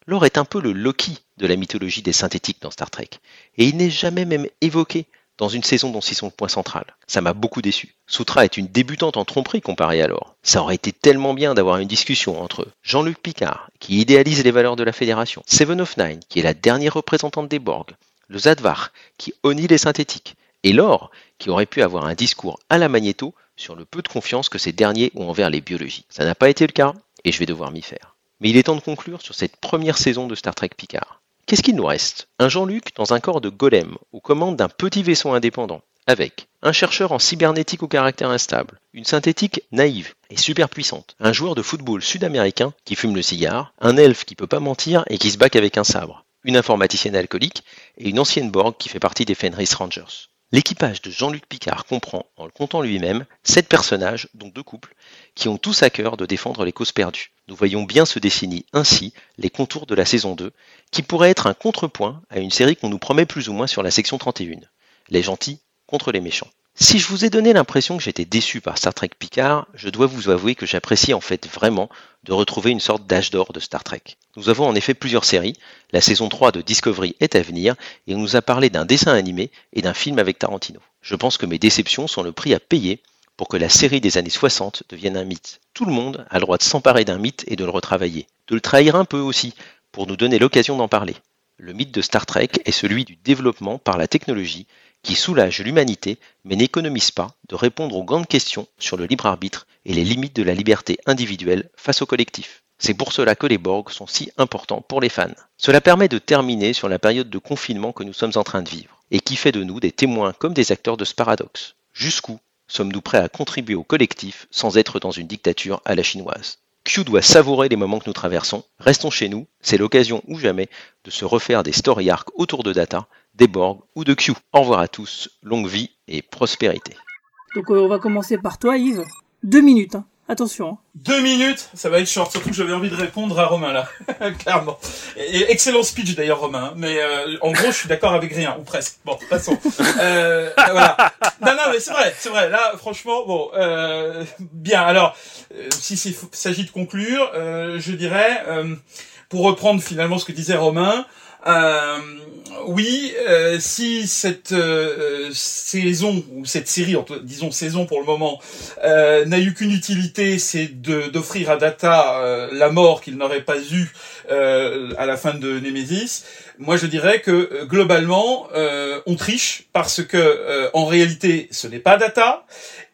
L'or est un peu le Loki de la mythologie des synthétiques dans Star Trek, et il n'est jamais même évoqué dans une saison dont ils sont le point central. Ça m'a beaucoup déçu. Soutra est une débutante en tromperie comparée à l'or. Ça aurait été tellement bien d'avoir une discussion entre Jean-Luc Picard, qui idéalise les valeurs de la Fédération, Seven of Nine, qui est la dernière représentante des Borg, le Zadvar, qui honnie les synthétiques, et l'or, qui aurait pu avoir un discours à la magnéto sur le peu de confiance que ces derniers ont envers les biologies. Ça n'a pas été le cas, et je vais devoir m'y faire. Mais il est temps de conclure sur cette première saison de Star Trek Picard. Qu'est-ce qu'il nous reste? Un Jean-Luc dans un corps de golem, aux commandes d'un petit vaisseau indépendant, avec un chercheur en cybernétique au caractère instable, une synthétique naïve et super puissante, un joueur de football sud-américain qui fume le cigare, un elfe qui peut pas mentir et qui se bac avec un sabre, une informaticienne alcoolique et une ancienne Borg qui fait partie des Fenris Rangers. L'équipage de Jean-Luc Picard comprend, en le comptant lui-même, sept personnages, dont deux couples, qui ont tous à cœur de défendre les causes perdues. Nous voyons bien se dessiner ainsi les contours de la saison 2, qui pourrait être un contrepoint à une série qu'on nous promet plus ou moins sur la section 31. Les gentils contre les méchants. Si je vous ai donné l'impression que j'étais déçu par Star Trek Picard, je dois vous avouer que j'apprécie en fait vraiment de retrouver une sorte d'âge d'or de Star Trek. Nous avons en effet plusieurs séries, la saison 3 de Discovery est à venir, et on nous a parlé d'un dessin animé et d'un film avec Tarantino. Je pense que mes déceptions sont le prix à payer pour que la série des années 60 devienne un mythe. Tout le monde a le droit de s'emparer d'un mythe et de le retravailler, de le trahir un peu aussi, pour nous donner l'occasion d'en parler. Le mythe de Star Trek est celui du développement par la technologie qui soulage l'humanité mais n'économise pas de répondre aux grandes questions sur le libre arbitre et les limites de la liberté individuelle face au collectif. C'est pour cela que les Borg sont si importants pour les fans. Cela permet de terminer sur la période de confinement que nous sommes en train de vivre, et qui fait de nous des témoins comme des acteurs de ce paradoxe. Jusqu'où sommes-nous prêts à contribuer au collectif sans être dans une dictature à la chinoise? Q doit savourer les moments que nous traversons. Restons chez nous, c'est l'occasion ou jamais de se refaire des story arcs autour de Data, des Borg ou de Q. Au revoir à tous, longue vie et prospérité. Donc euh, on va commencer par toi Yves. Deux minutes, hein. Attention. Hein. Deux minutes, ça va être short. Surtout que j'avais envie de répondre à Romain là, clairement. Et, excellent speech d'ailleurs Romain. Mais euh, en gros, je suis d'accord avec rien ou presque. Bon, passons. Euh, voilà. Non, non, mais c'est vrai, c'est vrai. Là, franchement, bon, euh, bien. Alors, euh, si s'il s'agit de conclure, euh, je dirais, pour reprendre finalement ce que disait Romain. Oui, euh, si cette euh, saison ou cette série, disons saison pour le moment, euh, n'a eu qu'une utilité, c'est d'offrir à Data la mort qu'il n'aurait pas eue à la fin de Nemesis. Moi, je dirais que globalement, on triche parce que en réalité, ce n'est pas Data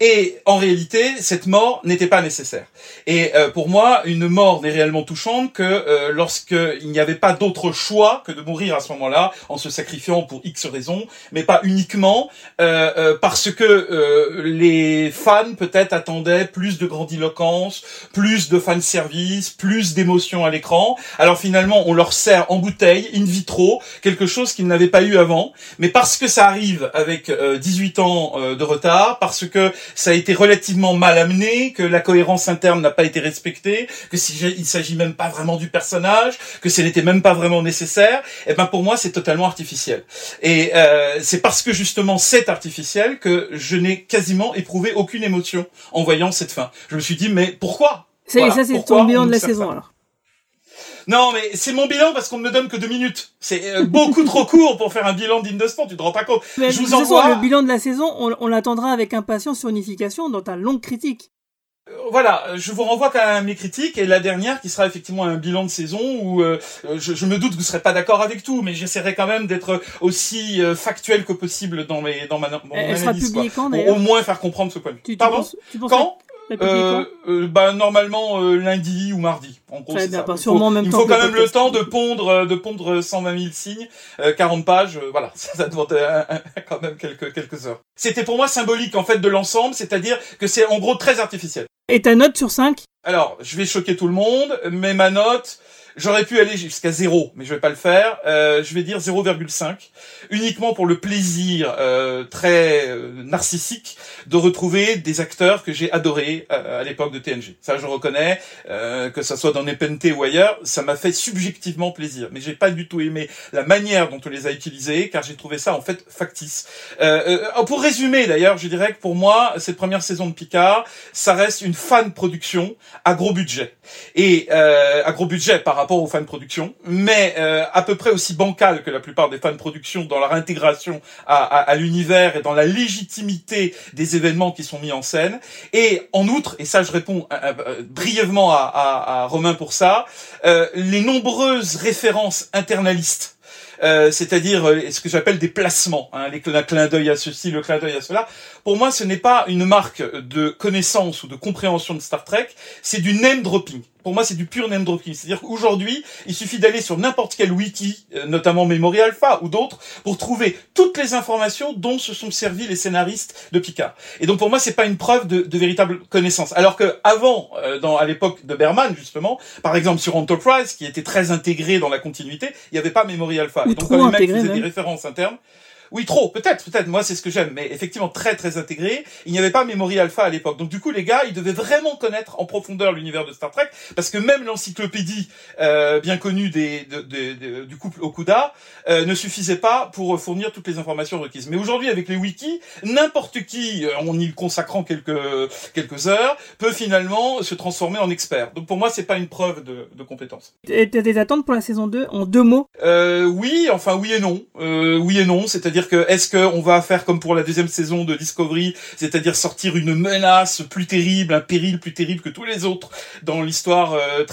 et en réalité, cette mort n'était pas nécessaire. Et euh, pour moi, une mort n'est réellement touchante que euh, lorsqu'il n'y avait pas d'autre choix que de mourir à ce moment-là en se sacrifiant pour X raisons, mais pas uniquement euh, euh parce que euh, les fans peut-être attendaient plus de grandiloquence, plus de fan service, plus d'émotion à l'écran. Alors finalement, on leur sert en bouteille, in vitro, quelque chose qu'ils n'avaient pas eu avant. Mais parce que ça arrive avec 18 ans de retard, parce que ça a été relativement mal amené, que la cohérence interne n'a pas été respectée, que si il s'agit même pas vraiment du personnage, que ce n'était même pas vraiment nécessaire, et eh ben pour moi c'est totalement artificiel. Et euh, c'est parce que justement c'est artificiel que je n'ai quasiment éprouvé aucune émotion en voyant cette fin. Je me suis dit mais pourquoi? Ça, ça c'est ton bilan de la saison alors. Non, mais c'est mon bilan parce qu'on ne me donne que deux minutes. C'est euh, beaucoup trop court pour faire un bilan ce tu te rends pas compte. Mais je vous envoie... le bilan de la saison, on, l'attendra avec impatience sur unification dans ta longue critique. Euh, voilà, je vous renvoie quand même à mes critiques et la dernière qui sera effectivement un bilan de saison où euh, je, me doute que vous serez pas d'accord avec tout, mais j'essaierai quand même d'être aussi factuel que possible dans mes dans ma dans Elle sera publiée quand Pour au moins faire comprendre ce point de vue. Pardon Quand euh, euh, bah normalement euh, lundi ou mardi. En gros, bien, bah, sûrement il même faut, temps il faut quand même le temps de pondre de pondre 120 000 signes, 40 pages. voilà, ça, ça demande quand même quelques quelques heures. C'était pour moi symbolique en fait de l'ensemble, c'est-à-dire que c'est en gros très artificiel. Et ta note sur 5 Alors, je vais choquer tout le monde, mais ma note, J'aurais pu aller jusqu'à 0, mais je vais pas le faire. Euh, je vais dire 0,5, uniquement pour le plaisir euh, très euh, narcissique de retrouver des acteurs que j'ai adorés à l'époque de TNG. Ça, je reconnais, que ça soit dans Nepente ou ailleurs, ça m'a fait subjectivement plaisir. Mais j'ai pas du tout aimé la manière dont on les a utilisés, car j'ai trouvé ça en fait factice. pour résumer, d'ailleurs, je dirais que pour moi, cette première saison de Picard, ça reste une fan production à gros budget et à gros budget par rapport aux fans de production, mais euh, à peu près aussi bancal que la plupart des fans de production dans leur intégration à, à, à l'univers et dans la légitimité des événements qui sont mis en scène. Et en outre, et ça je réponds euh, euh, brièvement à, à, Romain pour ça, les nombreuses références internalistes euh, c'est-à-dire ce que j'appelle des placements, hein, les clin d'œil à ceci, le clin d'œil à cela. Pour moi, ce n'est pas une marque de connaissance ou de compréhension de Star Trek, c'est du name dropping. Pour moi, c'est du pur name dropping. C'est-à-dire qu'aujourd'hui, il suffit d'aller sur n'importe quel wiki, euh, notamment Memory Alpha ou d'autres, pour trouver toutes les informations dont se sont servis les scénaristes de Picard. Et donc, pour moi, c'est pas une preuve de, de, véritable connaissance. Alors que avant, euh, dans à l'époque de Berman, justement, par exemple sur Enterprise, qui était très intégré dans la continuité, il n'y avait pas Memory Alpha. et donc, quand les mecs faisaient des références internes, oui, trop, peut-être, peut-être. Moi, c'est ce que j'aime, mais effectivement très très intégré. Il n'y avait pas Memory Alpha à l'époque, donc du coup, les gars, ils devaient vraiment connaître en profondeur l'univers de Star Trek, parce que même l'encyclopédie euh, bien connue des, de, du couple Okuda euh, ne suffisait pas pour fournir toutes les informations requises. Mais aujourd'hui, avec les wikis, n'importe qui, euh, en y consacrant quelques quelques heures, peut finalement se transformer en expert. Donc pour moi, c'est pas une preuve de, de compétence. T'as des attentes pour la saison 2 en deux mots? Euh, Oui, enfin oui et non. Euh, oui et non, c'est-à-dire que est-ce qu'on va faire comme pour la deuxième saison de Discovery, c'est-à-dire sortir une menace plus terrible, un péril plus terrible que tous les autres dans l'histoire euh,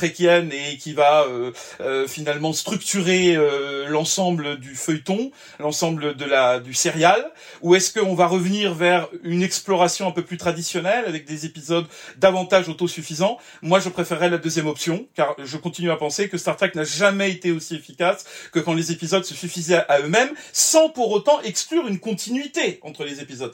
et qui va euh, euh, finalement structurer euh, l'ensemble du feuilleton, l'ensemble de la du serial, ou est-ce qu'on va revenir vers une exploration un peu plus traditionnelle avec des épisodes davantage autosuffisants? Moi, je préférerais la deuxième option, car je continue à penser que Star Trek n'a jamais été aussi efficace que quand les épisodes se suffisaient à eux-mêmes, sans pour autant exclure une continuité entre les épisodes.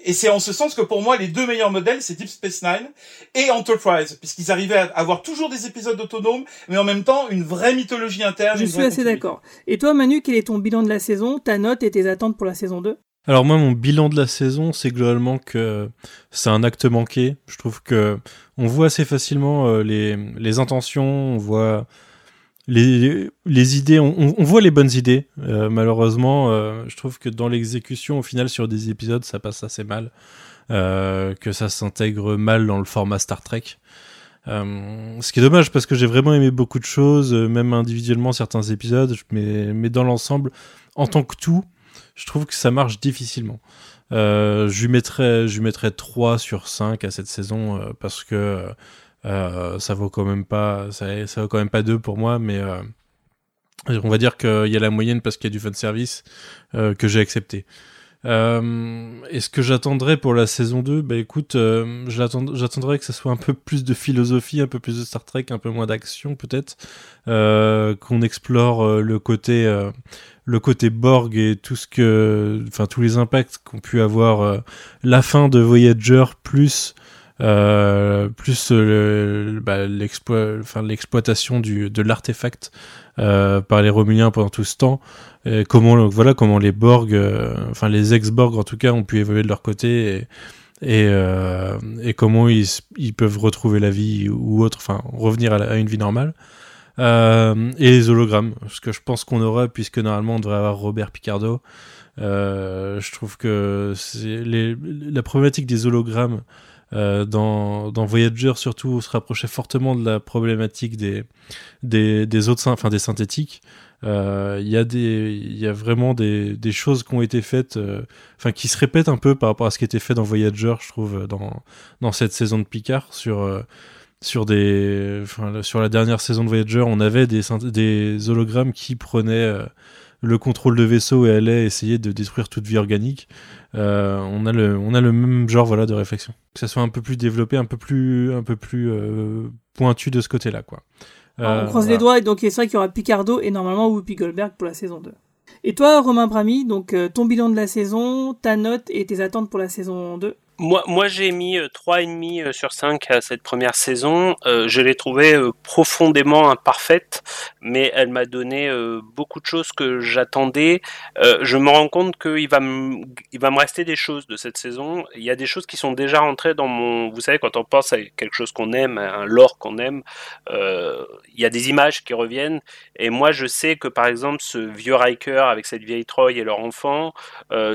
Et c'est en ce sens que pour moi, les deux meilleurs modèles, c'est Deep Space Nine et Enterprise, puisqu'ils arrivaient à avoir toujours des épisodes autonomes, mais en même temps une vraie mythologie interne. Je suis assez d'accord. Et toi, Manu, quel est ton bilan de la saison, ta note et tes attentes pour la saison 2 alors moi, mon bilan de la saison, c'est globalement que c'est un acte manqué. Je trouve que on voit assez facilement euh, les, les intentions, on voit les, idées, on, voit les bonnes idées. Euh, malheureusement, euh, je trouve que dans l'exécution, au final, sur des épisodes, ça passe assez mal. Euh, que ça s'intègre mal dans le format Star Trek. Ce qui est dommage parce que j'ai vraiment aimé beaucoup de choses, même individuellement certains épisodes, mais, mais dans l'ensemble, en tant que tout, je trouve que ça marche difficilement. Je lui mettrais, mettrais 3 sur 5 à cette saison parce que ça vaut quand même pas, ça, vaut quand même pas 2 pour moi, mais on va dire qu'il y a la moyenne parce qu'il y a du fan service que j'ai accepté. Euh, Est-ce que j'attendrais pour la saison 2 Bah écoute, euh, j'attendrais que ça soit un peu plus de philosophie, un peu plus de Star Trek, un peu moins d'action peut-être, euh, qu'on explore euh, le côté euh, le côté Borg et tout ce que, enfin tous les impacts qu'ont pu avoir euh, la fin de Voyager plus plus bah, l'exploitation de l'artefact par les Romuliens pendant tout ce temps comment voilà comment les Borg, euh, enfin les ex-Borg en tout cas, ont pu évoluer de leur côté et et, euh, et comment ils, peuvent retrouver la vie ou autre, enfin revenir à, une vie normale. Euh, et les hologrammes, ce que je pense qu'on aura, puisque normalement on devrait avoir Robert Picardo. Euh, je trouve que la problématique des hologrammes euh, dans, Voyager surtout se rapprochait fortement de la problématique des, des, des autres, enfin des synthétiques. Euh, il y a y a vraiment des, des choses qui ont été faites euh, enfin qui se répètent un peu par rapport à ce qui était fait dans Voyager je trouve dans dans cette saison de Picard sur sur des sur la dernière saison de Voyager on avait des des hologrammes qui prenaient le contrôle de vaisseau et allaient essayer de détruire toute vie organique euh, on a le on a le même genre voilà de réflexion que ça soit un peu plus développé un peu plus un peu plus euh, pointu de ce côté là quoi euh, on croise voilà. les doigts, et donc c'est vrai qu'il y aura Picardo et normalement Whoopi Goldberg pour la saison 2. Et toi, Romain Brami, donc euh, ton bilan de la saison, ta note et tes attentes pour la saison 2 moi, moi j'ai mis euh, 3,5 sur 5 à cette première saison. Euh, je l'ai trouvée euh, profondément imparfaite, mais elle m'a donné euh, beaucoup de choses que j'attendais. Euh, je me rends compte qu'il va, me, il va me rester des choses de cette saison. Il y a des choses qui sont déjà rentrées dans mon... Vous savez, quand on pense à quelque chose qu'on aime, un lore qu'on aime, euh, il y a des images qui reviennent. Et moi, je sais que, par exemple, ce vieux Riker avec cette vieille Troy et leur enfant,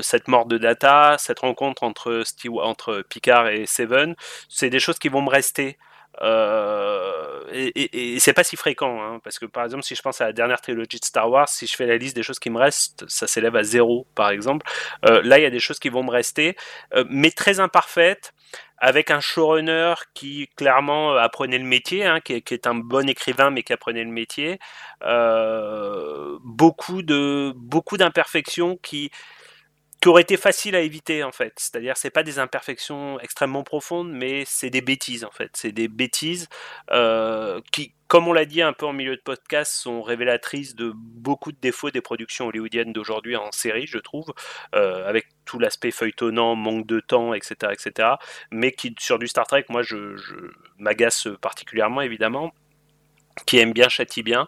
cette mort de Data, cette rencontre entre Stewart entre Picard et Seven, c'est des choses qui vont me rester. Euh, et, et, et c'est pas si fréquent, hein, parce que par exemple, si je pense à la dernière trilogie de Star Wars, si je fais la liste des choses qui me restent, ça s'élève à zéro, par exemple. Euh, là, il y a des choses qui vont me rester, euh, mais très imparfaites, avec un showrunner qui clairement apprenait le métier, hein, qui, est, qui, est, un bon écrivain, mais qui apprenait le métier. Beaucoup de beaucoup d'imperfections qui qui aurait été facile à éviter en fait. C'est-à-dire c'est pas des imperfections extrêmement profondes, mais c'est des bêtises en fait. C'est des bêtises euh, qui, comme on l'a dit un peu en milieu de podcast, sont révélatrices de beaucoup de défauts des productions hollywoodiennes d'aujourd'hui en série, je trouve, euh, avec tout l'aspect feuilletonnant, manque de temps, etc., etc. Mais qui sur du Star Trek, moi, je, je m'agace particulièrement évidemment qui aime bien châtie bien.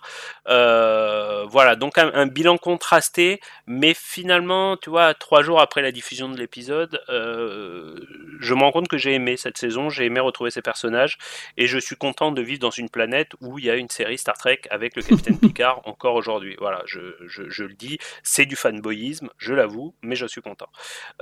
Euh, voilà, donc un, un, bilan contrasté, mais finalement, tu vois, trois jours après la diffusion de l'épisode, euh, je me rends compte que j'ai aimé cette saison, j'ai aimé retrouver ces personnages, et je suis content de vivre dans une planète où il y a une série Star Trek avec le capitaine Picard encore aujourd'hui. Voilà, je, je, je, le dis, c'est du fanboyisme, je l'avoue, mais je suis content.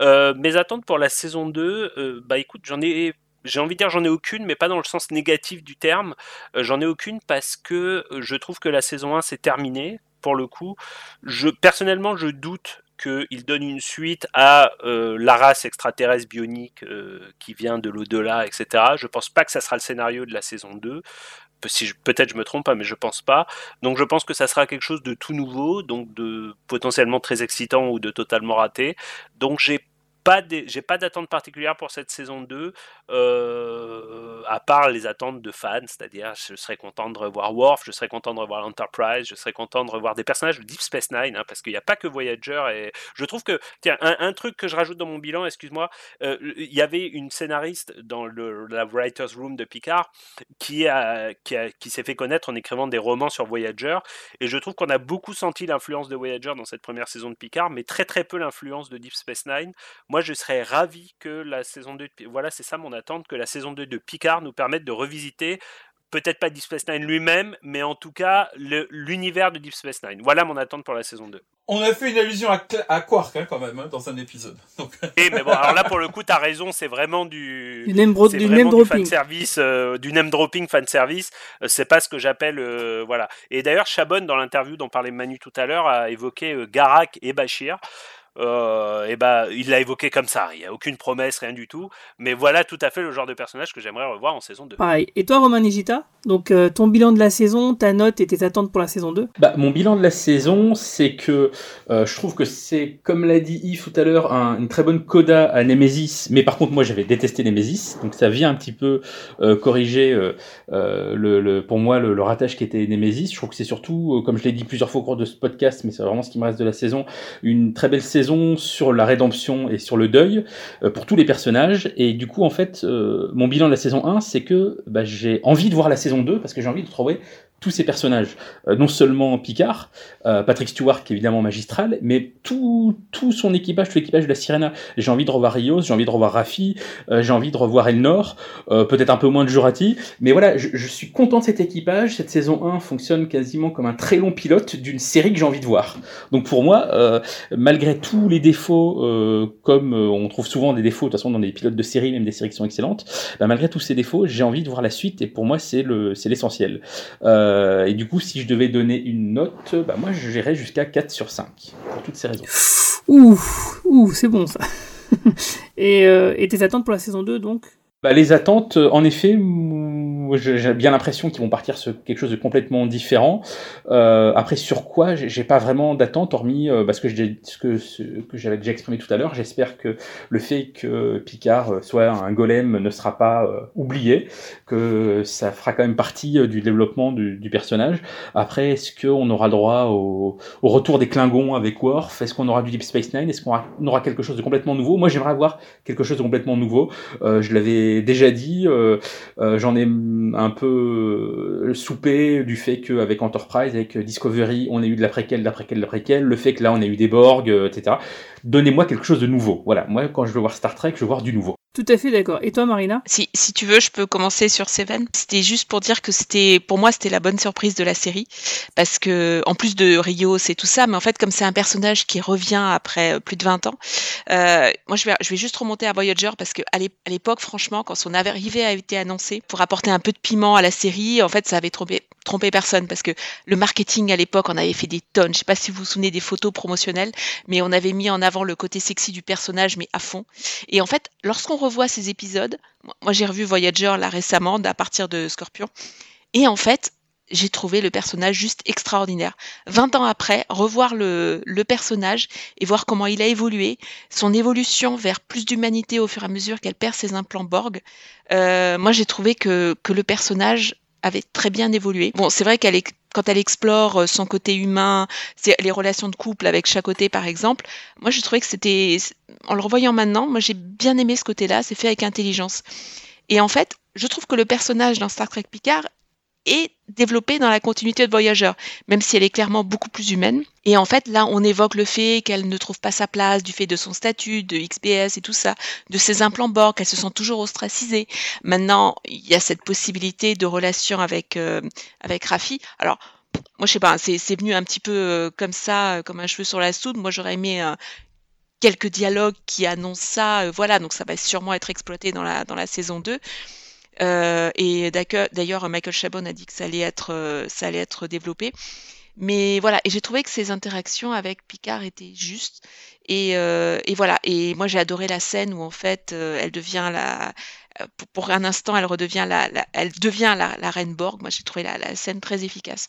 Euh, mes attentes pour la saison 2, euh, bah écoute, j'en ai j'ai envie de dire j'en ai aucune, mais pas dans le sens négatif du terme. Euh, j'en ai aucune parce que je trouve que la saison 1 s'est terminée, pour le coup. Je, personnellement, je doute qu'il donne une suite à euh, la race extraterrestre bionique euh, qui vient de l'au-delà, etc. Je pense pas que ça sera le scénario de la saison 2. Si peut-être je me trompe, mais je pense pas. Donc je pense que ça sera quelque chose de tout nouveau, donc de potentiellement très excitant ou de totalement raté. Donc j'ai j'ai pas d'attente particulière pour cette saison 2 euh, à part les attentes de fans c'est-à-dire je serais content de revoir Worf je serais content de revoir l'Enterprise je serais content de revoir des personnages de Deep Space Nine hein, parce qu'il n'y a pas que Voyager et je trouve que tiens un, truc que je rajoute dans mon bilan excuse-moi euh, il y avait une scénariste dans la writers room de Picard qui a qui, qui s'est fait connaître en écrivant des romans sur Voyager et je trouve qu'on a beaucoup senti l'influence de Voyager dans cette première saison de Picard mais très très peu l'influence de Deep Space Nine moi je serais ravi que la saison 2 voilà c'est ça mon attente que la saison 2 de Picard nous permette de revisiter peut-être pas Deep Space Nine lui-même, mais en tout cas l'univers de Deep Space Nine. Voilà mon attente pour la saison 2. On a fait une allusion à, Quark hein, quand même hein, dans un épisode. Et mais bon, alors là pour le coup, t'as raison, c'est vraiment du, du name, du name dropping, fan service, euh, du name dropping fan service. Euh, c'est pas ce que j'appelle euh, voilà. Et d'ailleurs, Chabon dans l'interview dont parlait Manu tout à l'heure a évoqué Garak et Bashir euh, et bah, il l'a évoqué comme ça. Il n'y a aucune promesse, rien du tout. Mais voilà tout à fait le genre de personnage que j'aimerais revoir en saison 2. Pareil. Et toi, Romain Nigita? Donc, euh, ton bilan de la saison, ta note et tes attentes pour la saison 2 bah, Mon bilan de la saison, c'est que euh, je trouve que c'est, comme l'a dit Yves tout à l'heure, une très bonne coda à Nemesis. Mais par contre, moi, j'avais détesté Nemesis. Donc, ça vient un petit peu corriger, le, le, pour moi, le, le, rattache qui était Nemesis. Je trouve que c'est surtout, comme je l'ai dit plusieurs fois au cours de ce podcast, mais c'est vraiment ce qui me reste de la saison, une très belle saison sur la rédemption et sur le deuil euh, pour tous les personnages. Et du coup, en fait, euh, mon bilan de la saison 1, c'est que bah, j'ai envie de voir la saison 2 parce que j'ai envie de trouver tous ces personnages, euh, non seulement Picard, euh, Patrick Stewart qui est évidemment magistral, mais tout, tout son équipage, tout l'équipage de la Sirena. J'ai envie de revoir Rios, j'ai envie de revoir Raffi, euh, j'ai envie de revoir Elnor, peut-être un peu moins de Jurati, mais voilà, je, je, suis content de cet équipage. Cette saison 1 fonctionne quasiment comme un très long pilote d'une série que j'ai envie de voir. Donc pour moi, malgré tous les défauts, comme on trouve souvent des défauts de toute façon dans des pilotes de série, même des séries qui sont excellentes, bah, malgré tous ces défauts, j'ai envie de voir la suite et pour moi c'est le c'est l'essentiel. Euh, euh, et du coup, si je devais donner une note, bah moi j'irais jusqu'à 4 sur 5, pour toutes ces raisons. Ouh, ouh c'est bon ça. et, euh, et tes attentes pour la saison 2 donc? Bah, les attentes, en effet, j'ai bien l'impression qu'ils vont partir sur quelque chose de complètement différent. Euh, après, sur quoi, j'ai pas vraiment d'attente, hormis euh, parce que ce que, que j'avais déjà exprimé tout à l'heure. J'espère que le fait que Picard euh, soit un golem ne sera pas euh, oublié, que ça fera quand même partie du développement du, du personnage. Après, est-ce qu'on aura droit au, au, retour des Klingons avec Worf? Est-ce qu'on aura du Deep Space Nine? Est-ce qu'on aura, quelque chose de complètement nouveau? Moi, j'aimerais avoir quelque chose de complètement nouveau. je l'avais déjà dit, euh, euh, j'en ai un peu euh, soupé du fait qu'avec Enterprise, avec Discovery, on a eu de la préquelle, de la préquelle, de la préquelle, le fait que là on a eu des Borg, etc. Donnez-moi quelque chose de nouveau. Voilà, moi quand je veux voir Star Trek, je veux voir du nouveau. Tout à fait d'accord. Et toi, Marina? Si, si tu veux, je peux commencer sur Seven. C'était juste pour dire que c'était, pour moi, c'était la bonne surprise de la série, parce que en plus de Rio, c'est tout ça, mais en fait, comme c'est un personnage qui revient après plus de 20 ans, euh, moi, je vais, je vais juste remonter à Voyager parce que à l'époque, franchement, quand son arrivée a été annoncé pour apporter un peu de piment à la série, en fait, ça avait trompé, trompé personne parce que le marketing à l'époque, on avait fait des tonnes. Je sais pas si vous vous souvenez des photos promotionnelles, mais on avait mis en avant le côté sexy du personnage, mais à fond. Et en fait, lorsqu'on revoit ces épisodes. Moi, j'ai revu Voyager là récemment, à partir de Scorpion. Et en fait, j'ai trouvé le personnage juste extraordinaire. 20 ans après, revoir le, personnage et voir comment il a évolué, son évolution vers plus d'humanité au fur et à mesure qu'elle perd ses implants Borg, euh, moi j'ai trouvé que, que le personnage avait très bien évolué. Bon, c'est vrai qu'elle est quand elle explore euh, son côté humain, les relations de couple avec chaque côté par exemple, moi je trouvais que c'était, en le revoyant maintenant, moi j'ai bien aimé ce côté-là, c'est fait avec intelligence. Et en fait, je trouve que le personnage dans Star Trek Picard est développée dans la continuité de Voyager, même si elle est clairement beaucoup plus humaine. Et en fait, là, on évoque le fait qu'elle ne trouve pas sa place du fait de son statut, de XBS et tout ça, de ses implants Borg, qu'elle se sent toujours ostracisée. Maintenant, il y a cette possibilité de relation avec, euh, avec Rafi. Alors, moi, je sais pas, c'est venu un petit peu euh, comme ça, euh, comme un cheveu sur la soude. Moi, j'aurais aimé quelques dialogues qui annoncent ça. voilà, donc ça va sûrement être exploité dans la, dans la saison 2. Euh, et d'ailleurs, Michael Chabon a dit que ça allait être, euh, ça allait être développé. Mais voilà, et j'ai trouvé que ces interactions avec Picard étaient justes. Et, euh, et voilà, et moi j'ai adoré la scène où en fait elle devient la, pour, un instant elle redevient la, elle devient la, reine Borg. Moi j'ai trouvé la, scène très efficace.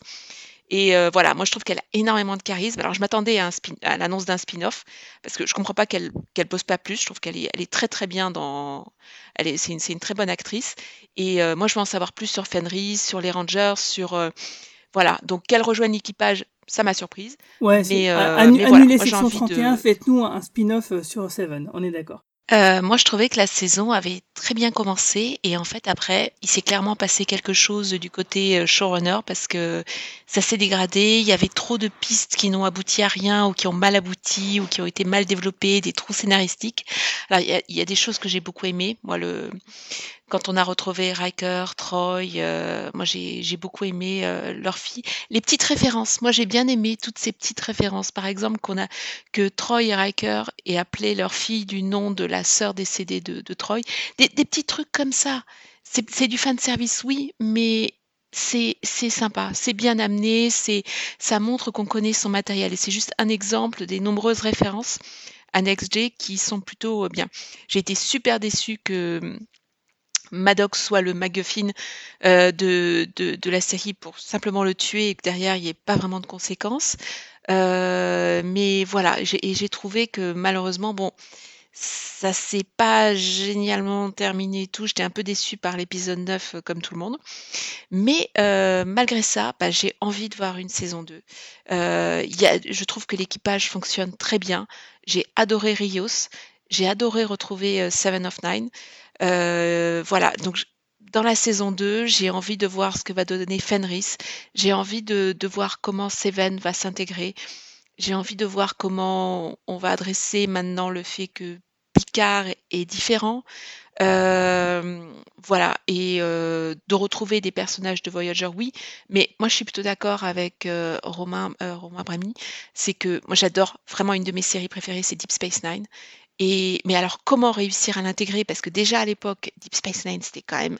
Et euh, voilà, moi je trouve qu'elle a énormément de charisme. Alors je m'attendais à, à l'annonce d'un spin-off parce que je comprends pas qu'elle qu'elle pose pas plus. Je trouve qu'elle est, elle est très très bien dans. Elle est, c'est une, une, très bonne actrice. Et euh, moi je veux en savoir plus sur Fenris, sur les Rangers, sur euh, voilà. Donc qu'elle rejoigne l'équipage, ça m'a surprise. Ouais, mais, euh, annulez Section 31, faites-nous un spin-off sur Seven. On est d'accord. Euh, moi, je trouvais que la saison avait très bien commencé et en fait après, il s'est clairement passé quelque chose du côté euh, showrunner parce que ça s'est dégradé. Il y avait trop de pistes qui n'ont abouti à rien ou qui ont mal abouti ou qui ont été mal développées, des trous scénaristiques. Alors il y a, il y a des choses que j'ai beaucoup aimées. Moi, le quand on a retrouvé Riker, Troy, euh, moi j'ai beaucoup aimé euh, leur fille. Les petites références, moi j'ai bien aimé toutes ces petites références. Par exemple, qu'on a que Troy et Riker aient appelé leur fille du nom de la sœur décédée de, Troy. Des, petits trucs comme ça. C'est du fan service, oui, mais c'est sympa, c'est bien amené, c'est ça montre qu'on connaît son matériel et c'est juste un exemple des nombreuses références à NextG qui sont plutôt euh, bien. J'ai été super déçue que Maddox soit le MacGuffin euh, de, de, la série pour simplement le tuer et que derrière il n'y ait pas vraiment de conséquences. Euh, mais voilà, j'ai trouvé que malheureusement, bon, ça s'est pas génialement terminé et tout. J'étais un peu déçue par l'épisode 9 euh, comme tout le monde. Mais malgré ça, bah, j'ai envie de voir une saison 2. Euh, il y a, je trouve que l'équipage fonctionne très bien. J'ai adoré Rios. J'ai adoré retrouver Seven of Nine. Euh, voilà, donc dans la saison 2, j'ai envie de voir ce que va donner Fenris. J'ai envie de, de voir comment Seven va s'intégrer. J'ai envie de voir comment on va adresser maintenant le fait que Picard est différent. Euh, voilà, et euh, de retrouver des personnages de Voyager, oui, mais moi je suis plutôt d'accord avec euh, Romain, euh, Romain Brami, c'est que moi j'adore vraiment une de mes séries préférées, c'est Deep Space Nine. Mais alors comment réussir à l'intégrer? Parce que déjà à l'époque, Deep Space Nine c'était quand même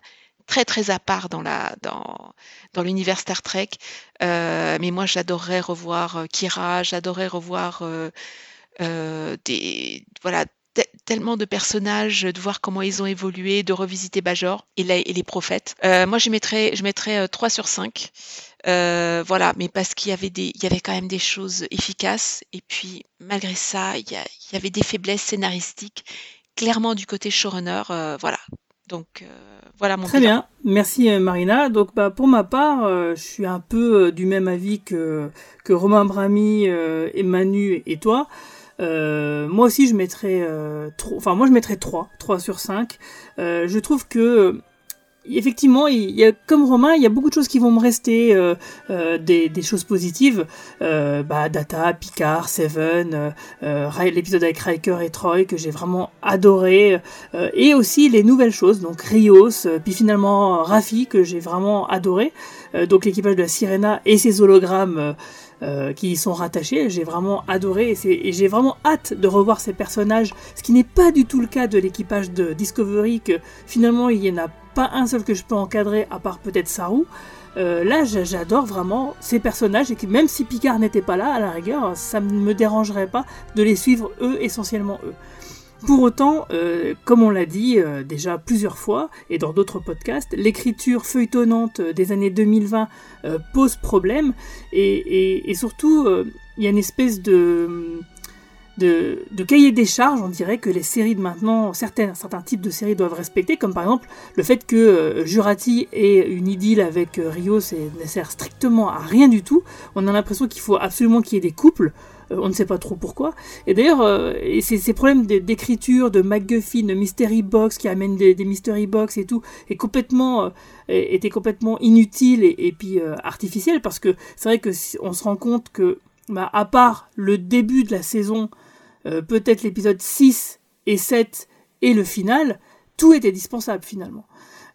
très très à part dans la dans l'univers Star Trek. Euh, mais moi j'adorerais revoir euh, Kira, j'adorerais revoir euh, voilà te- tellement de personnages, de voir comment ils ont évolué, de revisiter Bajor et, les prophètes. Moi je mettrais je mettrais euh, 3 sur 5. Euh, voilà, mais parce qu'il y avait des, il y avait quand même des choses efficaces, et puis malgré ça, il y, a- il y avait des faiblesses scénaristiques, clairement du côté showrunner, euh, voilà. Donc euh, voilà mon Très bilan. bien, merci euh, Marina. Donc bah pour ma part, euh, je suis un peu du même avis que que Romain Brami, euh, et Manu et toi. Euh, moi aussi je mettrais euh, tro- enfin moi je mettrais 3, 3 sur 5. Euh, je trouve que effectivement, il y a, comme Romain, il y a beaucoup de choses qui vont me rester, euh, euh, des, des choses positives. Euh, bah, Data, Picard, Seven, euh, l'épisode avec Riker et Troy que j'ai vraiment adoré, et aussi les nouvelles choses, donc Rios, puis finalement Raffi que j'ai vraiment adoré, donc l'équipage de la Sirena et ses hologrammes. Euh, qui y sont rattachés, j'ai vraiment adoré et, j'ai vraiment hâte de revoir ces personnages, ce qui n'est pas du tout le cas de l'équipage de Discovery, que finalement il n'y en a pas un seul que je peux encadrer à part peut-être Saru. Euh, là, j'a- j'adore vraiment ces personnages et que même si Picard n'était pas là, à la rigueur, ça ne me dérangerait pas de les suivre eux, essentiellement eux. Pour autant, euh, comme on l'a dit euh, déjà plusieurs fois et dans d'autres podcasts, l'écriture feuilletonnante euh, des années 2020 euh, pose problème et, surtout il y a une espèce de, cahier des charges, on dirait que les séries de maintenant, certains, types de séries doivent respecter, comme par exemple le fait que Jurati ait une idylle avec Rios et ne sert strictement à rien du tout. On a l'impression qu'il faut absolument qu'il y ait des couples. Euh, on ne sait pas trop pourquoi. Et d'ailleurs, euh, ces, ces problèmes d'é- d'écriture, de MacGuffin, de Mystery Box qui amènent des, Mystery Box et tout, est complètement, euh, était complètement inutile et, et puis artificiel parce que c'est vrai que on se rend compte que, bah, à part le début de la saison, peut-être l'épisode 6 et 7 et le final, tout est indispensable finalement.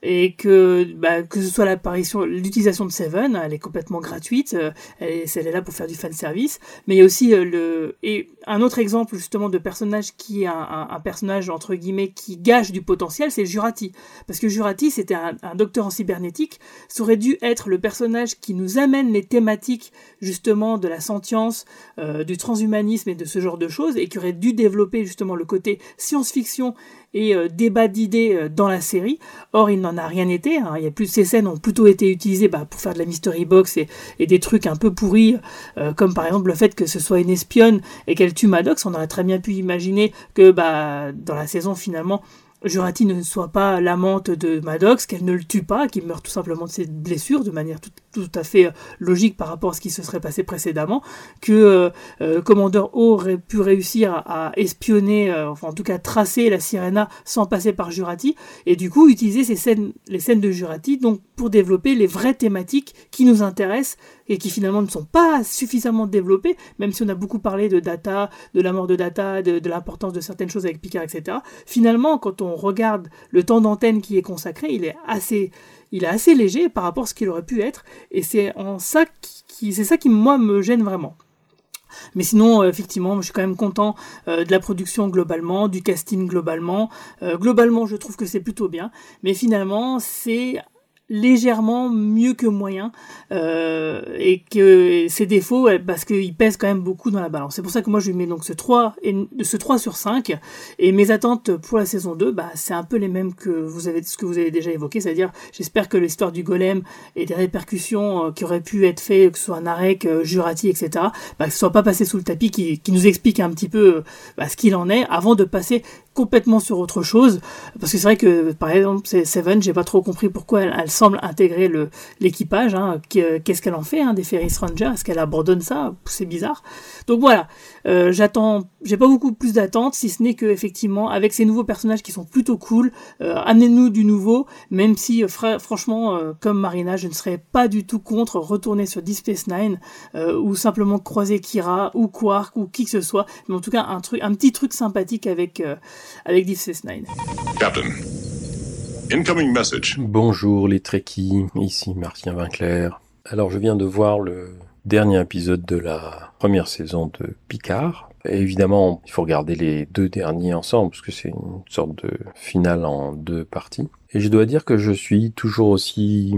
Et que, bah, que ce soit l'apparition, l'utilisation de Seven, elle est complètement gratuite, euh, elle est, là pour faire du fan service, mais il y a aussi euh, le, et un autre exemple justement de personnage qui est un, personnage entre guillemets qui gage du potentiel, c'est Jurati. Parce que Jurati, c'était un, un docteur en cybernétique, ça aurait dû être le personnage qui nous amène les thématiques justement de la sentience, euh, du transhumanisme et de ce genre de choses, et qui aurait dû développer justement le côté science-fiction et euh, débat d'idées euh, dans la série. Or, il n'en a rien été. hein. Plus ces scènes ont plutôt été utilisées bah, pour faire de la mystery box et, des trucs un peu pourris, euh, comme par exemple le fait que ce soit une espionne et qu'elle tue Maddox. On aurait très bien pu imaginer que bah, dans la saison finalement Jurati ne soit pas l'amante de Maddox, qu'elle ne le tue pas, qu'il meurt tout simplement de ses blessures de manière tout, à fait euh, logique par rapport à ce qui se serait passé précédemment, que euh, euh Commandeur O aurait pu réussir à, espionner, euh, enfin en tout cas tracer la Sirena sans passer par Jurati, et du coup utiliser ces scènes, les scènes de Jurati donc pour développer les vraies thématiques qui nous intéressent et qui finalement ne sont pas suffisamment développées, même si on a beaucoup parlé de Data, de la mort de Data, de l'importance de certaines choses avec Picard, etc. Finalement, quand on regarde le temps d'antenne qui est consacré, il est assez, il est assez léger par rapport à ce qu'il aurait pu être, et c'est en ça qui, c'est ça qui moi me gêne vraiment. Mais sinon, euh, effectivement, je suis quand même content euh, de la production globalement, du casting globalement. Euh, globalement, je trouve que c'est plutôt bien. Mais finalement, c'est légèrement mieux que moyen euh, et que ses défauts parce qu'il pèse quand même beaucoup dans la balance. C'est pour ça que moi je lui mets donc ce 3 et ce 3 sur 5 et mes attentes pour la saison 2 bah c'est un peu les mêmes que vous avez ce que vous avez déjà évoqué, c'est-à-dire j'espère que l'histoire du golem et des répercussions euh, qui auraient pu être faites que ce soit Narek, euh, Jurati, etc. Bah, que ce soit pas passé sous le tapis qui, qui nous explique un petit peu bah, ce qu'il en est avant de passer complètement sur autre chose. Parce que c'est vrai que par exemple Seven j'ai pas trop compris pourquoi elle, semble intégrer le l'équipage hein, qu'est-ce qu'elle en fait hein, des Ferris Rangers est-ce qu'elle abandonne ça? C'est bizarre. Donc voilà. Euh, j'attends j'ai pas beaucoup plus d'attentes si ce n'est que effectivement avec ces nouveaux personnages qui sont plutôt cool euh, amenez-nous du nouveau même si euh, franchement comme Marina je ne serais pas du tout contre retourner sur Deep Space Nine ou simplement croiser Kira ou Quark ou qui que ce soit. Mais en tout cas un truc un petit truc sympathique avec avec Deep Space Nine. Captain, incoming message. Bonjour les Trekkies, ici Martien Vinclair. Alors je viens de voir le dernier épisode de la première saison de Picard. Et évidemment, il faut regarder les deux derniers ensemble parce que c'est une sorte de finale en deux parties. Et je dois dire que je suis toujours aussi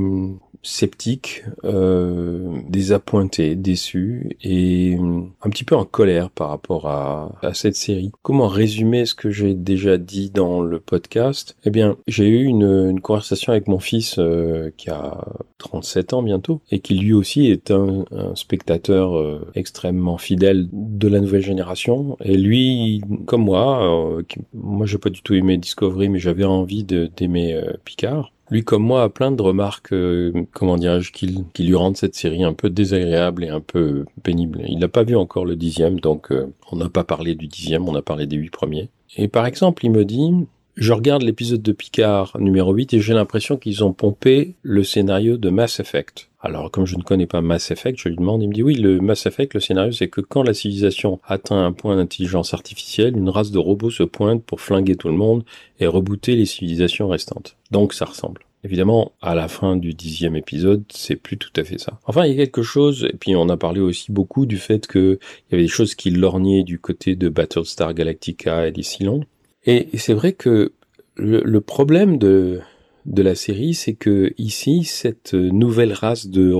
sceptique, euh, désappointé, déçu et un petit peu en colère par rapport à, à cette série. Comment résumer ce que j'ai déjà dit dans le podcast? Eh bien, j'ai eu une, une, conversation avec mon fils euh, qui a 37 ans bientôt et qui lui aussi est un, un spectateur euh, extrêmement fidèle de la nouvelle génération. Et lui, comme moi, euh, moi j'ai pas du tout aimé Discovery, mais j'avais envie d'aimer euh, Picard lui comme moi a plein de remarques, euh, comment dirais-je, qui, lui rendent cette série un peu désagréable et un peu pénible. Il n'a pas vu encore le dixième, donc euh, on n'a pas parlé du dixième, on a parlé des huit premiers. Et par exemple, il me dit, je regarde l'épisode de Picard numéro 8 et j'ai l'impression qu'ils ont pompé le scénario de Mass Effect. Alors, comme je ne connais pas Mass Effect, je lui demande, il me dit oui, le Mass Effect, le scénario, c'est que quand la civilisation atteint un point d'intelligence artificielle, une race de robots se pointe pour flinguer tout le monde et rebooter les civilisations restantes. Donc, ça ressemble. Évidemment, à la fin du dixième épisode, c'est plus tout à fait ça. Enfin, il y a quelque chose, et puis on a parlé aussi beaucoup du fait qu'il y avait des choses qui lorgnaient du côté de Battlestar Galactica et des Cylons. Et, c'est vrai que le problème de, de la série, c'est que ici, cette nouvelle race de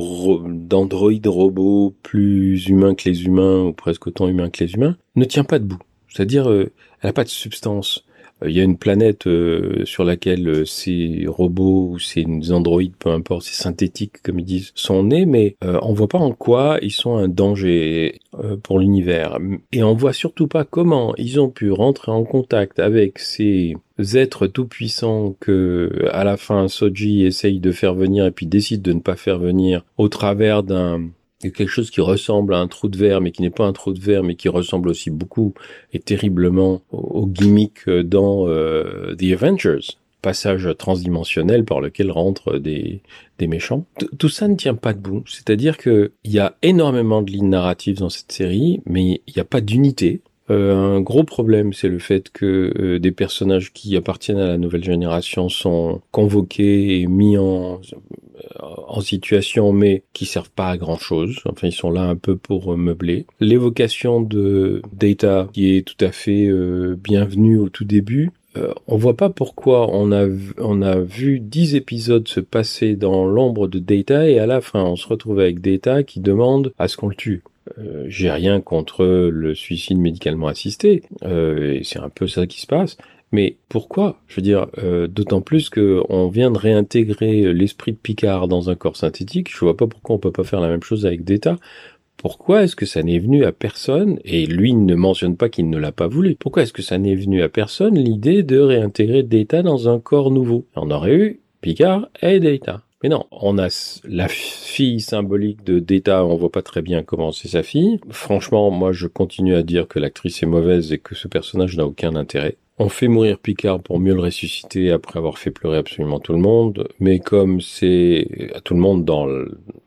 d'androïdes robots plus humains que les humains, ou presque autant humains que les humains, ne tient pas debout. C'est-à-dire, euh, elle n'a pas de substance. Euh, il y a une planète euh, sur laquelle ces robots ou ces androïdes, peu importe, ces synthétiques comme ils disent, sont nés, mais on voit pas en quoi ils sont un danger pour l'univers. Et on voit surtout pas comment ils ont pu rentrer en contact avec ces êtres tout puissants que à la fin Soji essaye de faire venir et puis décide de ne pas faire venir au travers d'un quelque chose qui ressemble à un trou de verre mais qui n'est pas un trou de verre mais qui ressemble aussi beaucoup et terriblement au, gimmick dans euh, The Avengers passage transdimensionnel par lequel rentrent des, des méchants. tout ça ne tient pas debout. C'est-à-dire que il y a énormément de lignes narratives dans cette série, mais il n'y a pas d'unité. Euh, un gros problème, c'est le fait que euh, des personnages qui appartiennent à la nouvelle génération sont convoqués et mis en, euh, situation, mais qui servent pas à grand chose. Enfin, ils sont là un peu pour meubler. L'évocation de Data, qui est tout à fait bienvenue au tout début, on voit pas pourquoi on a, on a vu dix épisodes se passer dans l'ombre de Data et à la fin on se retrouve avec Data qui demande à ce qu'on le tue. Euh, j'ai rien contre le suicide médicalement assisté, euh, et c'est un peu ça qui se passe. Mais pourquoi? Je veux dire, euh, d'autant plus que on vient de réintégrer l'esprit de Picard dans un corps synthétique. Je vois pas pourquoi on peut pas faire la même chose avec Data. pourquoi est-ce que ça n'est venu à personne, et lui ne mentionne pas qu'il ne l'a pas voulu, pourquoi est-ce que ça n'est venu à personne l'idée de réintégrer Data dans un corps nouveau? On aurait eu Picard et Data. Mais non, on a la fille symbolique de Data, on voit pas très bien comment c'est sa fille. Franchement, moi je continue à dire que l'actrice est mauvaise et que ce personnage n'a aucun intérêt. On fait mourir Picard pour mieux le ressusciter après avoir fait pleurer absolument tout le monde, mais comme c'est à tout le monde dans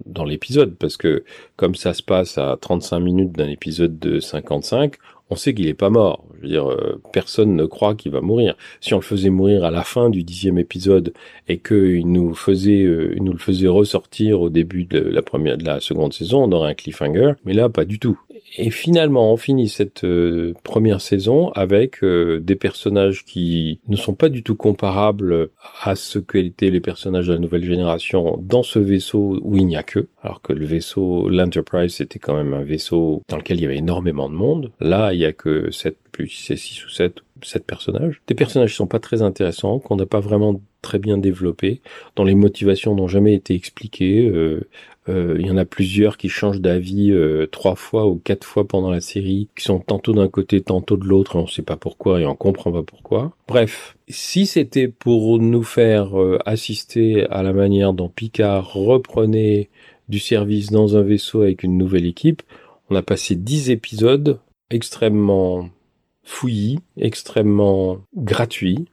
dans l'épisode, parce que comme ça se passe à 35 minutes d'un épisode de 55, on sait qu'il est pas mort. Je veux dire, euh, personne ne croit qu'il va mourir. Si on le faisait mourir à la fin du dixième épisode et qu'il nous faisait, euh, nous le faisait ressortir au début de la première, de la seconde saison, on aurait un cliffhanger. Mais là, pas du tout. Et finalement, on finit cette euh, première saison avec des personnages qui ne sont pas du tout comparables à ce qu'étaient les personnages de la nouvelle génération dans ce vaisseau où il n'y a que. Alors que le vaisseau, l'Enterprise, c'était quand même un vaisseau dans lequel il y avait énormément de monde. Là, il y a que 7, plus c'est 6 ou 7, 7 personnages. Des personnages qui sont pas très intéressants, qu'on n'a pas vraiment très bien développés, dont les motivations n'ont jamais été expliquées. Euh, euh, il y en a plusieurs qui changent d'avis euh, trois fois ou quatre fois pendant la série, qui sont tantôt d'un côté, tantôt de l'autre, et on ne sait pas pourquoi et on comprend pas pourquoi. Bref, si c'était pour nous faire assister à la manière dont Picard reprenait du service dans un vaisseau avec une nouvelle équipe, on a passé dix épisodes extrêmement fouillis, extrêmement gratuits.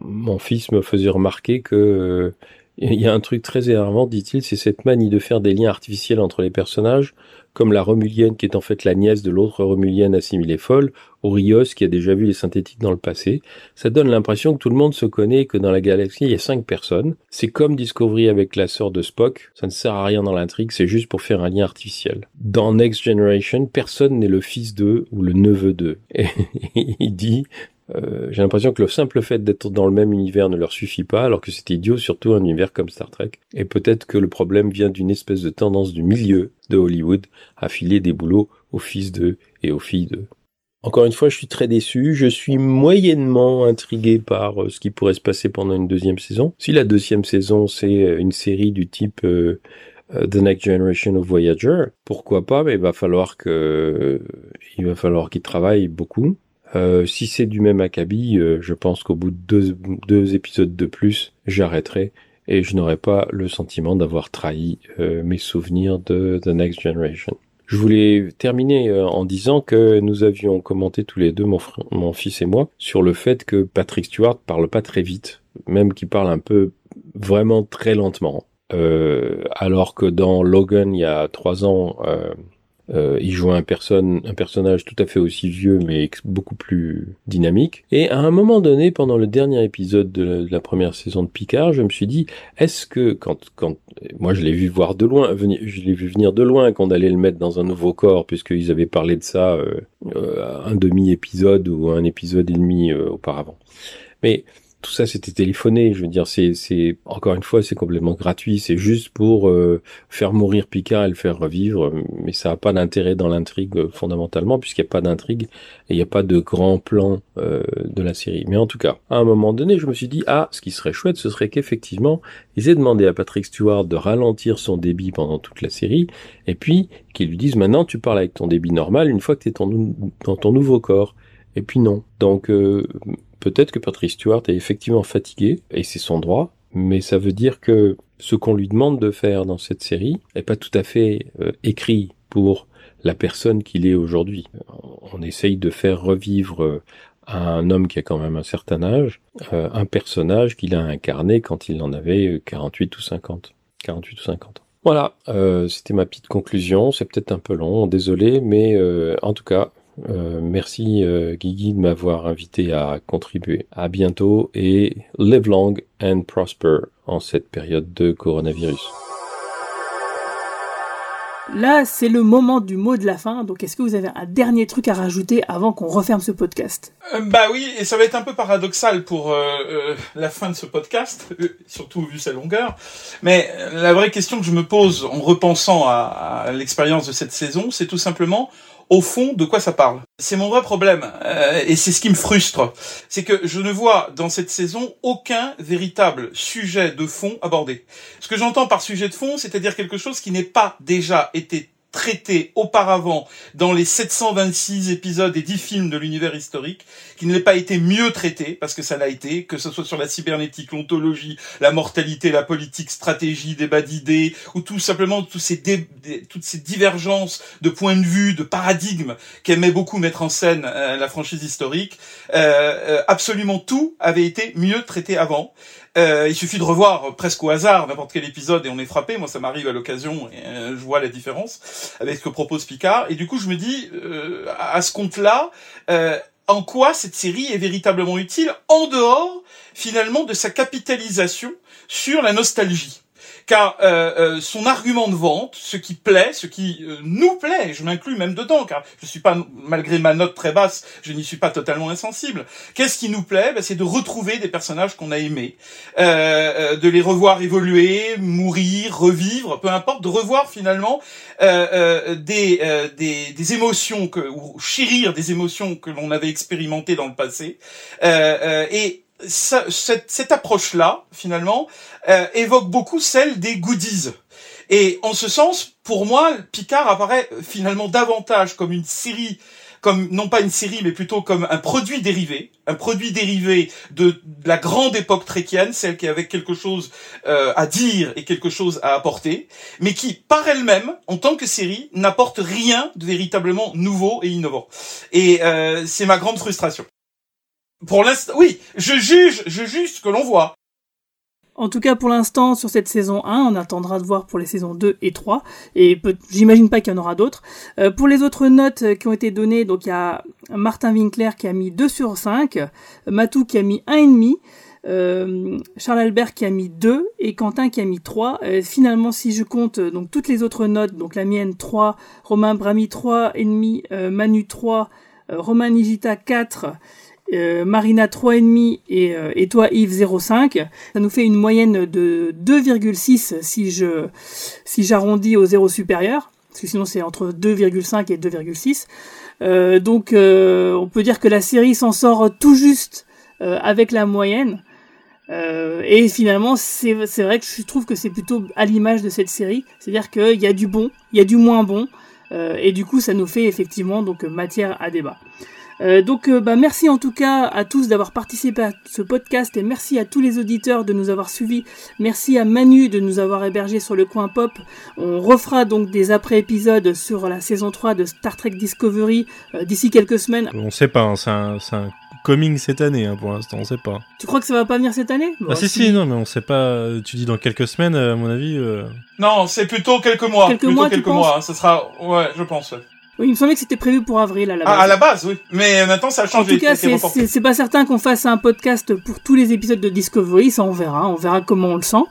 Mon fils me faisait remarquer que euh, il y a un truc très énervant, dit-il, c'est cette manie de faire des liens artificiels entre les personnages comme la Romulienne qui est en fait la nièce de l'autre Romulienne assimilée folle, ou Rios qui a déjà vu les synthétiques dans le passé. Ça donne l'impression que tout le monde se connaît et que dans la galaxie il y a cinq personnes. C'est comme Discovery avec la sœur de Spock, ça ne sert à rien dans l'intrigue, c'est juste pour faire un lien artificiel. Dans Next Generation, personne n'est le fils d'eux ou le neveu d'eux. Il dit euh, j'ai l'impression que le simple fait d'être dans le même univers ne leur suffit pas, alors que c'est idiot, surtout un univers comme Star Trek. Et peut-être que le problème vient d'une espèce de tendance du milieu de Hollywood à filer des boulots aux fils d'eux et aux filles d'eux. Encore une fois, je suis très déçu. Je suis moyennement intrigué par euh, ce qui pourrait se passer pendant une deuxième saison. Si la deuxième saison, c'est euh, une série du type The Next Generation of Voyager, pourquoi pas, mais il va falloir que, il va falloir qu'ils travaillent beaucoup. Euh, si c'est du même acabit, euh, je pense qu'au bout de deux, deux, épisodes de plus, j'arrêterai et je n'aurai pas le sentiment d'avoir trahi euh, mes souvenirs de The Next Generation. Je voulais terminer en disant que nous avions commenté tous les deux, mon, mon fils et moi, sur le fait que Patrick Stewart parle pas très vite, même qu'il parle un peu vraiment très lentement. alors que dans Logan, il y a trois ans, euh, il joue un, un personnage tout à fait aussi vieux, mais beaucoup plus dynamique. Et à un moment donné, pendant le dernier épisode de la, première saison de Picard, je me suis dit, est-ce que quand, quand, moi je l'ai vu voir de loin, venir, je l'ai vu venir de loin qu'on allait le mettre dans un nouveau corps, puisqu'ils avaient parlé de ça euh, euh un demi épisode ou un épisode et demi euh, auparavant. Mais tout ça c'était téléphoné. Je veux dire, c'est, encore une fois, c'est complètement gratuit. C'est juste pour euh, faire mourir Picard et le faire revivre, mais ça n'a pas d'intérêt dans l'intrigue euh, fondamentalement, puisqu'il n'y a pas d'intrigue et il n'y a pas de grand plan euh, de la série. Mais en tout cas, à un moment donné, je me suis dit ah, ce qui serait chouette, ce serait qu'effectivement, ils aient demandé à Patrick Stewart de ralentir son débit pendant toute la série, et puis qu'ils lui disent maintenant tu parles avec ton débit normal une fois que tu es dans ton nouveau corps. Et puis non. Donc peut-être que Patrick Stewart est effectivement fatigué, et c'est son droit, mais ça veut dire que ce qu'on lui demande de faire dans cette série n'est pas tout à fait euh, écrit pour la personne qu'il est aujourd'hui. On essaye de faire revivre euh, un homme qui a quand même un certain âge, euh, un personnage qu'il a incarné quand il en avait 48 ou 50. 48 ou 50 ans. Voilà, c'était ma petite conclusion. C'est peut-être un peu long, désolé, mais en tout cas, euh, merci euh, Guigui de m'avoir invité à contribuer. À bientôt et live long and prosper en cette période de coronavirus. Là, c'est le moment du mot de la fin. Donc, est-ce que vous avez un dernier truc à rajouter avant qu'on referme ce podcast? Euh, Bah oui, et ça va être un peu paradoxal pour la fin de ce podcast, surtout vu sa longueur. Mais la vraie question que je me pose en repensant à l'expérience de cette saison, c'est tout simplement au fond de quoi ça parle. C'est mon vrai problème euh, et c'est ce qui me frustre, c'est que je ne vois dans cette saison aucun véritable sujet de fond abordé. Ce que j'entends par sujet de fond, c'est-à-dire quelque chose qui n'est pas déjà été traité auparavant dans les 726 épisodes et 10 films de l'univers historique, qui ne pas été mieux traité, parce que ça l'a été, que ce soit sur la cybernétique, l'ontologie, la mortalité, la politique, stratégie, débat d'idées, ou tout simplement tous ces toutes ces divergences de points de vue, de paradigmes qu'aimait beaucoup mettre en scène euh, la franchise historique. Euh, euh, absolument tout avait été mieux traité avant. Euh, il suffit de revoir presque au hasard n'importe quel épisode et on est frappé. Moi, ça m'arrive à l'occasion et euh, je vois la différence avec ce que propose Picard. Et du coup, je me dis, euh, à ce compte-là, en quoi cette série est véritablement utile en dehors finalement de sa capitalisation sur la nostalgie? Car euh, euh, son argument de vente, ce qui plaît, ce qui euh, nous plaît, je m'inclus même dedans, car je suis pas, malgré ma note très basse, je n'y suis pas totalement insensible. Qu'est-ce qui nous plaît? Ben, C'est de retrouver des personnages qu'on a aimés, de les revoir évoluer, mourir, revivre, peu importe, de revoir finalement des, des, des émotions que, ou chérir des émotions que l'on avait expérimentées dans le passé, et cette, cette approche-là, finalement, euh, évoque beaucoup celle des goodies. Et en ce sens, pour moi, Picard apparaît finalement davantage comme une série, comme non pas une série, mais plutôt comme un produit dérivé, un produit dérivé de, la grande époque tréquienne, celle qui avait quelque chose euh, à dire et quelque chose à apporter, mais qui, par elle-même, en tant que série, n'apporte rien de véritablement nouveau et innovant. Et euh, c'est ma grande frustration. Pour l'instant, oui, je juge, je juge ce que l'on voit. En tout cas, pour l'instant, sur cette saison 1, on attendra de voir pour les saisons 2 et 3. Et j'imagine pas qu'il y en aura d'autres. Euh, pour les autres notes euh, qui ont été données, donc il y a Martin Winkler qui a mis 2 sur 5, Matou qui a mis 1,5, euh, Charles Albert qui a mis 2 et Quentin qui a mis 3. Euh, finalement, si je compte donc toutes les autres notes, donc la mienne 3, Romain Brami 3,5, Manu 3, Romain Nigita 4, euh, Marina 3,5 et, euh, et toi Yves 0,5. Ça nous fait une moyenne de 2,6 si je si j'arrondis au zéro supérieur, parce que sinon c'est entre 2,5 et 2,6. Euh, donc euh, on peut dire que la série s'en sort tout juste avec la moyenne. et finalement, c'est vrai que je trouve que c'est plutôt à l'image de cette série, c'est-à-dire qu'il y a du bon, il y a du moins bon, et du coup, ça nous fait effectivement donc matière à débat. Euh, donc euh, bah, merci en tout cas à tous d'avoir participé à ce podcast et merci à tous les auditeurs de nous avoir suivis. Merci à Manu de nous avoir hébergés sur le coin pop. On refera donc des après-épisodes sur la saison 3 de Star Trek Discovery euh, d'ici quelques semaines. On sait pas, hein, c'est un, un, coming cette année hein, pour l'instant, on sait pas. Tu crois que ça va pas venir cette année? Ah si, si, non, mais on sait pas. Tu dis dans quelques semaines, à mon avis. Non, c'est plutôt quelques mois. Quelques mois, quelques mois. Hein, ça sera, ouais, je pense. Oui, il me semblait que c'était prévu pour avril à la base. Ah, à la base, oui. Mais maintenant, ça a changé. En tout cas, c'est pas certain qu'on fasse un podcast pour tous les épisodes de Discovery. Ça, on verra. On verra comment on le sent.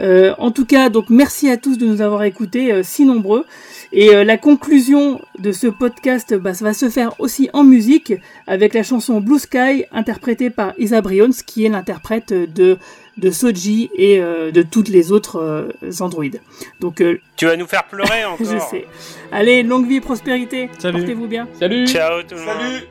Euh, en tout cas, donc merci à tous de nous avoir écoutés, euh, si nombreux. Et euh, la conclusion de ce podcast bah, ça va se faire aussi en musique avec la chanson Blue Sky interprétée par Isa Brions, qui est l'interprète de de Soji et euh, de toutes les autres euh, androïdes. Donc euh, tu vas nous faire pleurer encore. je sais. Allez, longue vie et prospérité. Portez-vous bien. Salut. Ciao tout le monde. Salut.